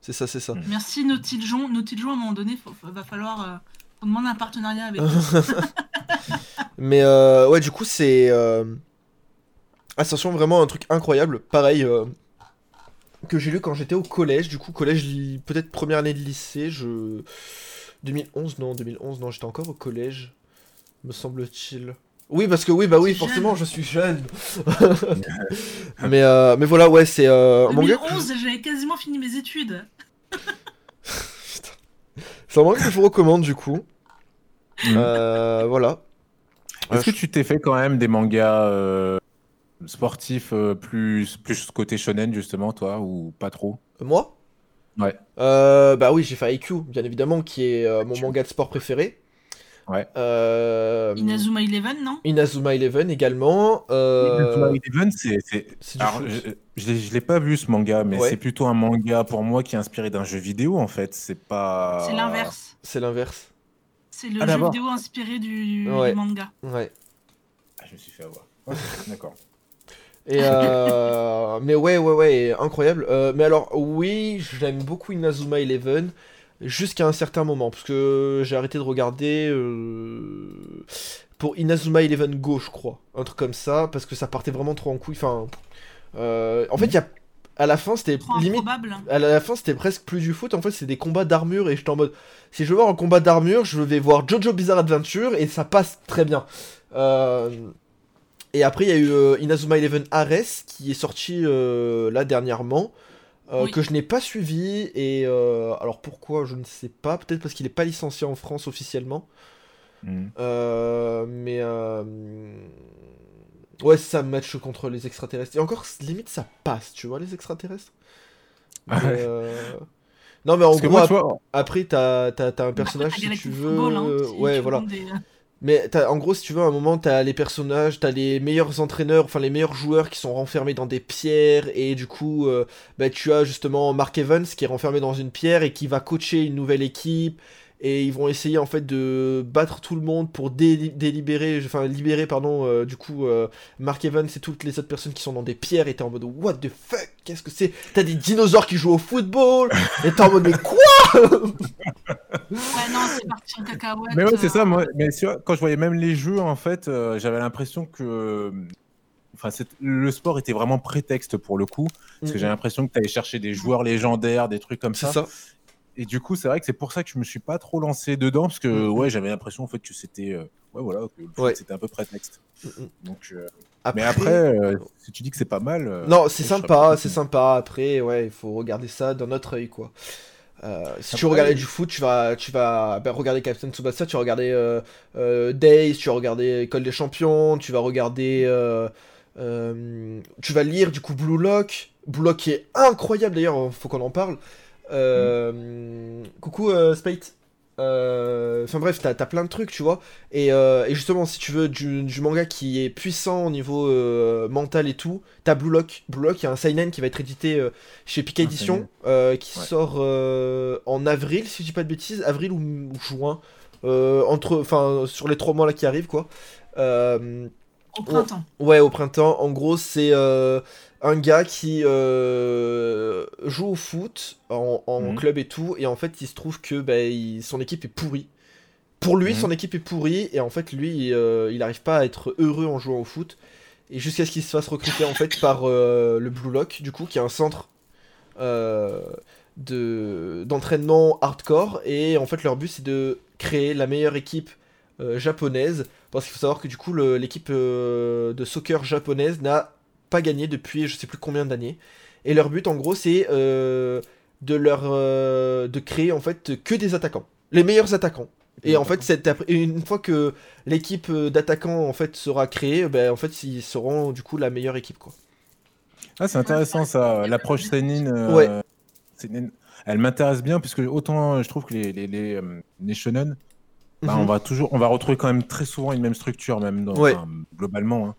C'est ça, c'est ça. Mm. Merci Nautiljon. Nautiljon, à un moment donné, faut, va falloir euh, qu'on demande un partenariat avec. Mais euh, ouais, du coup, c'est. Euh... Ascension, vraiment un truc incroyable. Pareil, euh, que j'ai lu quand j'étais au collège. Du coup, collège, peut-être première année de lycée. Je. 2011, non, 2011, non, j'étais encore au collège, me semble-t-il. Oui, parce que oui, bah oui, forcément, jeune. je suis jeune. mais, euh, mais voilà, ouais, c'est euh, un manga. que- 2011, j'avais quasiment fini mes études. C'est un manga que je vous recommande, du coup. Mm. Euh, voilà. Est-ce que Euh, tu t'es fait quand même des mangas euh, sportifs euh, plus, plus côté shonen, justement, toi, ou pas trop? Moi? Ouais. Euh, bah oui, j'ai fait IQ, bien évidemment, qui est euh, mon manga de sport préféré. Ouais. Euh, Inazuma Eleven, non? Inazuma Eleven également. Euh, Eleven, c'est. je, je l'ai- je l'ai pas vu ce manga, mais Ouais. c'est plutôt un manga pour moi qui est inspiré d'un jeu vidéo en fait. C'est pas. C'est l'inverse. C'est l'inverse. C'est le Ah, jeu vidéo inspiré du, Ouais. du manga. Ouais. Ah, je me suis fait avoir. D'accord. Et euh, mais ouais, ouais, ouais, incroyable. Euh, mais alors, oui, j'aime beaucoup Inazuma Eleven jusqu'à un certain moment, parce que j'ai arrêté de regarder euh, pour Inazuma Eleven Go, je crois, un truc comme ça, parce que ça partait vraiment trop en couille. Enfin, euh, en fait, il y a à la fin, c'était limite improbable. à la fin, c'était presque plus du foot. En fait, c'est des combats d'armure. Et j'étais en mode, si je veux voir un combat d'armure, je vais voir Jojo Bizarre Adventure. Et ça passe très bien. Euh, Et après, il y a eu euh, Inazuma Eleven Ares qui est sorti euh, là dernièrement. euh, Oui. Que je n'ai pas suivi. Et euh, alors pourquoi Je ne sais pas. Peut-être parce qu'il n'est pas licencié en France officiellement. Mm. Euh, mais euh, ouais, ça match contre les extraterrestres. Et encore, limite, ça passe, tu vois, les extraterrestres. Mais, Ouais. euh, Non, mais en Parce gros, moi, ap- tu vois, après, t'as t'as- t'as un Après, personnage, t'as si tu veux. Football, hein, si ouais, tu voilà. des- Mais en gros, si tu veux, à un moment, t'as les personnages, t'as les meilleurs entraîneurs, enfin les meilleurs joueurs qui sont renfermés dans des pierres, et du coup, euh, bah, tu as justement Mark Evans qui est renfermé dans une pierre et qui va coacher une nouvelle équipe, et ils vont essayer en fait de battre tout le monde pour dé- délibérer, enfin libérer, pardon, euh, du coup, euh, Mark Evans et toutes les autres personnes qui sont dans des pierres, et t'es en mode what the fuck, qu'est-ce que c'est? T'as des dinosaures qui jouent au football, et t'es en mode mais quoi? Ouais, non, c'est parti en cacahuète. Mais ouais, c'est euh, ça. Moi, mais quand je voyais même les jeux, en fait, euh, j'avais l'impression que. Enfin, le sport était vraiment prétexte pour le coup. Parce que j'ai l'impression que tu allais chercher des joueurs légendaires, des trucs comme ça. Et du coup, c'est vrai que c'est pour ça que je me suis pas trop lancé dedans. Parce que, Mhm. ouais, j'avais l'impression en fait, que c'était. euh, ouais, voilà, Ouais. c'était un peu prétexte. Mhm. Donc, euh, Mais après, euh, si tu dis que c'est pas mal. euh, Non, c'est sympa, c'est sympa. Après, ouais, il faut regarder ça d'un autre œil, quoi. Euh, si tu regardais du foot, tu vas, tu vas bah, regarder Captain Tsubasa, tu vas regarder euh, euh, Days, tu vas regarder École des Champions, tu vas regarder, tu vas lire du coup Blue Lock, Blue Lock qui est incroyable d'ailleurs, faut qu'on en parle. Euh, Coucou euh, Spate. Euh, Enfin bref, t'as as plein de trucs, tu vois. Et, euh, et justement, si tu veux du, du manga qui est puissant au niveau euh, mental et tout, t'as Blue Lock. Blue Lock, il y a un seinen qui va être édité euh, chez Pika Edition, euh, qui Ouais. sort euh, en avril, si je dis pas de bêtises, avril ou, ou juin, euh, entre, enfin sur les trois mois là qui arrivent quoi. Euh, Au printemps. Ouais, au printemps. En gros, c'est euh, un gars qui euh, joue au foot en, en Mhm. club et tout, et en fait, il se trouve que bah, il- son équipe est pourrie. Pour lui, Mhm. son équipe est pourrie, et en fait, lui, euh, il n'arrive pas à être heureux en jouant au foot. Et jusqu'à ce qu'il se fasse recruter en fait par euh, le Blue Lock, du coup, qui est un centre euh, de d'entraînement hardcore. Et en fait, leur but, c'est de créer la meilleure équipe euh, japonaise. Parce qu'il faut savoir que du coup, l'équipe euh, de soccer japonaise n'a pas gagné depuis je sais plus combien d'années. Et leur but, en gros, c'est euh, de leur euh, de créer en fait que des attaquants, les meilleurs attaquants. Et en fait, cette, après- une fois que l'équipe euh, d'attaquants en fait sera créée, ben en fait ils seront du coup la meilleure équipe quoi. Ah, c'est intéressant ça, l'approche Senin. euh, Ouais. Elle m'intéresse bien puisque autant je trouve que les, les, les, les shonen, bah, Mhm. on va toujours, on va retrouver quand même très souvent une même structure, même dans, Ouais. enfin, globalement. hein.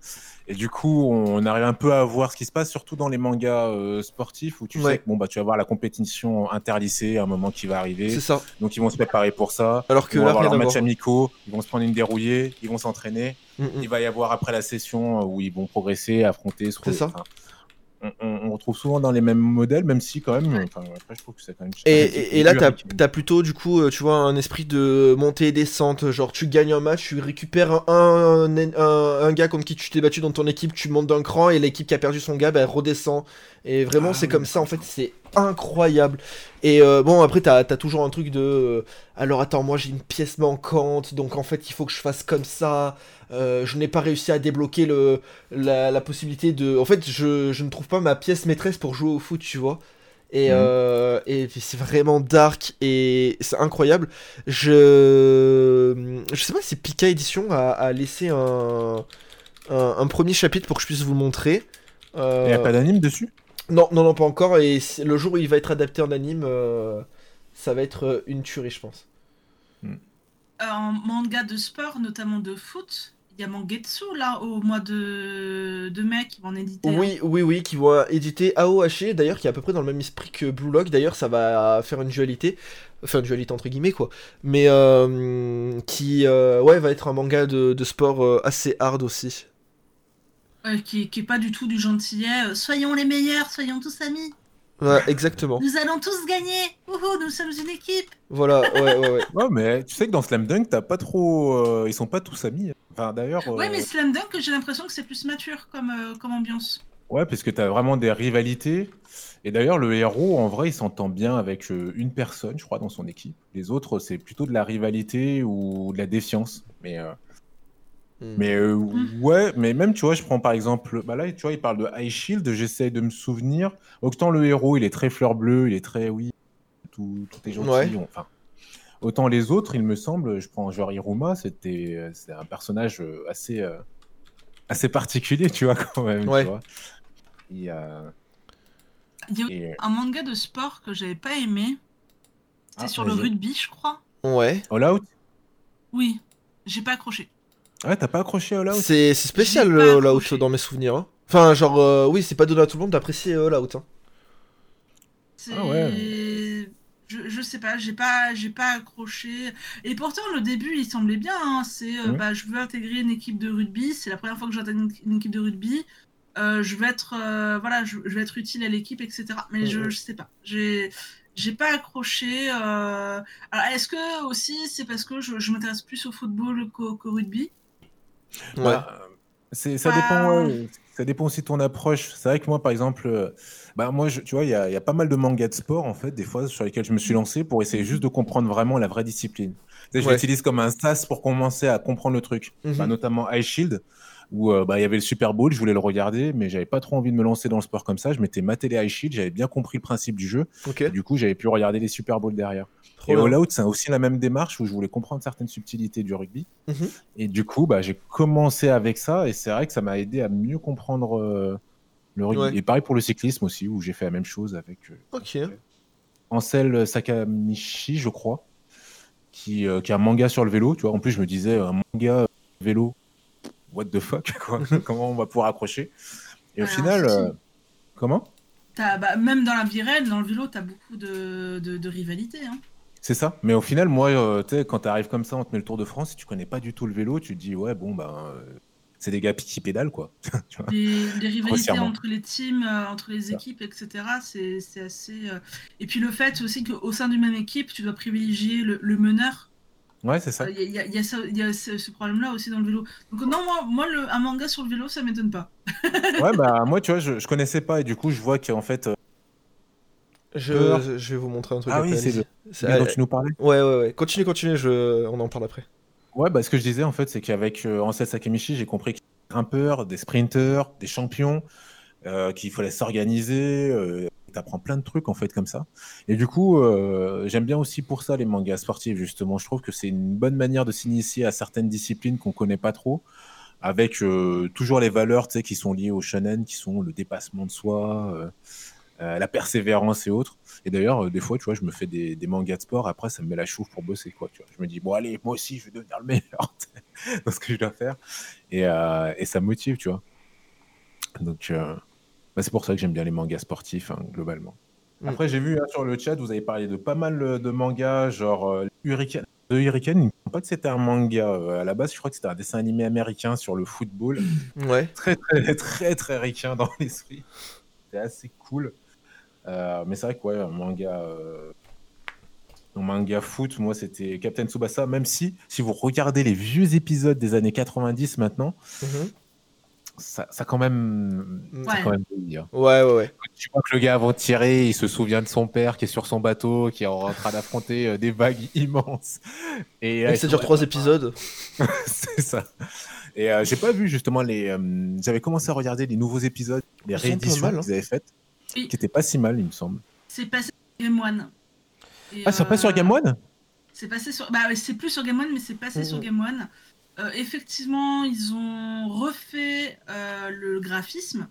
Et du coup, on arrive un peu à voir ce qui se passe, surtout dans les mangas euh, sportifs où tu Ouais. sais que bon bah tu vas voir la compétition interlycée à un moment qui va arriver. C'est ça. Donc ils vont se préparer pour ça. Alors que Ils vont là avoir leurs matchs amicaux, ils vont se prendre une dérouillée, ils vont s'entraîner. Mm. Il va y avoir après la session où ils vont progresser, affronter, se C'est ça. enfin, on, retrouve souvent dans les mêmes modèles, même si quand même. enfin, après, je trouve que c'est quand même. Et, et- et là, t'as as plutôt, du coup, euh, tu vois, un esprit de montée et descente. Genre, tu gagnes un match, tu récupères un, un, un- un gars contre qui tu t'es battu dans ton équipe, tu montes d'un cran, et l'équipe qui a perdu son gars, bah, elle redescend. Et vraiment, Ah c'est comme ça, en fait, c'est incroyable. Et euh, bon, après, t'as as toujours un truc de. euh, alors, attends, moi, j'ai une pièce manquante, donc en fait, il faut que je fasse comme ça. Euh, je n'ai pas réussi à débloquer le, la, la possibilité de. En fait, je, je ne trouve pas ma pièce maîtresse pour jouer au foot, tu vois. Et, Mhm. et c'est vraiment dark et c'est incroyable. Je je sais pas si Pika Edition a, a laissé un, un, un premier chapitre pour que je puisse vous le montrer. Il n'y a pas d'anime dessus? Non, non, non, pas encore. Et le jour où il va être adapté en anime, euh, ça va être euh, une tuerie, je pense. En manga de sport, notamment de foot, il y a Mangetsu là au mois de, de mai qui va en éditer. Oui, oui, oui, qui vont éditer AOH, d'ailleurs, qui est à peu près dans le même esprit que Blue Lock. D'ailleurs, ça va faire une dualité, enfin une dualité entre guillemets quoi, mais euh, qui, euh, ouais, va être un manga de, de sport euh, assez hard aussi. Ouais, qui, qui est pas du tout du gentillet. euh, soyons les meilleurs, soyons tous amis. Ouais, exactement. Nous allons tous gagner. Wouhou, nous sommes une équipe. Voilà, ouais, ouais, ouais. Ouais, mais tu sais que dans Slam Dunk, t'as pas trop. euh, ils sont pas tous amis. Enfin, d'ailleurs. Ouais, euh, mais Slam Dunk, j'ai l'impression que c'est plus mature comme, euh, comme ambiance. Ouais, parce que t'as vraiment des rivalités. Et d'ailleurs, le héros, en vrai, il s'entend bien avec euh, une personne, je crois, dans son équipe. Les autres, c'est plutôt de la rivalité ou de la défiance. Mais, euh, Hmm. mais euh, Mm. ouais, mais même, tu vois, je prends par exemple. Bah là, tu vois, il parle de High Shield, j'essaie de me souvenir. Autant le héros, il est très fleur bleue, il est très, oui, tout, tout est gentil. Ouais. Enfin, autant les autres, il me semble, je prends genre Iruma, c'était euh, c'est un personnage euh, assez, euh, assez particulier, tu vois, quand même. tu vois. Il, euh, Il y a et- un manga de sport que j'avais pas aimé. C'était Ah, sur le rugby, je crois. Ouais. All Out? Oui, j'ai pas accroché. Ouais, t'as pas accroché All Out? C'est c'est spécial pas All Out dans mes souvenirs. hein. Enfin, genre, euh, oui, c'est pas donné à tout le monde d'apprécier euh, All Out. hein. Ah Je, je sais pas, j'ai pas, j'ai pas accroché. Et pourtant, le début, il semblait bien. hein. C'est, euh, Ouais. bah, je veux intégrer une équipe de rugby. C'est la première fois que j'intègre une, une équipe de rugby. Euh, je vais être, euh, voilà, je, je vais être utile à l'équipe, etc. Mais je, Mhm. je sais pas. J'ai, j'ai pas accroché. euh. Alors, est-ce que aussi, c'est parce que je, je m'intéresse plus au football qu'au, qu'au rugby? Ouais. Bah, c'est, ça, dépend, ça dépend aussi de ton approche. C'est vrai que moi, par exemple, euh, bah, moi, je- tu vois, il y a, il y a pas mal de mangas de sport, en fait, des fois, sur lesquels je me suis lancé pour essayer juste de comprendre vraiment la vraie discipline. Je Ouais. l'utilise comme un sas pour commencer à comprendre le truc. Mhm. Bah, notamment High Shield, où euh, bah, il y avait le Super Bowl, je voulais le regarder, mais j'avais pas trop envie de me lancer dans le sport comme ça. Je m'étais maté les High Shield, j'avais bien compris le principe du jeu. Et du coup, j'avais pu regarder les Super Bowls derrière. Trop Et bien. All Out, c'est aussi la même démarche où je voulais comprendre certaines subtilités du rugby. Mhm. Et du coup, bah, j'ai commencé avec ça et c'est vrai que ça m'a aidé à mieux comprendre euh, le rugby. Ouais. Et pareil pour le cyclisme aussi, où j'ai fait la même chose avec euh, Ok. Ansel Sakamichi, je crois, qui, euh, qui a un manga sur le vélo. Tu vois, en plus, je me disais, un manga euh, vélo, what the fuck, quoi. comment on va pouvoir accrocher? Et au final, euh, comment? T'as, bah, même dans la vie réelle, dans le vélo, t'as beaucoup de, de, de rivalité. Hein. C'est ça. Mais au final, moi, euh, tu quand tu arrives comme ça, on te met le Tour de France, si tu connais pas du tout le vélo, tu te dis, ouais, bon, ben, euh, c'est des gars qui pédalent, quoi. Tu vois? Les, les rivalités entre les teams, euh, entre les équipes, etc. C'est c'est assez. euh, Et puis le fait aussi qu'au sein d'une même équipe, tu dois privilégier le, le meneur. Ouais, c'est ça. Il y, a- y a ça- y a ce, ce problème-là aussi dans le vélo. Donc non, moi, moi le, un manga sur le vélo, ça m'étonne pas. Ouais, bah, moi, tu vois, je, je connaissais pas et du coup, je vois qu'en fait, euh, Je, vais vous montrer un truc. Ah après, oui, c'est le- C'est- celui dont tu nous parlais. Ouais, ouais, ouais. Continue, continue, je... on en parle après. Ouais, bah, ce que je disais, en fait, c'est qu'avec euh, Ansel Sakamichi, j'ai compris qu'il y a des grimpeurs, des sprinteurs, des champions, euh, qu'il fallait s'organiser, euh, t'apprends plein de trucs en fait comme ça. Et du coup, euh, j'aime bien aussi pour ça les mangas sportifs justement. Je trouve que c'est une bonne manière de s'initier à certaines disciplines qu'on connaît pas trop, avec euh, toujours les valeurs qui sont liées au shonen, qui sont le dépassement de soi, euh, la persévérance et autres. Et d'ailleurs, des fois, tu vois, je me fais des, mangas de sport. Après, ça me met la chouffe pour bosser quoi. Tu vois. Je me dis bon allez, moi aussi, je vais devenir le meilleur dans ce que je dois faire. Et, et ça motive, tu vois. Donc bah, c'est pour ça que j'aime bien les mangas sportifs, hein, globalement. Mm. Après, j'ai vu hein, sur le chat, vous avez parlé de pas mal euh, de mangas, genre euh, Hurricane. De Hurricane, il me semble pas que c'était un manga euh, à la base, je crois que c'était un dessin animé américain sur le football. Ouais. très, très, très, très ricain dans l'esprit. C'était assez cool. Euh, mais c'est vrai que, ouais, un manga. un manga foot, moi, c'était Captain Tsubasa. Même si, si vous regardez les vieux épisodes des années 90 maintenant, Mhm. Ça, ça quand même. ça Ouais. quand même hein. Ouais, ouais, ouais. Tu vois que le gars avant de tirer, il se souvient de son père qui est sur son bateau, qui est en train d'affronter euh, des vagues immenses. Et, Et euh, ça dure trois épisodes. c'est ça. Et euh, j'ai pas vu justement les. euh, J'avais commencé à regarder les nouveaux épisodes, les pas rééditions mal, hein. qu'ils avaient faites, Oui. qui étaient pas si mal, il me semble. C'est passé sur Game One. Et, Ah, ça passe sur Game One? C'est passé sur. Bah, c'est plus sur Game One, mais c'est passé sur Game One. Euh, effectivement, ils ont refait euh, le graphisme.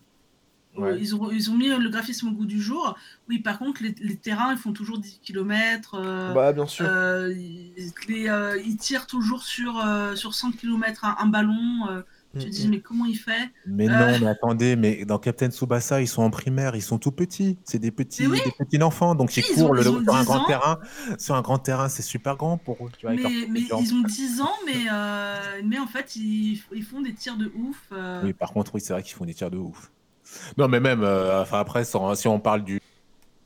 Ouais. Ils, ont, ils ont mis le graphisme au goût du jour. Oui, par contre, les, les terrains, ils font toujours 10 km. Bah, bien sûr. Euh, ils, les, euh, ils tirent toujours sur, euh, sur 100 km un, un ballon. Tu te Mm, dis, mm. mais comment il fait? Mais Euh. non, mais attendez, mais dans Captain Tsubasa, ils sont en primaire, ils sont tout petits. C'est des petits, oui. des petits enfants, donc ils Ils courent ont- le- ils ont sur un 10 grand ans. terrain. Sur un grand terrain, c'est super grand pour eux. Tu vois, mais, ils ont 10 ans, mais, euh, mais en fait, ils, ils font des tirs de ouf. euh, Oui, par contre, oui, c'est vrai qu'ils font des tirs de ouf. Non, mais même, euh, enfin après, sans- si on parle du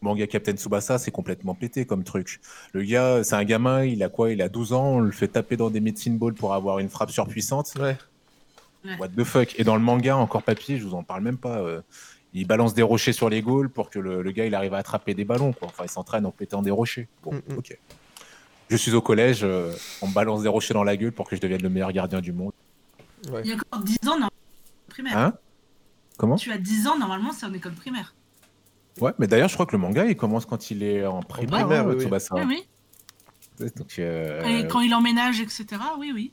manga Captain Tsubasa, c'est complètement pété comme truc. Le gars, c'est un gamin, il a quoi? Il a 12 ans, on le fait taper dans des medicine balls pour avoir une frappe surpuissante. Ouais. What the fuck Et dans le manga, encore papier, je vous en parle même pas. euh, il balance des rochers sur les goals pour que le, le gars il arrive à attraper des ballons. Quoi. Enfin, il s'entraîne en pétant des rochers. Bon, Mm, mm. ok. Je suis au collège, euh, on me balance des rochers dans la gueule pour que je devienne le meilleur gardien du monde. Ouais. Il y a encore 10 ans, normalement, primaire. Hein? Comment? Tu as 10 ans, normalement, c'est en école primaire. Ouais, mais d'ailleurs, je crois que le manga il commence quand il est en primaire. primaire, hein, oui, oui. Tsubasa. Oui, oui. Donc, euh, Et quand il emménage, etc. Oui, oui.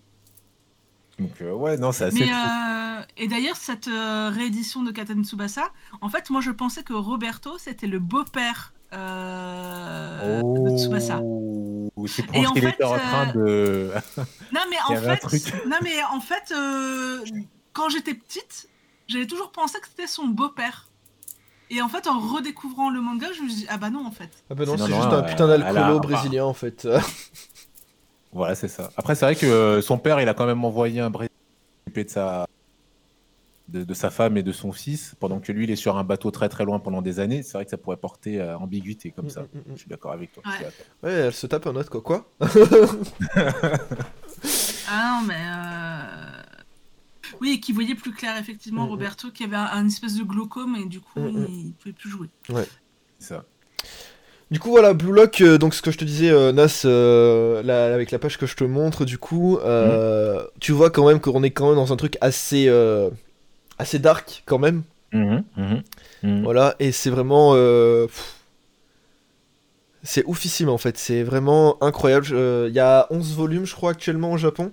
Donc, euh, ouais, non, c'est assez. Mais, euh, et d'ailleurs, cette euh, réédition de Captain Tsubasa, en fait, moi, je pensais que Roberto, c'était le beau-père euh, de Tsubasa. Oh, c'est pour Et en qu'il fait, était en train de. Non, mais en fait, truc. non, mais en fait, euh, quand j'étais petite, j'avais toujours pensé que c'était son beau-père. Et en fait, en redécouvrant le manga, je me suis dit, ah bah non, en fait. Ah bah non, c'est non, juste un euh, putain d'alcoolo brésilien en fait. Voilà, c'est ça. Après, c'est vrai que euh, son père, il a quand même envoyé un Brésilien s'occuper de sa... De, de sa femme et de son fils, pendant que lui, il est sur un bateau très très loin pendant des années. C'est vrai que ça pourrait porter euh, ambiguïté comme ça. Mm, mm, mm. Je suis d'accord avec toi. Ouais. Ouais, elle se tape un autre quoi. Quoi Ah non, mais. euh, Oui, et qui voyait plus clair, effectivement. Roberto, qui avait un, un espèce de glaucome et du coup, il pouvait plus jouer. C'est ça. Du coup voilà, Blue Lock, euh, donc ce que je te disais euh, Nas, euh, avec la page que je te montre, du coup, euh, tu vois quand même qu'on est quand même dans un truc assez, assez dark quand même. Mhm, mhm, mhm. Voilà, et c'est vraiment... c'est oufissime en fait, c'est vraiment incroyable. Il y a 11 volumes je crois actuellement au Japon.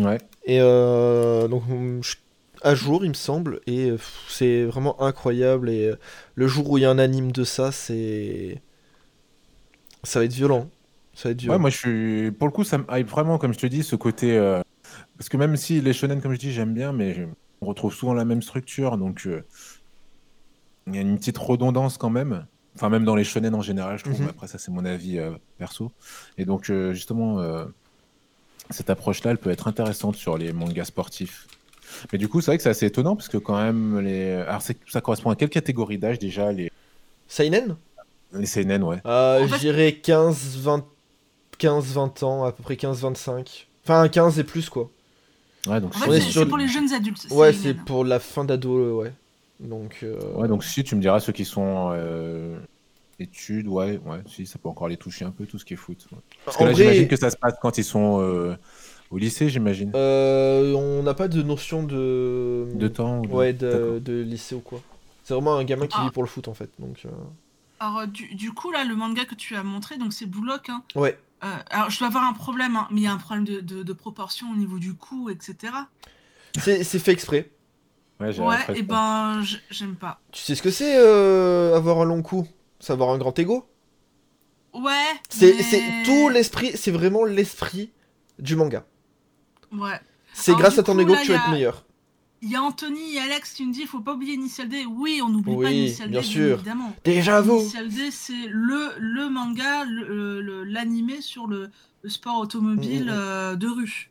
Ouais. Et euh, donc je- à jour il me semble, et c'est vraiment incroyable. Et le jour où il y a un anime de ça, c'est... Ça va être violent. Ça va être violent. Ouais, moi je suis. Pour le coup, ça me hype vraiment, comme je te dis, ce côté. euh, Parce que même si les shonen, comme je dis, j'aime bien, mais je- on retrouve souvent la même structure, donc euh, il y a une petite redondance quand même. Enfin, même dans les shonen en général, je trouve. Mhm. mais Après, ça, c'est mon avis euh, perso. Et donc, euh, justement, euh, cette approche-là, elle peut être intéressante sur les mangas sportifs. Mais du coup, c'est vrai que c'est assez étonnant, parce que quand même, les. Alors, c'est- ça correspond à quelle catégorie d'âge déjà Les, Seinen? Les seinen, ouais. Euh, En fait- Je dirais 15, 20, 15, 20 ans, à peu près 15, 25. Enfin, 15 et plus, quoi. Ouais, donc, En fait, c'est sur pour les jeunes adultes. Ouais, c'est pour la fin d'ado, euh, ouais. Donc, euh, Ouais, donc si tu me diras ceux qui sont euh, études, ouais, ouais, si ça peut encore les toucher un peu tout ce qui est foot. ouais. Parce que en là, vrai, j'imagine que ça se passe quand ils sont euh, au lycée, j'imagine. euh, on n'a pas de notion de... De temps ou de- Ouais, de, de lycée ou quoi. C'est vraiment un gamin qui Ah. vit pour le foot, en fait. Donc, euh, Alors, euh, du, du coup, là, le manga que tu as montré, donc c'est Bullock. Hein. Ouais. Euh, alors, je dois avoir un problème, hein, mais il y a un problème de, de, de proportion au niveau du cou, etc. C'est c'est fait exprès. Ouais, j'ai Ouais, et ben, j'aime pas. Tu sais ce que c'est euh, avoir un long cou? C'est avoir un grand ego? Ouais. C'est mais- tout l'esprit, c'est vraiment l'esprit du manga. Ouais. C'est grâce à ton coup, ego là, que tu vas a- être meilleur. Il y a Anthony et Alex qui me disent faut pas oublier Initial D. Oui, on n'oublie Oui, pas Initial bien D, sûr. évidemment. Déjà vous Initial D, c'est le, le manga, le- le- l'animé sur le, le sport automobile Mm, mm, mm. euh, de rue.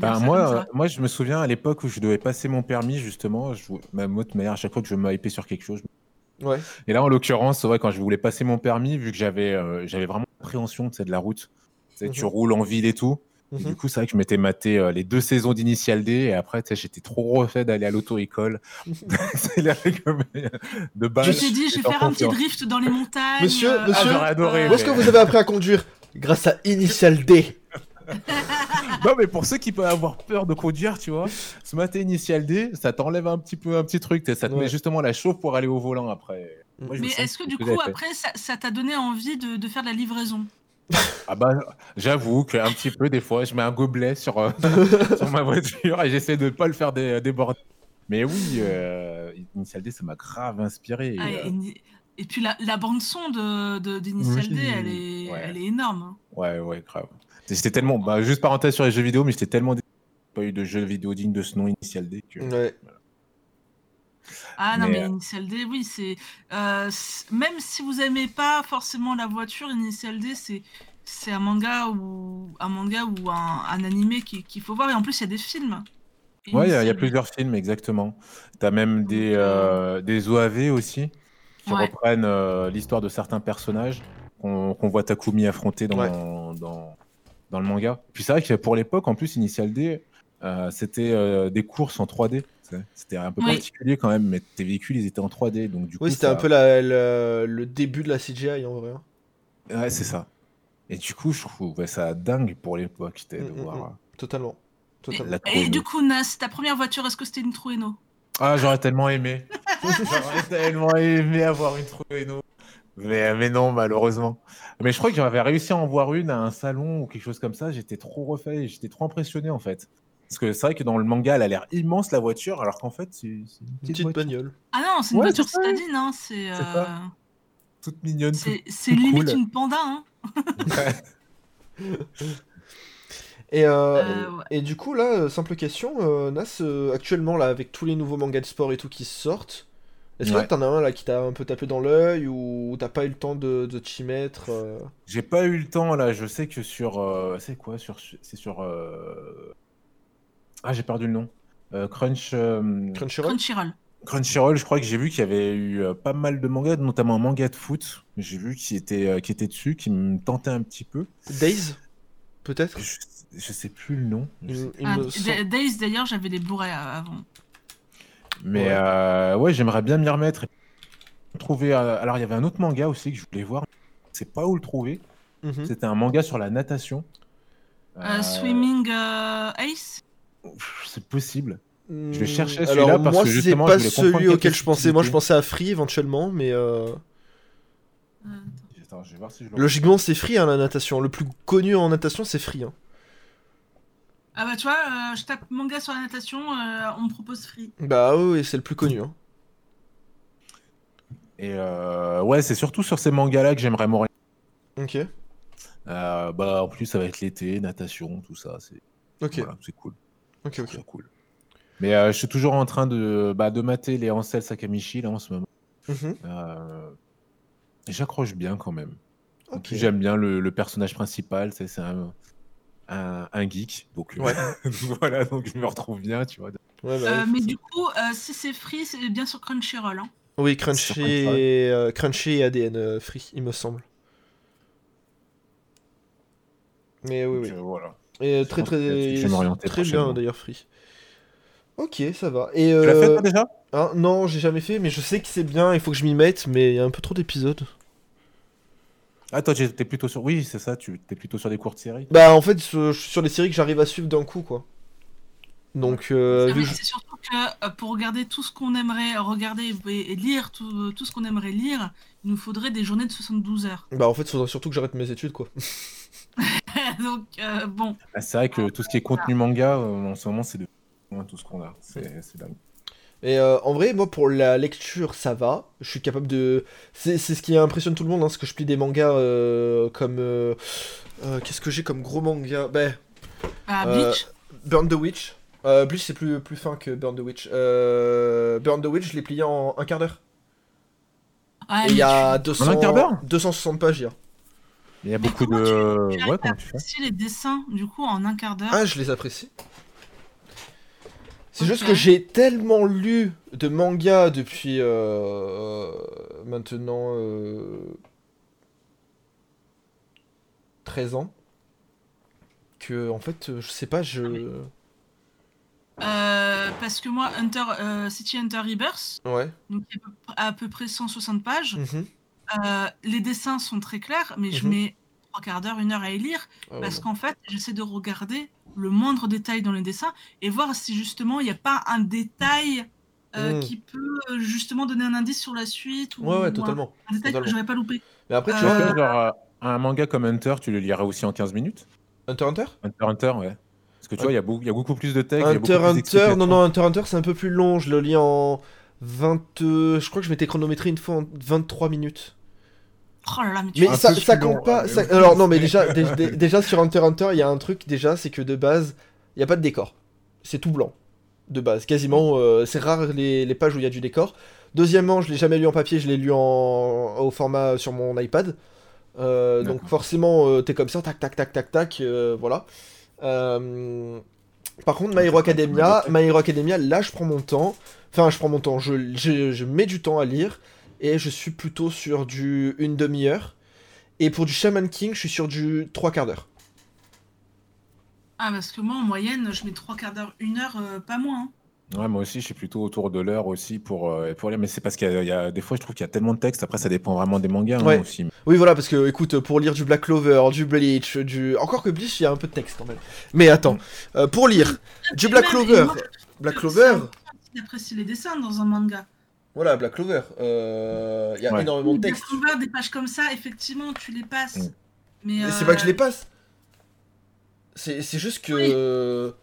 Bah, moi, moi, je me souviens à l'époque où je devais passer mon permis, justement, je, même autre manière, à chaque fois que je me hypais sur quelque chose. Ouais. Et là, en l'occurrence, ouais, quand je voulais passer mon permis, vu que j'avais euh, j'avais vraiment sais, de la route, tu, sais, tu Mhm. roules en ville et tout. Et Mhm. du coup, c'est vrai que je m'étais maté euh, les deux saisons d'Initial D et après, j'étais trop refait d'aller à l'auto-école. Accélérer comme de base. Je t'ai dit, je vais faire un petit drift dans les montagnes. Monsieur, euh, monsieur, Ah, j'aurais adoré, Où est-ce que vous avez appris à conduire Grâce à Initial D? Non, mais pour ceux qui peuvent avoir peur de conduire, tu vois, ce matin Initial D, ça t'enlève un petit peu un petit truc, ça te Ouais. met justement la chauffe pour aller au volant après. Moi, me Mais est-ce que du coup, après, ça ça t'a donné envie de, de faire de la livraison? Ah bah, j'avoue qu'un petit peu, des fois, je mets un gobelet sur, euh, sur ma voiture et j'essaie de pas le faire dé- déborder. Mais oui, euh, Initial D, ça m'a grave inspiré. et, Ah, euh, et, puis la, la bande-son de, de, d'Initial Oui. D, elle est, Ouais. elle est énorme. hein. Ouais, ouais, grave. J'étais tellement, bah, juste parenthèse sur les jeux vidéo, mais j'étais tellement pas eu de jeux vidéo digne de ce nom Initial D que. Ouais. Ah non, Mais, mais euh, Initial D, oui, c'est. euh, c- même si vous aimez pas forcément la voiture, Initial D, c'est. C'est un manga ou un manga ou un, un animé qui- qu'il faut voir et en plus il y a des films. Ouais, il y, a- plusieurs films, exactement. T'as même des, euh, des OAV aussi, qui Ouais. reprennent euh, l'histoire de certains personnages qu'on voit Takumi affronter dans, Ouais. dans, dans le manga. Puis c'est vrai que pour l'époque, en plus, Initial D, euh, c'était euh, des courses en 3D. C'était un peu Oui. particulier quand même, mais tes véhicules, ils étaient en 3D. Donc du coup, Oui, c'était ça- un peu la- la- le début de la CGI en vrai. hein. Ouais, c'est ça. Et du coup, je trouvais ça dingue pour l'époque, c'était de Mm, mm, voir... mm. Totalement. Totalement. Et Trueno. du coup, Nas, ta première voiture, est-ce que c'était une Trueno? Ah, j'aurais tellement aimé. j'aurais tellement aimé avoir une Trueno. Mais, mais non, malheureusement. Mais je crois que j'avais réussi à en voir une à un salon ou quelque chose comme ça. J'étais trop refait, j'étais trop impressionné en fait. Parce que c'est vrai que dans le manga, elle a l'air immense la voiture, alors qu'en fait, c'est une petite, bagnole. Ah non, c'est une Ouais, voiture citadine, hein, c'est. Euh, toute mignonne. C'est limite cool. une panda, hein. Et, euh, Euh, ouais. et du coup, là, euh, simple question, euh, Nas, euh, actuellement, là, avec tous les nouveaux mangas de sport et tout qui sortent, est-ce Ouais. que t'en as un là qui t'a un peu tapé dans l'œil ou t'as pas eu le temps de, de t'y mettre euh, J'ai pas eu le temps là. Je sais que sur. euh, c'est quoi sur, C'est sur. Ah, j'ai perdu le nom. Euh, Crunch. euh, Crunchyroll Crunchyroll. Crunchyroll, je crois que j'ai vu qu'il y avait eu euh, pas mal de mangas, notamment un manga de foot. J'ai vu qui était, euh, qui était dessus, qui me tentait un petit peu. Days Peut-être Je, je sais plus le nom. je sais- Il- il Ah, me Days, d'ailleurs, j'avais les Blu-ray avant. Mais Ouais. euh, ouais, j'aimerais bien m'y remettre. Trouver, euh, alors il y avait un autre manga aussi que je voulais voir. Je sais pas où le trouver. Mhm. C'était un manga sur la natation. Euh, Euh, Swimming euh, Ace? C'est possible. Je vais chercher Alors, celui-là parce moi, que c'est pas je celui auquel je pensais. Moi, je pensais à Free éventuellement, mais euh, Attends, je vais voir si je le logiquement, c'est Free hein, la natation. Le plus connu en natation, c'est Free. hein. Ah bah tu vois, euh, je tape manga sur la natation, euh, on me propose free. Bah oui, c'est le plus connu. hein. Et euh, ouais, c'est surtout sur ces mangas-là que j'aimerais m'orienter. Ok, Euh, bah, en plus, ça va être l'été, natation, tout ça. C'est ok, voilà, c'est cool. Ok, C'est ok. cool. Mais euh, je suis toujours en train de, bah, de mater les Ansel Sakamichi là en ce moment. Mhm, Euh, J'accroche bien quand même. En ok. plus, J'aime bien le, le personnage principal, c'est c'est un, un, un geek. Donc euh, Ouais. voilà, donc je me retrouve bien, tu vois. Ouais, bah Euh, mais du coup, euh, si c'est free, c'est bien sur Crunchyroll. Hein. Oui, Crunchy et, euh, Crunchy et ADN euh, Free, il me semble. Mais oui, Donc, oui. voilà. Et euh, très très très bien d'ailleurs Free. Ok, ça va. Et Tu l'as fait euh, toi déjà? hein, non, j'ai jamais fait, mais je sais que c'est bien. Il faut que je m'y mette, mais il y a un peu trop d'épisodes. Ah, toi, t'es plutôt sur. Oui, c'est ça, tu es plutôt sur des courtes séries. Bah en fait, je je suis sur les séries que j'arrive à suivre d'un coup, quoi. Donc, euh, je- C'est surtout que euh, pour regarder tout ce qu'on aimerait regarder et, lire, tout, tout ce qu'on aimerait lire, il nous faudrait des journées de 72 heures. Bah en fait, faudrait surtout que j'arrête mes études quoi. Donc, euh, bon. Ah, c'est vrai que tout ce qui est contenu manga, euh, en ce moment, c'est de tout ce qu'on a. C'est dingue. Et euh, en vrai, moi pour la lecture, ça va. Je suis capable de. C'est ce qui impressionne tout le monde, hein, ce que je plie des mangas euh, comme. euh, euh, Qu'est-ce que j'ai comme gros manga? Ben, Ah, Euh, Bleach? Burn the Witch. Euh, Bleach c'est plus, plus fin que Burn the Witch. Euh, Burn the Witch, je l'ai plié en un quart d'heure. Ah, il y a tu- 200, un quart d'heure? 260 pages, il y a. Il y a mais beaucoup de. tu- tu Ouais, comment tu fais apprécier les dessins, du coup, en un quart d'heure. Ah, je les apprécie. C'est juste que j'ai tellement lu de mangas depuis euh, maintenant euh, 13 ans que en fait euh, je sais pas je Euh, parce que moi, Hunter, euh, City Hunter Rebirth, ouais donc à peu- à peu près 160 pages, mhm. Euh, les dessins sont très clairs, mais je Mhm. mets trois quarts d'heure, une heure à y lire, Ah ouais, parce qu'en fait, j'essaie de regarder le moindre détail dans les dessins et voir si justement il n'y a pas un détail euh, Mm. qui peut euh, justement donner un indice sur la suite ou, ouais ou ouais un- totalement un, détail totalement. que j'aurais pas loupé. mais après tu Euh, vois genre, un manga comme Hunter, tu le liras aussi en 15 minutes Hunter Hunter? Hunter Hunter, ouais. Parce que tu vois, il y, a beaucoup- il y a beaucoup plus de texte. il y a Hunter Hunter non non Hunter Hunter c'est un peu plus long je le lis en 20 euh, je crois que je m'étais chronométré une fois en 23 minutes Oh là là, mais tu Mais Un ça, compte pas. ça- Alors non, mais déjà, dé- dé- déjà sur Hunter x Hunter, il y a un truc déjà, c'est que de base, il y a pas de décor. C'est tout blanc de base. Quasiment, euh, c'est rare les, les pages où il y a du décor. Deuxièmement, je l'ai jamais lu en papier, je l'ai lu en au format sur mon iPad. Euh, donc forcément, euh, t'es comme ça, tac tac tac tac tac, euh, voilà. Euh, Par contre, My Hero Academia, My Hero Academia, là, je prends mon temps. Enfin, je prends mon temps. Je, je, je mets du temps à lire et je suis plutôt sur du une demi-heure. Et pour du Shaman King, je suis sur du trois quarts d'heure. Ah, parce que moi, en moyenne, je mets trois quarts d'heure, une heure, euh, pas moins. hein. Ouais, moi aussi, je suis plutôt autour de l'heure aussi pour, euh, pour lire. Mais c'est parce qu'il y, a- il y a des fois, je trouve qu'il y a tellement de textes. Après, ça dépend vraiment des mangas hein, Ouais. aussi. Oui, voilà, parce que, écoute, pour lire du Black Clover, du Bleach, du... Encore que Bleach, il y a un peu de texte quand même. Mais attends, euh, pour lire du Et Black Clover... Black Clover d'apprécier les dessins dans un manga. Voilà, Black Clover. euh, Il y a Ouais. énormément de Des texte. Clover, des pages comme ça, effectivement, tu les passes. Mm. Mais, Mais euh, c'est pas que je les passe. C'est c'est juste que...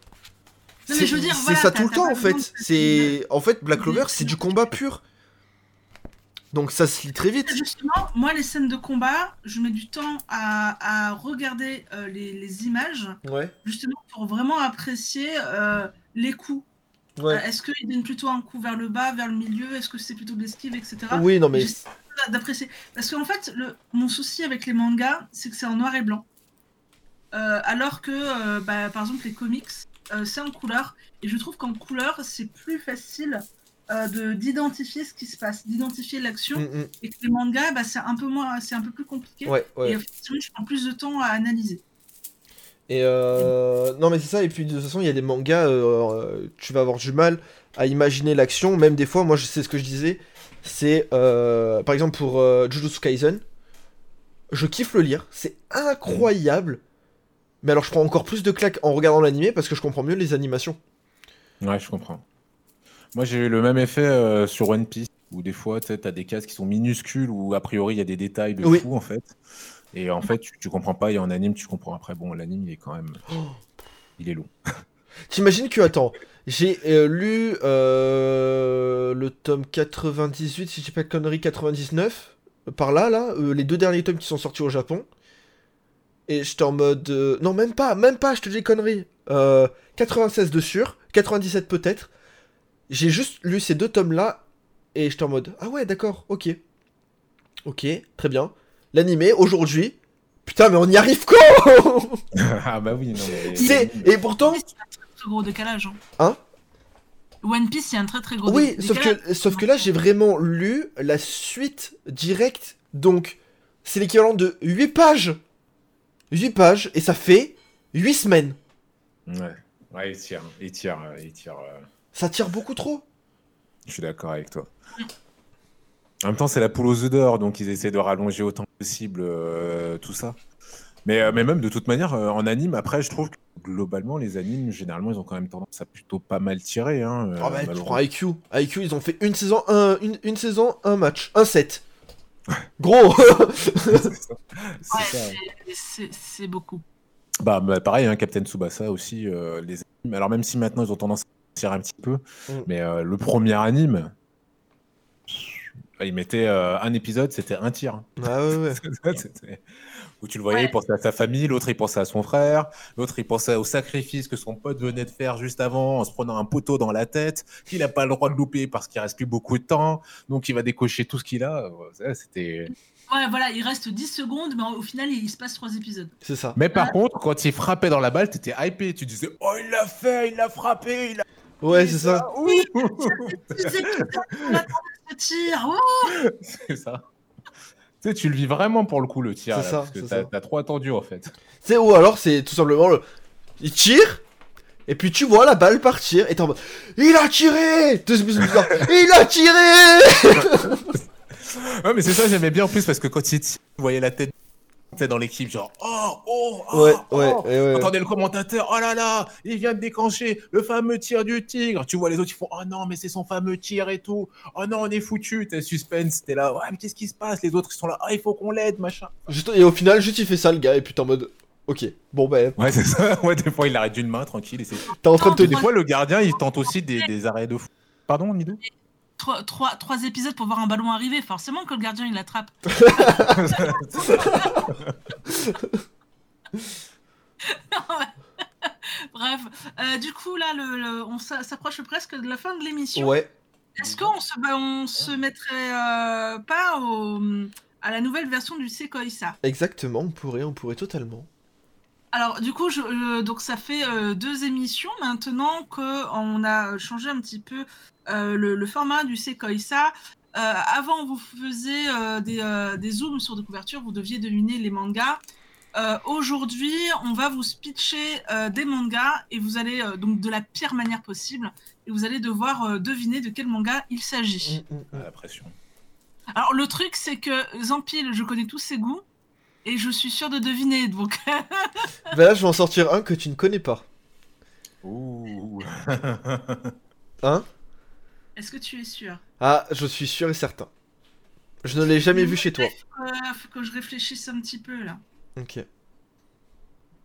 C'est voilà, ça tout le temps en fait. C'est en fait Black de- Clover, c'est du combat pur. Donc ça se lit très vite. Justement, moi, les scènes de combat, je mets du temps à, à regarder euh, les, les images, Ouais. justement pour vraiment apprécier euh, les coups. Ouais. Euh, Est-ce qu'ils donnent plutôt un coup vers le bas, vers le milieu? Est-ce que c'est plutôt de l'esquive, etc. Oui, non mais d'apprécier. Parce qu'en fait, le, mon souci avec les mangas, c'est que c'est en noir et blanc. Euh, alors que, euh, bah, par exemple, les comics, c'est en couleur. Et je trouve qu'en couleur, c'est plus facile de d'identifier ce qui se passe, d'identifier l'action. Mm, mm. Et que les mangas, bah, c'est un peu moins, un peu plus compliqué. ouais, ouais. Et effectivement, je prends plus de temps à analyser. Et euh... non mais c'est ça. Et puis de toute façon, il y a des mangas, euh, tu vas avoir du mal à imaginer l'action. Même des fois, moi, je sais ce que je disais. C'est euh, par exemple pour euh, Jujutsu Kaisen, je kiffe le lire. C'est incroyable. Mais alors, je prends encore plus de claques en regardant l'animé parce que je comprends mieux les animations. Ouais, je comprends. Moi, j'ai eu le même effet euh, sur One Piece, où des fois, tu as des cases qui sont minuscules, où a priori, il y a des détails de Oui. fou, en fait. Et en fait, tu, tu comprends pas, et en anime, tu comprends. Après, bon, l'anime, il est quand même. Il est long. T'imagines que, attends, j'ai euh, lu euh, le tome 98, si je dis pas de conneries, 99, euh, par là, là, euh, les deux derniers tomes qui sont sortis au Japon. Et j'étais en mode. non, même pas, même pas, je te dis conneries. Euh, 96 de sûr, 97 peut-être. J'ai juste lu ces deux tomes-là, et j'étais en mode. Ah ouais, d'accord, ok. Ok, très bien. L'animé, aujourd'hui. Putain, mais on y arrive quand ah, bah oui, non, mais. C'est. Et pourtant. One Piece, il y a un très, très gros décalage. hein. Hein One Piece, il y a un très très gros Oui, dé- sauf décalage. que, sauf que là, j'ai vraiment lu la suite directe. Donc, c'est l'équivalent de 8 pages. 8 pages, et ça fait 8 semaines. Ouais, ouais, il tire, il tire, il tire. euh, Ça tire beaucoup trop. Je suis d'accord avec toi. En même temps, c'est la poule aux œufs d'or, donc ils essaient de rallonger autant que possible euh, tout ça. Mais, euh, mais même de toute manière, euh, en anime, après, je trouve que globalement, les animes, généralement, ils ont quand même tendance à plutôt pas mal tirer. Hein, Oh bah, tu prends IQ. IQ, ils ont fait une saison, un, une, une saison, un match, un set. Gros C'est. Ouais, beaucoup. Bah, bah, pareil, hein, Captain Tsubasa aussi, euh, les animes. Alors même si maintenant ils ont tendance à tirer un petit peu, Mm. mais euh, le premier anime, il mettait euh, un épisode, c'était un tir. Ah ouais, ouais. Où tu le voyais, Ouais. il pensait à sa famille, l'autre il pensait à son frère, l'autre il pensait au sacrifice que son pote venait de faire juste avant en se prenant un poteau dans la tête, qu'il n'a pas le droit de louper parce qu'il reste plus beaucoup de temps, donc il va décocher tout ce qu'il a. Ouais, C'était. Ouais, voilà, il reste 10 secondes, mais au final, il se passe 3 épisodes. C'est ça. Mais par contre, quand il frappait dans la balle, t'étais hypé, tu disais Oh, il l'a fait, il l'a frappé, il a. Ouais, c'est ça. On attendait ce tir. oh C'est ça. Tu sais, tu le vis vraiment pour le coup, le tir. C'est là, ça, parce que t'as trop attendu en fait. Tu sais, ou alors c'est tout simplement le. Il tire, et puis tu vois la balle partir, et t'es en mode. Il a tiré Il a tiré Ouais, mais c'est ça, j'aimais bien en plus parce que quand il tire, tu voyais la tête sais, dans l'équipe, genre Oh, oh, oh, Ouais, oh. ouais, ouais, ouais. Entendez le commentateur, oh là là, il vient de déclencher le fameux tir du tigre. Tu vois les autres, ils font, oh non, mais c'est son fameux tir et tout. Oh non, on est foutu. T'es suspense, t'es là, ouais, mais qu'est-ce qui se passe? Les autres, ils sont là, ah, il faut qu'on l'aide, machin. Juste- et au final, juste il fait ça, le gars, et puis t'es en mode. Ok, bon ben, Ouais, c'est ça. Ouais, des fois, il arrête d'une main, tranquille. Et c'est... t'es en train de te Des dire. fois, le gardien, il tente aussi des, des arrêts de fou. Pardon, Midou Trois, trois, trois épisodes pour voir un ballon arriver. Forcément que le gardien, il l'attrape. Bref, Euh, du coup, là, le, le- on s'a- s'approche presque de la fin de l'émission. Ouais, Est-ce qu'on se, bah, on se mettrait euh, pas au, à la nouvelle version du Sekoïsa exactement, on pourrait, on pourrait totalement. Alors, du coup, je, euh, donc ça fait euh, deux émissions maintenant qu'on a changé un petit peu euh, le, le format du Sekoïsa. Euh, avant, vous faisiez euh, des, euh, des zooms sur des couvertures, vous deviez deviner les mangas. Euh, Aujourd'hui, on va vous pitcher euh, des mangas et vous allez euh, donc de la pire manière possible et vous allez devoir euh, deviner de quel manga il s'agit. Mm, mm, mm. Ah, La pression. Alors le truc c'est que Zampil, je connais tous ses goûts et je suis sûre de deviner donc Ben là, je vais en sortir un que tu ne connais pas. Ouh. Hein? Est-ce que tu es sûr? Ah, je suis sûr et certain. Je ne l'ai jamais vu chez toi. Euh, faut que je réfléchisse un petit peu là. Ok.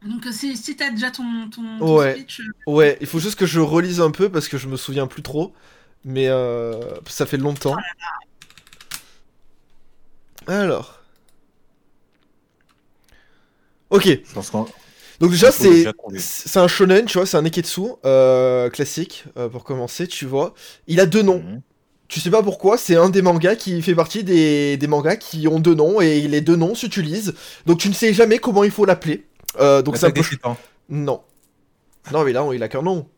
Donc euh, si, si t'as déjà ton, ton, ton Ouais. speech, euh, Ouais, il faut juste que je relise un peu parce que je me souviens plus trop. Mais euh, ça fait longtemps. Alors. Ok, Je pense qu'on donc déjà on c'est c'est un shonen, tu vois, c'est un neketsu euh, classique euh, pour commencer, tu vois. Il a deux noms. Mhm. Tu sais pas pourquoi, c'est un des mangas qui fait partie des, des mangas qui ont deux noms et les deux noms s'utilisent. Donc tu ne sais jamais comment il faut l'appeler. Euh, donc c'est un L'attaque peu des titans. non. Non mais là il a qu'un nom.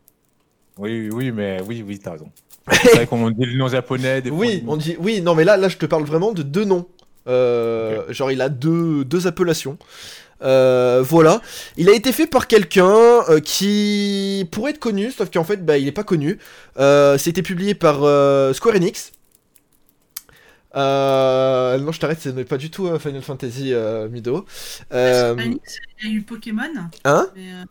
Oui, oui, mais oui, oui, t'as raison. C'est vrai qu'on dit le nom japonais. Des Oui, fois, on dit oui, non mais là là je te parle vraiment de deux noms. Euh, Genre il a deux, deux appellations. Euh, voilà, il a été fait par quelqu'un euh, qui pourrait être connu, sauf qu'en fait bah, il est pas connu. Euh, C'était publié par euh, Square Enix. Euh, non, je t'arrête, ce n'est pas du tout euh, Final Fantasy euh, Mido. Euh, Square Enix, il y a eu Pokémon. hein? Mais, euh,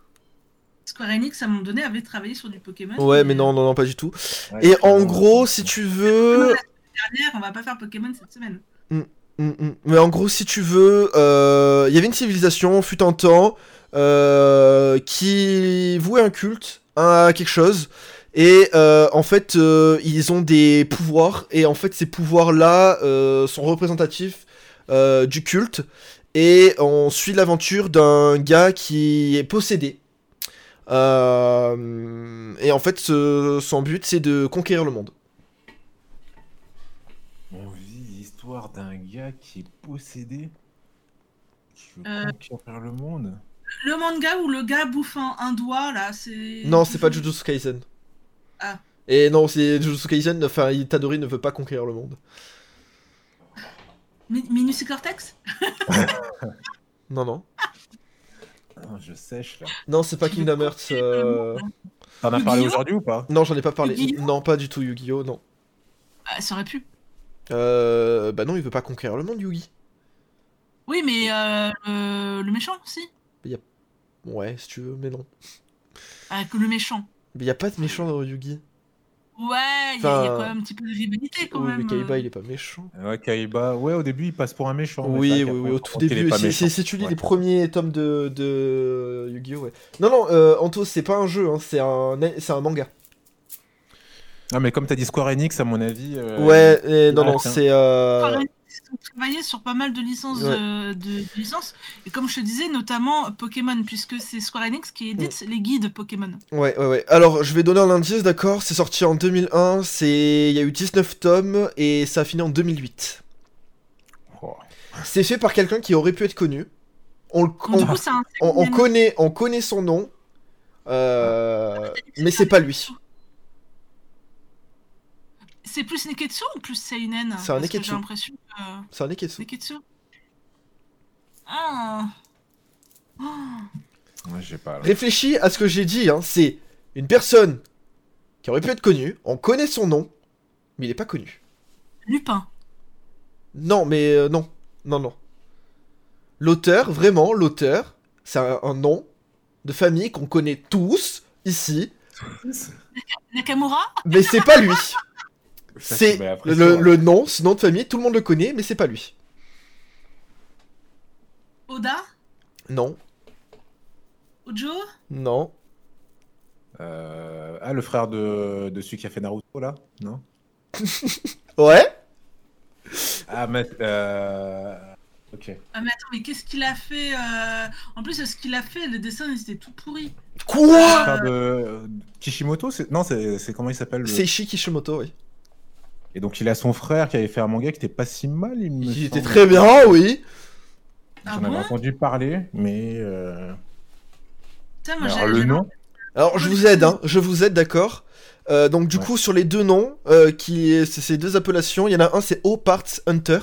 Square Enix à un moment donné avait travaillé sur du Pokémon. Ouais, mais non, non, non, pas du tout. Ouais, Et en gros, si tu veux. la semaine dernière, on va pas faire Pokémon cette semaine. Mm, mm. Mais en gros, si tu veux, euh, il y avait une civilisation, fut un temps, euh, qui vouait un culte à quelque chose. Et euh, en fait, ils ont des pouvoirs. Et en fait, ces pouvoirs-là sont représentatifs du culte. Et on suit l'aventure d'un gars qui est possédé. Et en fait, son but, c'est de conquérir le monde. On vit l'histoire d'un gars qui est possédé. Qui veut Euh. conquérir le monde. Le manga où le gars bouffe un, un doigt là, c'est. Non, c'est pas Jujutsu Kaisen. Ah. Et non, c'est Jujutsu Kaisen, enfin, Itadori ne veut pas conquérir le monde. Mi- Minus et Cortex Non, non. Je sèche là. Non, c'est pas Kingdom Hearts. euh, T'en as parlé aujourd'hui ou pas? Non, j'en ai pas parlé. Non, pas du tout Yu-Gi-Oh, non. Ah, Ça aurait pu. Euh, bah non, il veut pas conquérir le monde, Yugi. Oui, mais euh, le, le méchant, si. Ouais, si tu veux, mais non. Ah, que le méchant. Mais y a pas de méchant dans Yugi. Ouais, il y, a- y a quand même un petit peu de rivalité quand Oui, même. mais Kaiba, il est pas méchant. Ouais, Kaiba, ouais, au début, il passe pour un méchant. Oui, oui, oui, au tout début. Si, si- si tu lis Ouais. les premiers tomes de, de Yu-Gi-Oh! Ouais. Non, non, euh, Anto, c'est pas un jeu, hein, c'est un, c'est un manga. Non, mais comme t'as dit Square Enix, à mon avis. euh, ouais, et non, ah, non, tiens. c'est. euh, Pareil, Ils ont travaillé sur pas mal de licences, Ouais. de, licences. Et comme je te disais, notamment Pokémon, puisque c'est Square Enix qui édite les guides Pokémon. Ouais, ouais, ouais. Alors, je vais donner un indice, d'accord? C'est sorti en 2001, c'est... il y a eu 19 tomes, et ça a fini en 2008. Oh. C'est fait par quelqu'un qui aurait pu être connu. On, le- Donc, on- du coup, c'est un on- on seinen. connaît, on connaît son nom, euh, mais c'est pas lui. C'est plus Neketsu ou plus Seinen C'est un Neketsu. J'ai l'impression que. C'est un Neketsu. Neketsu. Ah. Oh. Ouais, j'ai pas. là. Réfléchis à ce que j'ai dit, hein. c'est une personne qui aurait pu être connue, on connaît son nom, mais il est pas connu. Lupin. Non, mais euh, non, non, non. L'auteur, vraiment, l'auteur, c'est un, un nom de famille qu'on connaît tous ici, Nakamura? Mais c'est pas lui. C'est le, c'est- le nom, ce nom de famille, tout le monde le connaît, mais c'est pas lui. Oda? Non, Ojo? Non, Euh, Ah, le frère de, de celui qui a fait Naruto, là? Non? Ouais. Ah, mais. Euh... Ok. Ah mais attends, mais qu'est-ce qu'il a fait euh, En plus, ce qu'il a fait, le dessin, il était tout pourri. Le Quoi frère de Kishimoto c'est- Non, c'est c'est comment il s'appelle le- Seishi Kishimoto, oui. Et donc, il a son frère qui avait fait un manga qui était pas si mal, il me Il était semble. très bien, oui. Ah J'en avais entendu parler, mais. euh, Putain, moi, Alors, le nom Alors, je vous aide, hein, je vous aide, d'accord Euh, Donc, du Ouais. coup, sur les deux noms, euh, qui c'est ces deux appellations, il y en a un, c'est O Parts Hunter.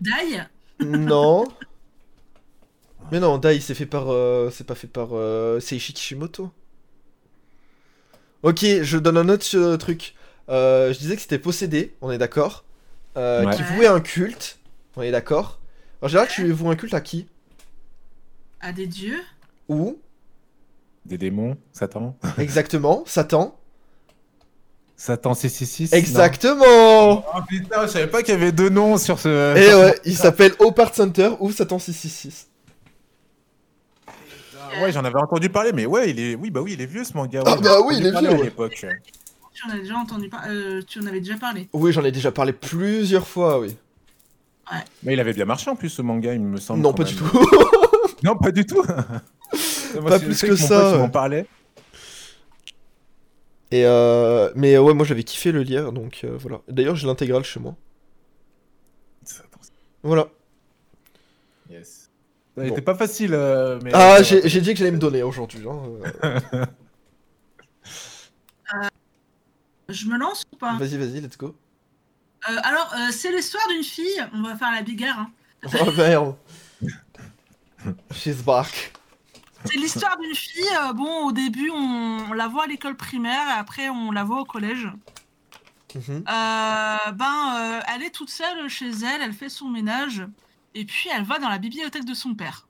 Dai Non. Mais non, Dai, c'est fait par. euh, c'est pas fait par euh, Seishi Kishimoto. Ok, je donne un autre euh, truc. Euh, je disais que c'était possédé, on est d'accord. Euh, Ouais. Qui vouait un culte, on est d'accord. En général, tu voues un culte à qui? À des dieux? Où Des démons Satan? Exactement, Satan. Satan 666 Exactement Oh putain, je savais pas qu'il y avait deux noms sur ce. Et ouais, il s'appelle Opart Center ou Satan 666. Ouais, j'en avais entendu parler, mais ouais, il est. Oui, bah oui, il est vieux ce manga. Ah ouais, bah oui, il est vieux, à ouais. l'époque. Tu en as déjà entendu par... euh, tu en avais déjà parlé. Oui, j'en ai déjà parlé plusieurs fois, oui. Mais il avait bien marché en plus ce manga, il me semble. Non, pas du tout. Non, pas du tout. Pas plus que ça, ouais. On parlait. Et euh, mais euh, ouais, moi j'avais kiffé le lire, donc euh, voilà. D'ailleurs, j'ai l'intégrale chez moi. Voilà. Yes. Ça Bon. était pas facile, euh, mais. Ah, ça j'ai dit que j'allais me donner aujourd'hui. hein, euh. Je me lance ou pas? Vas-y, vas-y, let's go. Euh, Alors, euh, c'est l'histoire d'une fille. On va faire la bigarre. hein. Oh merde. She's back. C'est l'histoire d'une fille. euh, bon, au début, on, on la voit à l'école primaire et après, on la voit au collège. Mhm. Euh, ben, euh, elle est toute seule chez elle, elle fait son ménage, et puis elle va dans la bibliothèque de son père.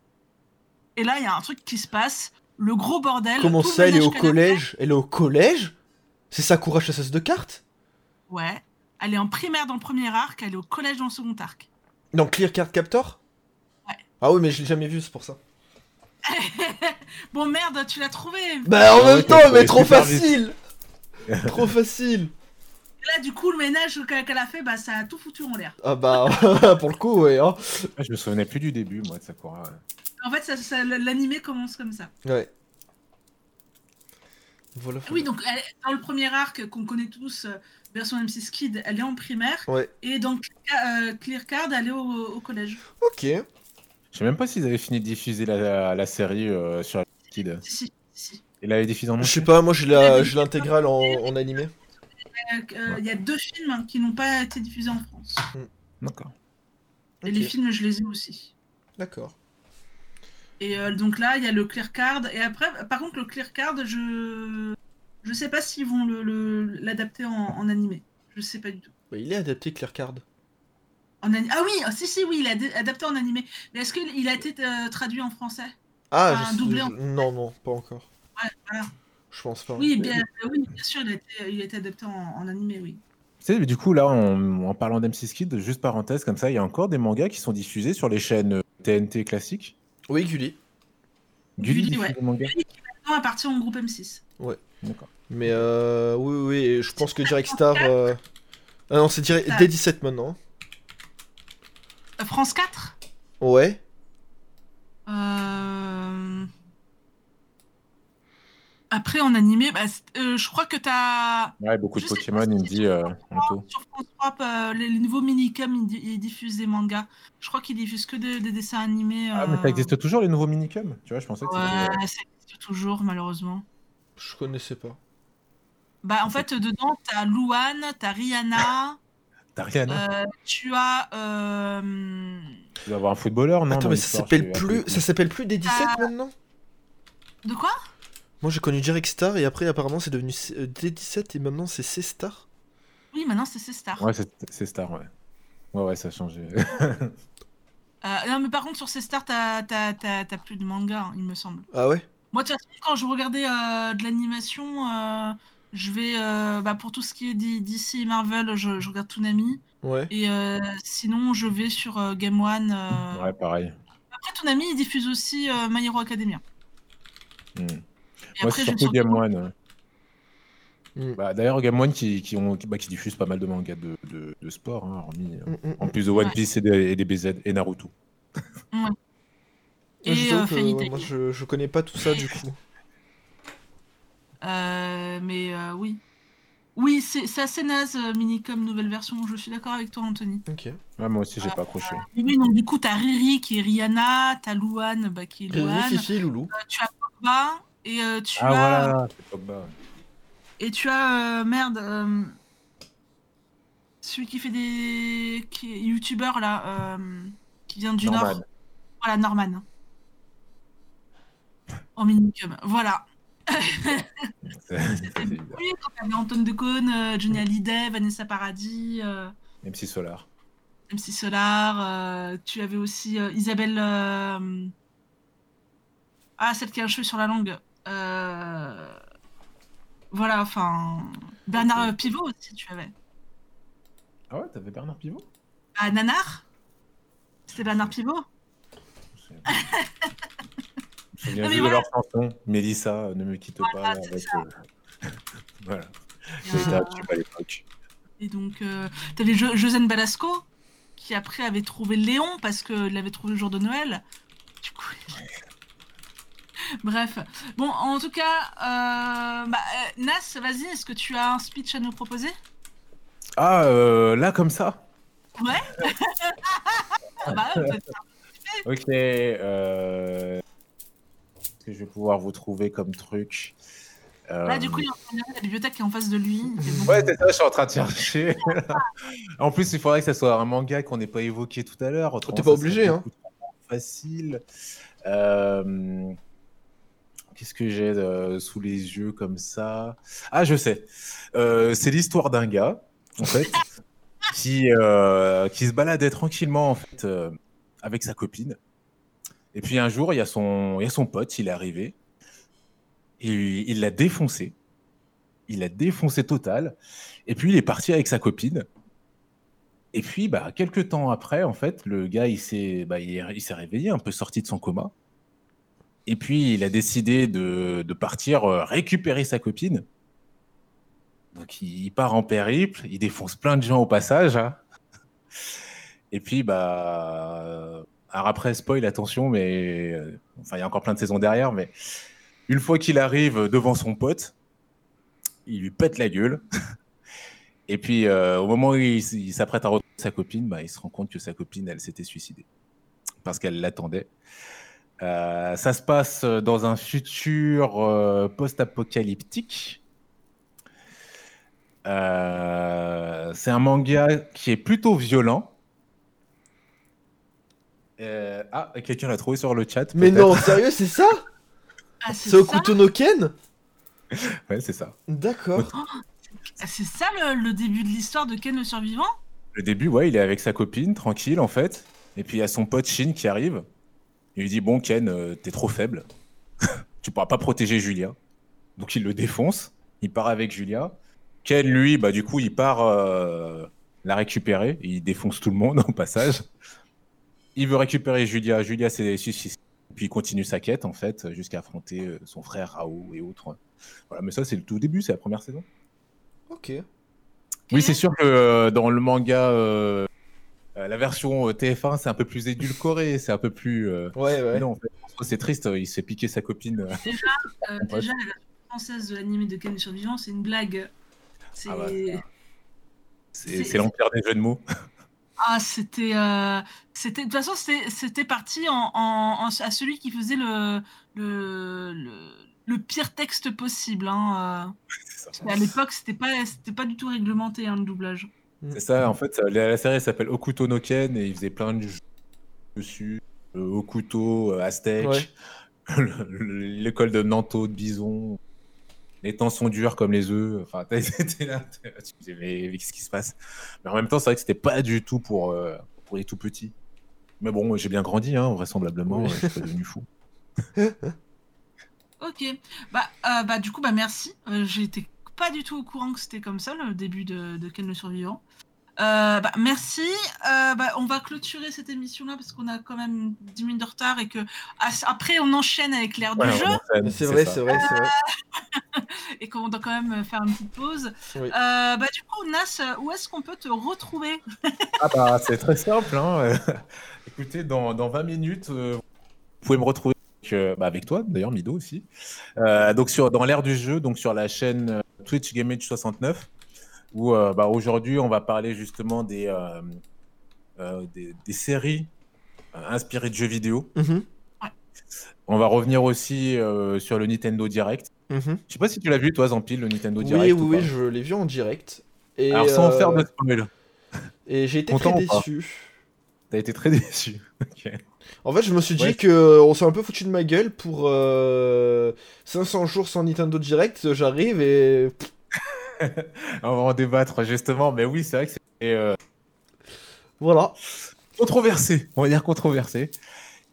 Et là, il y a un truc qui se passe, le gros bordel. Comment ça, elle est au collège? Elle est au collège? C'est Sakura chasseuse de cartes? Ouais. Elle est en primaire dans le premier arc, elle est au collège dans le second arc. Dans Clear Card Captor? Ouais. Ah oui, mais je l'ai jamais vu, c'est pour ça. Bon, merde, tu l'as trouvé Bah en Ah même temps, mais trop facile Trop facile là, du coup, le ménage qu'elle a fait, bah, ça a tout foutu en l'air. Ah bah, pour le coup, ouais. Hein. Ah, Je me souvenais plus du début, moi, de Sakura. ouais. En fait, ça, ça- l'animé commence comme ça. Ouais. Voilà. Oui, donc elle- dans le premier arc qu'on connaît tous, euh, version M6 Kid, elle est en primaire. Ouais. Et dans Clear- euh, Clear Card, elle est au, au collège. Ok. Je sais même pas s'ils avaient fini de diffuser la, la série euh, sur la Kid. Si, si. Et l'avaient diffusé en Je sais pas, moi j'ai la- j'ai l'intégrale en, en animé. Euh, Il y a deux films hein, qui n'ont pas été diffusés en France. D'accord. Et les films, je les ai aussi. D'accord. Et euh, donc là, il y a le Clear Card. Et après, par contre, le Clear Card, je je sais pas s'ils vont le- le- l'adapter en, en animé. Je sais pas du tout. Bah, il est adapté Clear Card. En ani- ah oui, ah, si, si, oui, il dé- adapté en animé. Mais est-ce qu'il a été euh, traduit en français? Ah, Enfin, je- doublé je- en- non, non, pas encore. Ouais, voilà. Je pense pas. Oui, bien, oui, bien sûr, il a été, il a été adapté en, en animé, oui. Tu sais, mais du coup, là, en, en parlant d'M6 Kid, juste parenthèse comme ça, il y a encore des mangas qui sont diffusés sur les chaînes euh, TNT classiques? Oui, Gulli. Gulli Gulli, ouais. des mangas? Non, à partir en groupe M6. D'accord. Mais euh, oui, oui, et je pense que Direct Star. euh, Ah non, c'est direct... Ah. D17 maintenant. Euh, France 4 Ouais. Euh, Après, en animé, bah, euh, je crois que t'as. Ouais, beaucoup de Je Pokémon, il me dit sur euh, France en 3, tout. Sur France 3, euh, les, les nouveaux minicums, ils, di- ils diffusent des mangas. Je crois qu'ils diffusent que des, des dessins animés. Ah, mais euh, ça existe toujours les nouveaux minicums? Tu vois, je pensais que c'était. euh, Ouais, ça existe toujours, malheureusement. Je connaissais pas. Bah, en fait, dedans, t'as Louane, t'as Rihanna, T'as rien, non euh, tu as. euh, Tu dois avoir un footballeur, non? Attends, mais ça s'appelle plus, ça s'appelle plus D17 Ah. maintenant? De quoi? Moi j'ai connu Direct Star et après apparemment c'est devenu C- euh, D17 et maintenant c'est C Star. Oui, maintenant, c'est C-Star. Ouais, c'est c'est Star, ouais. Ouais, ouais, ça a changé. Euh, non, mais par contre, sur C-Star, t'as t'as- t'as- t'as plus de manga, hein, il me semble. Ah ouais? Moi, de toute façon, quand je regardais euh, de l'animation, euh, je vais. euh, bah, pour tout ce qui est D- DC et Marvel, je, je regarde Toonami. Ouais. Et euh, sinon, je vais sur euh, Game One. euh. ouais, pareil. Après, Toonami, il diffuse aussi euh, My Hero Academia. Hmm. Moi, c'est je surtout sur Game One. ouais. Mm. Bah, D'ailleurs, Game One qui, qui, ont, qui, bah, qui diffuse pas mal de mangas de, de, de sport, hein, hormis, euh, Mm, mm, en plus de One Ouais. Piece et des, et des BZ et Naruto. Ah, Et je euh, que, Fairy ouais, Tail. moi je, je connais pas tout ça du coup. Euh, mais euh, oui. Oui, c'est assez naze, euh, Minicom nouvelle version. Je suis d'accord avec toi, Anthony. Ok. Ouais, moi aussi, j'ai pas accroché. Oui, oui, donc du coup, t'as Riri qui est Rihanna, t'as Louane bah, qui est Riri, Louane, Fifi, Loulou. euh, tu as Pogba, et euh, tu Ah, as. voilà, c'est Pogba. ouais. Et tu as. euh, merde. euh, celui qui fait des. qui est youtubeur là, euh, qui vient du Norman. Nord. Voilà, Norman. En minicum. Voilà. Évident. Oui, quand t'avais Anton Decaune, euh, Johnny Hallyday, Vanessa Paradis. euh, MC Solar. MC Solar, euh, tu avais aussi euh, Isabelle. euh, Ah, celle qui a un cheveu sur la langue. Euh, Voilà, enfin. Bernard Pivot aussi, tu avais. Ah ouais, t'avais Bernard Pivot? Ah, Nanar? C'était Bernard Pivot? Je mais juste de voilà. leur chanson. Mélissa, ne me quitte Voilà, pas. Avec, euh, voilà. Tube à l'époque. Et donc, euh, t'avais jo Josène Balasco, qui après avait trouvé Léon parce qu'il l'avait trouvé le jour de Noël. Du coup. Bref. Bon, en tout cas, euh, bah, euh, Nas, vas-y, est-ce que tu as un speech à nous proposer? Ah, euh, là, comme ça? Ouais Ah bah, ouais, peut-être. Ok. Euh... Ce que je vais pouvoir vous trouver comme truc. Euh, Là, du coup, il est en train de regarder la bibliothèque qui est en face de lui. bon. Ouais, c'est ça, je suis en train de chercher. en plus, il faudrait que ça soit un manga qu'on n'ait pas évoqué tout à l'heure. T'es pas obligé, hein. Facile. Euh, Qu'est-ce que j'ai euh, sous les yeux comme ça? Ah, je sais. Euh, c'est l'histoire d'un gars, en fait, qui, euh, qui se baladait tranquillement, en fait, avec sa copine. Et puis un jour, il y a son, il y a son pote, il est arrivé. Et il l'a défoncé. Il l'a défoncé total. Et puis il est parti avec sa copine. Et puis, bah, quelques temps après, en fait, le gars, il s'est, bah, il, est- il s'est réveillé, un peu sorti de son coma. Et puis, il a décidé de, partir euh, récupérer sa copine. Donc, il, part en périple, il défonce plein de gens au passage. hein. Et puis, bah, alors après, spoil, attention, mais euh, enfin, il y a encore plein de saisons derrière, mais une fois qu'il arrive devant son pote, il lui pète la gueule. Et puis, euh, au moment où il, il s'apprête à retrouver sa copine, bah, il se rend compte que sa copine, elle s'était suicidée. Parce qu'elle l'attendait. Euh, ça se passe dans un futur euh, post-apocalyptique. Euh, c'est un manga qui est plutôt violent. Euh, ah, quelqu'un l'a trouvé sur le chat. Mais non, sérieux, c'est ça Ah, c'est Okuto no Ken Ouais, c'est ça. D'accord. ah, c'est ça le, le début de l'histoire de Ken le survivant? Le début, ouais, il est avec sa copine, tranquille en fait. Et puis il y a son pote Shin qui arrive. Il lui dit Bon, Ken, euh, t'es trop faible. tu pourras pas protéger Julien. Donc il le défonce. Il part avec Julia. Ken, lui, bah, du coup, il part euh, la récupérer. Il défonce tout le monde au passage. Il veut récupérer Julia. Julia s'est suicidée. Puis il continue sa quête, en fait, jusqu'à affronter euh, son frère Rao et autres. Voilà, mais ça, c'est le tout début, c'est la première saison. Ok. Oui, c'est sûr que euh, dans le manga, euh, la version euh, TF1, c'est un peu plus édulcoré, c'est un peu plus. euh, Ouais, ouais. Non, en fait, c'est triste, il s'est piqué sa copine. Euh, Ouais. déjà, la version française de l'animé de Ken Survivant, c'est une blague. C'est... Ah bah, l'empire des jeux de mots. Ah, c'était, euh, c'était, de toute façon, c'était, parti en, en- en- à celui qui faisait le, le, le, le pire texte possible. Hein. À l'époque, c'était pas, c'était pas du tout réglementé hein, le doublage. C'est ça, en fait, la, la série elle s'appelle Okuto no Ken et il faisait plein de jeux dessus. Euh, Okuto, euh, Aztec, Ouais. l'école de Nanto, de Bison. Les temps sont durs comme les œufs. Enfin, t'étais là, t'es là, tu te disais, mais, mais qu'est-ce qui se passe? Mais en même temps, c'est vrai que c'était pas du tout pour, euh, pour les tout petits. Mais bon, j'ai bien grandi, hein, vraisemblablement. Oui. Je suis pas devenu fou. Ok. Bah, euh, bah, du coup, bah, merci. Euh, J'étais pas du tout au courant que c'était comme ça, le début de, de Ken le Survivant. Euh, bah, merci. Euh, bah, on va clôturer cette émission-là parce qu'on a quand même 10 minutes de retard et que après on enchaîne avec l'ère Ouais, du jeu. C'est vrai, c'est vrai, c'est vrai. et qu'on doit quand même faire une petite pause. Oui. Euh, bah, du coup, Nas, où est-ce qu'on peut te retrouver? Ah bah, c'est très simple. Hein. Écoutez, dans, dans 20 minutes, euh, vous pouvez me retrouver avec, euh, bah, avec toi, d'ailleurs, Mido aussi. Euh, donc sur, dans l'ère du jeu, donc sur la chaîne euh, Twitch Gamage 69, où euh, bah, aujourd'hui, on va parler justement des, euh, euh, des, des séries euh, inspirées de jeux vidéo. Mhm, On va revenir aussi sur le Nintendo Direct. mhm. Je sais pas si tu l'as vu, toi, Zampil, le Nintendo Oui, Direct. oui, ou oui, je l'ai vu en direct. Et, Alors, sans faire de spoil, Et j'ai été Content très déçu. t'as été très déçu. Ok. En fait, je me suis dit Ouais. que euh, on s'est un peu foutu de ma gueule pour euh, 500 jours sans Nintendo Direct. J'arrive et On va en débattre justement, mais oui, c'est vrai que c'est euh, voilà. controversé, on va dire controversé.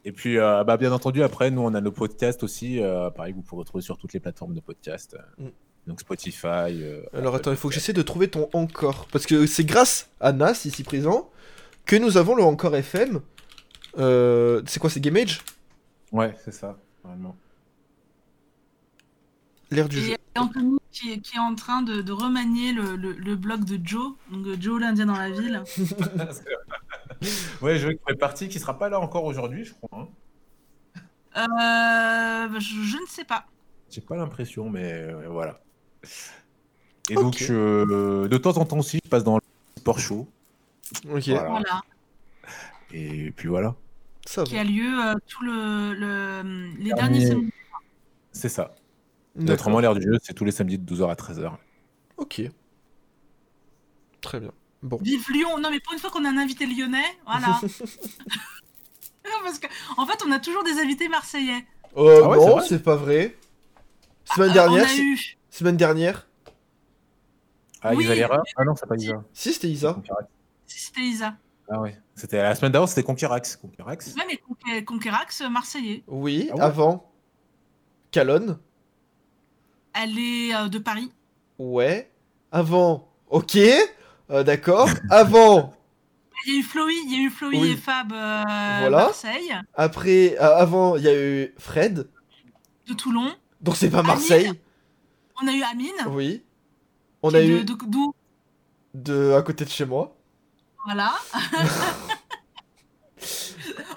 Et puis, euh, bah, bien entendu, après, nous, on a nos podcasts aussi. euh, pareil, vous pourrez retrouver sur toutes les plateformes de podcast. euh, Mm. Donc Spotify. euh, Alors attends, il faut que j'essaie de trouver ton encore. Parce que c'est grâce à Nas, ici présent, que nous avons le encore FM. Euh, c'est quoi, c'est Gamage Ouais, c'est ça, normalement. L'ère du jeu. Et Anthony qui est, qui est en train de, de remanier le, le, le blog de Joe, donc euh, Joe l'Indien dans la ville. ouais, je fais partie qui sera pas là encore aujourd'hui, je crois. hein. Euh, je, je ne sais pas. J'ai pas l'impression, mais euh, voilà. Et donc, euh, de temps en temps aussi, je passe dans le sport show. Ok, Voilà. Voilà. Et puis voilà, ça Qui va. a lieu euh, tout le, le- les Dernier- derniers samedis. c'est ça. Autrement, l'heure du jeu, c'est tous les samedis de 12h à 13h. Ok. Très bien. Bon. Vive Lyon Non, mais pour une fois qu'on a un invité lyonnais, voilà. Parce que, en fait, on a toujours des invités marseillais. Euh, Ah ouais, non, c'est pas vrai. Semaine Euh, dernière, on a c'est- eu. semaine dernière. Ah, Oui. Isa Lera? Ah non, c'est pas Isa. Si, c'était Isa. Conquerax. C'était Isa. Ah ouais. C'était la semaine d'avant, c'était Conquerax. Conquerax. Ouais, mais Conquer- Conquerax, marseillais. Oui, Ah ouais avant. Calonne. Elle est euh, de Paris. Ouais. Avant. Ok. Euh, D'accord. Avant. Il y a eu Flowy, il y a eu Oui. et Fab euh, Voilà. Marseille, Après, euh, avant, il y a eu Fred. de Toulon. Donc c'est pas Marseille. On a eu Amine. Oui. On a eu de- de- d'où? De à côté de chez moi. Voilà.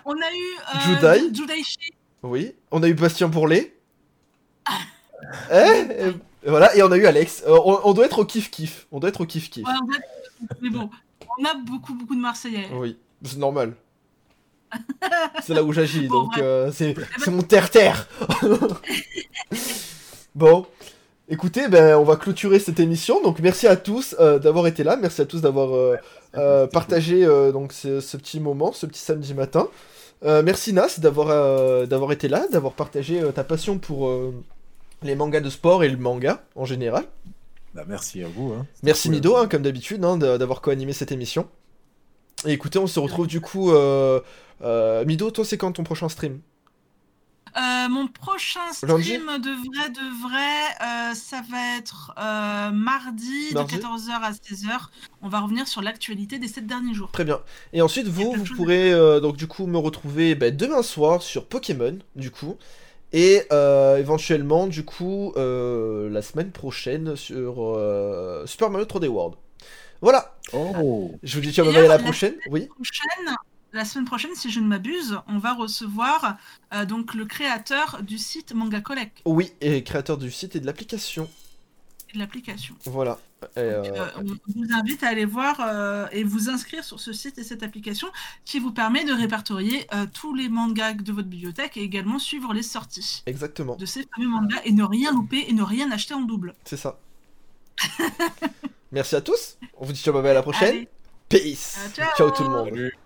on a eu euh, Judai. Judaichi. Oui. On a eu Bastien Bourlet. eh et, et voilà. Et on a eu Alex. Euh, on, on doit être au kiff kiff. On doit être au kiff kiff. Ouais, mais bon, on a beaucoup, beaucoup de Marseillais. Oui. C'est normal. c'est là où j'agis. Bon, donc euh, c'est c'est mon terre terre. bon. Écoutez, ben, on va clôturer cette émission. Donc merci à tous euh, d'avoir été là. Merci à tous d'avoir euh, euh, partagé euh, donc ce, ce petit moment, ce petit samedi matin. Euh, merci Nas d'avoir d'avoir été là, d'avoir partagé ta passion pour les mangas de sport et le manga en général. Bah, merci à vous. hein. Merci cool. Mido, hein, comme d'habitude, hein, d'avoir co-animé cette émission. Et écoutez, on se retrouve du coup. Mido, toi, c'est quand ton prochain stream? Euh, mon prochain Lundi stream de vrai, de vrai, euh, ça va être euh, mardi, Mardi de 14h à 16h. On va revenir sur l'actualité des 7 derniers jours. Très bien. Et ensuite, vous, vous pourrez euh, donc du coup me retrouver bah, demain soir sur Pokémon, du coup. Et euh, éventuellement, du coup, euh, la semaine prochaine sur euh, Super Mario 3D World. Voilà, Oh je vous dis à la la prochaine. Oui, Prochaine, la semaine prochaine, si je ne m'abuse, on va recevoir euh, donc le créateur du site Manga Collect oui, et créateur du site et de l'application. et de l'application. Voilà. Et, euh, Donc, euh, on vous invite à aller voir euh, et vous inscrire sur ce site et cette application qui vous permet de répertorier euh, tous les mangas de votre bibliothèque et également suivre les sorties exactement, de ces fameux mangas et ne rien louper et ne rien acheter en double. c'est ça. Merci à tous. On vous dit ciao, bye bye, à la prochaine. Allez, Peace. Euh, ciao. ciao tout le monde. Salut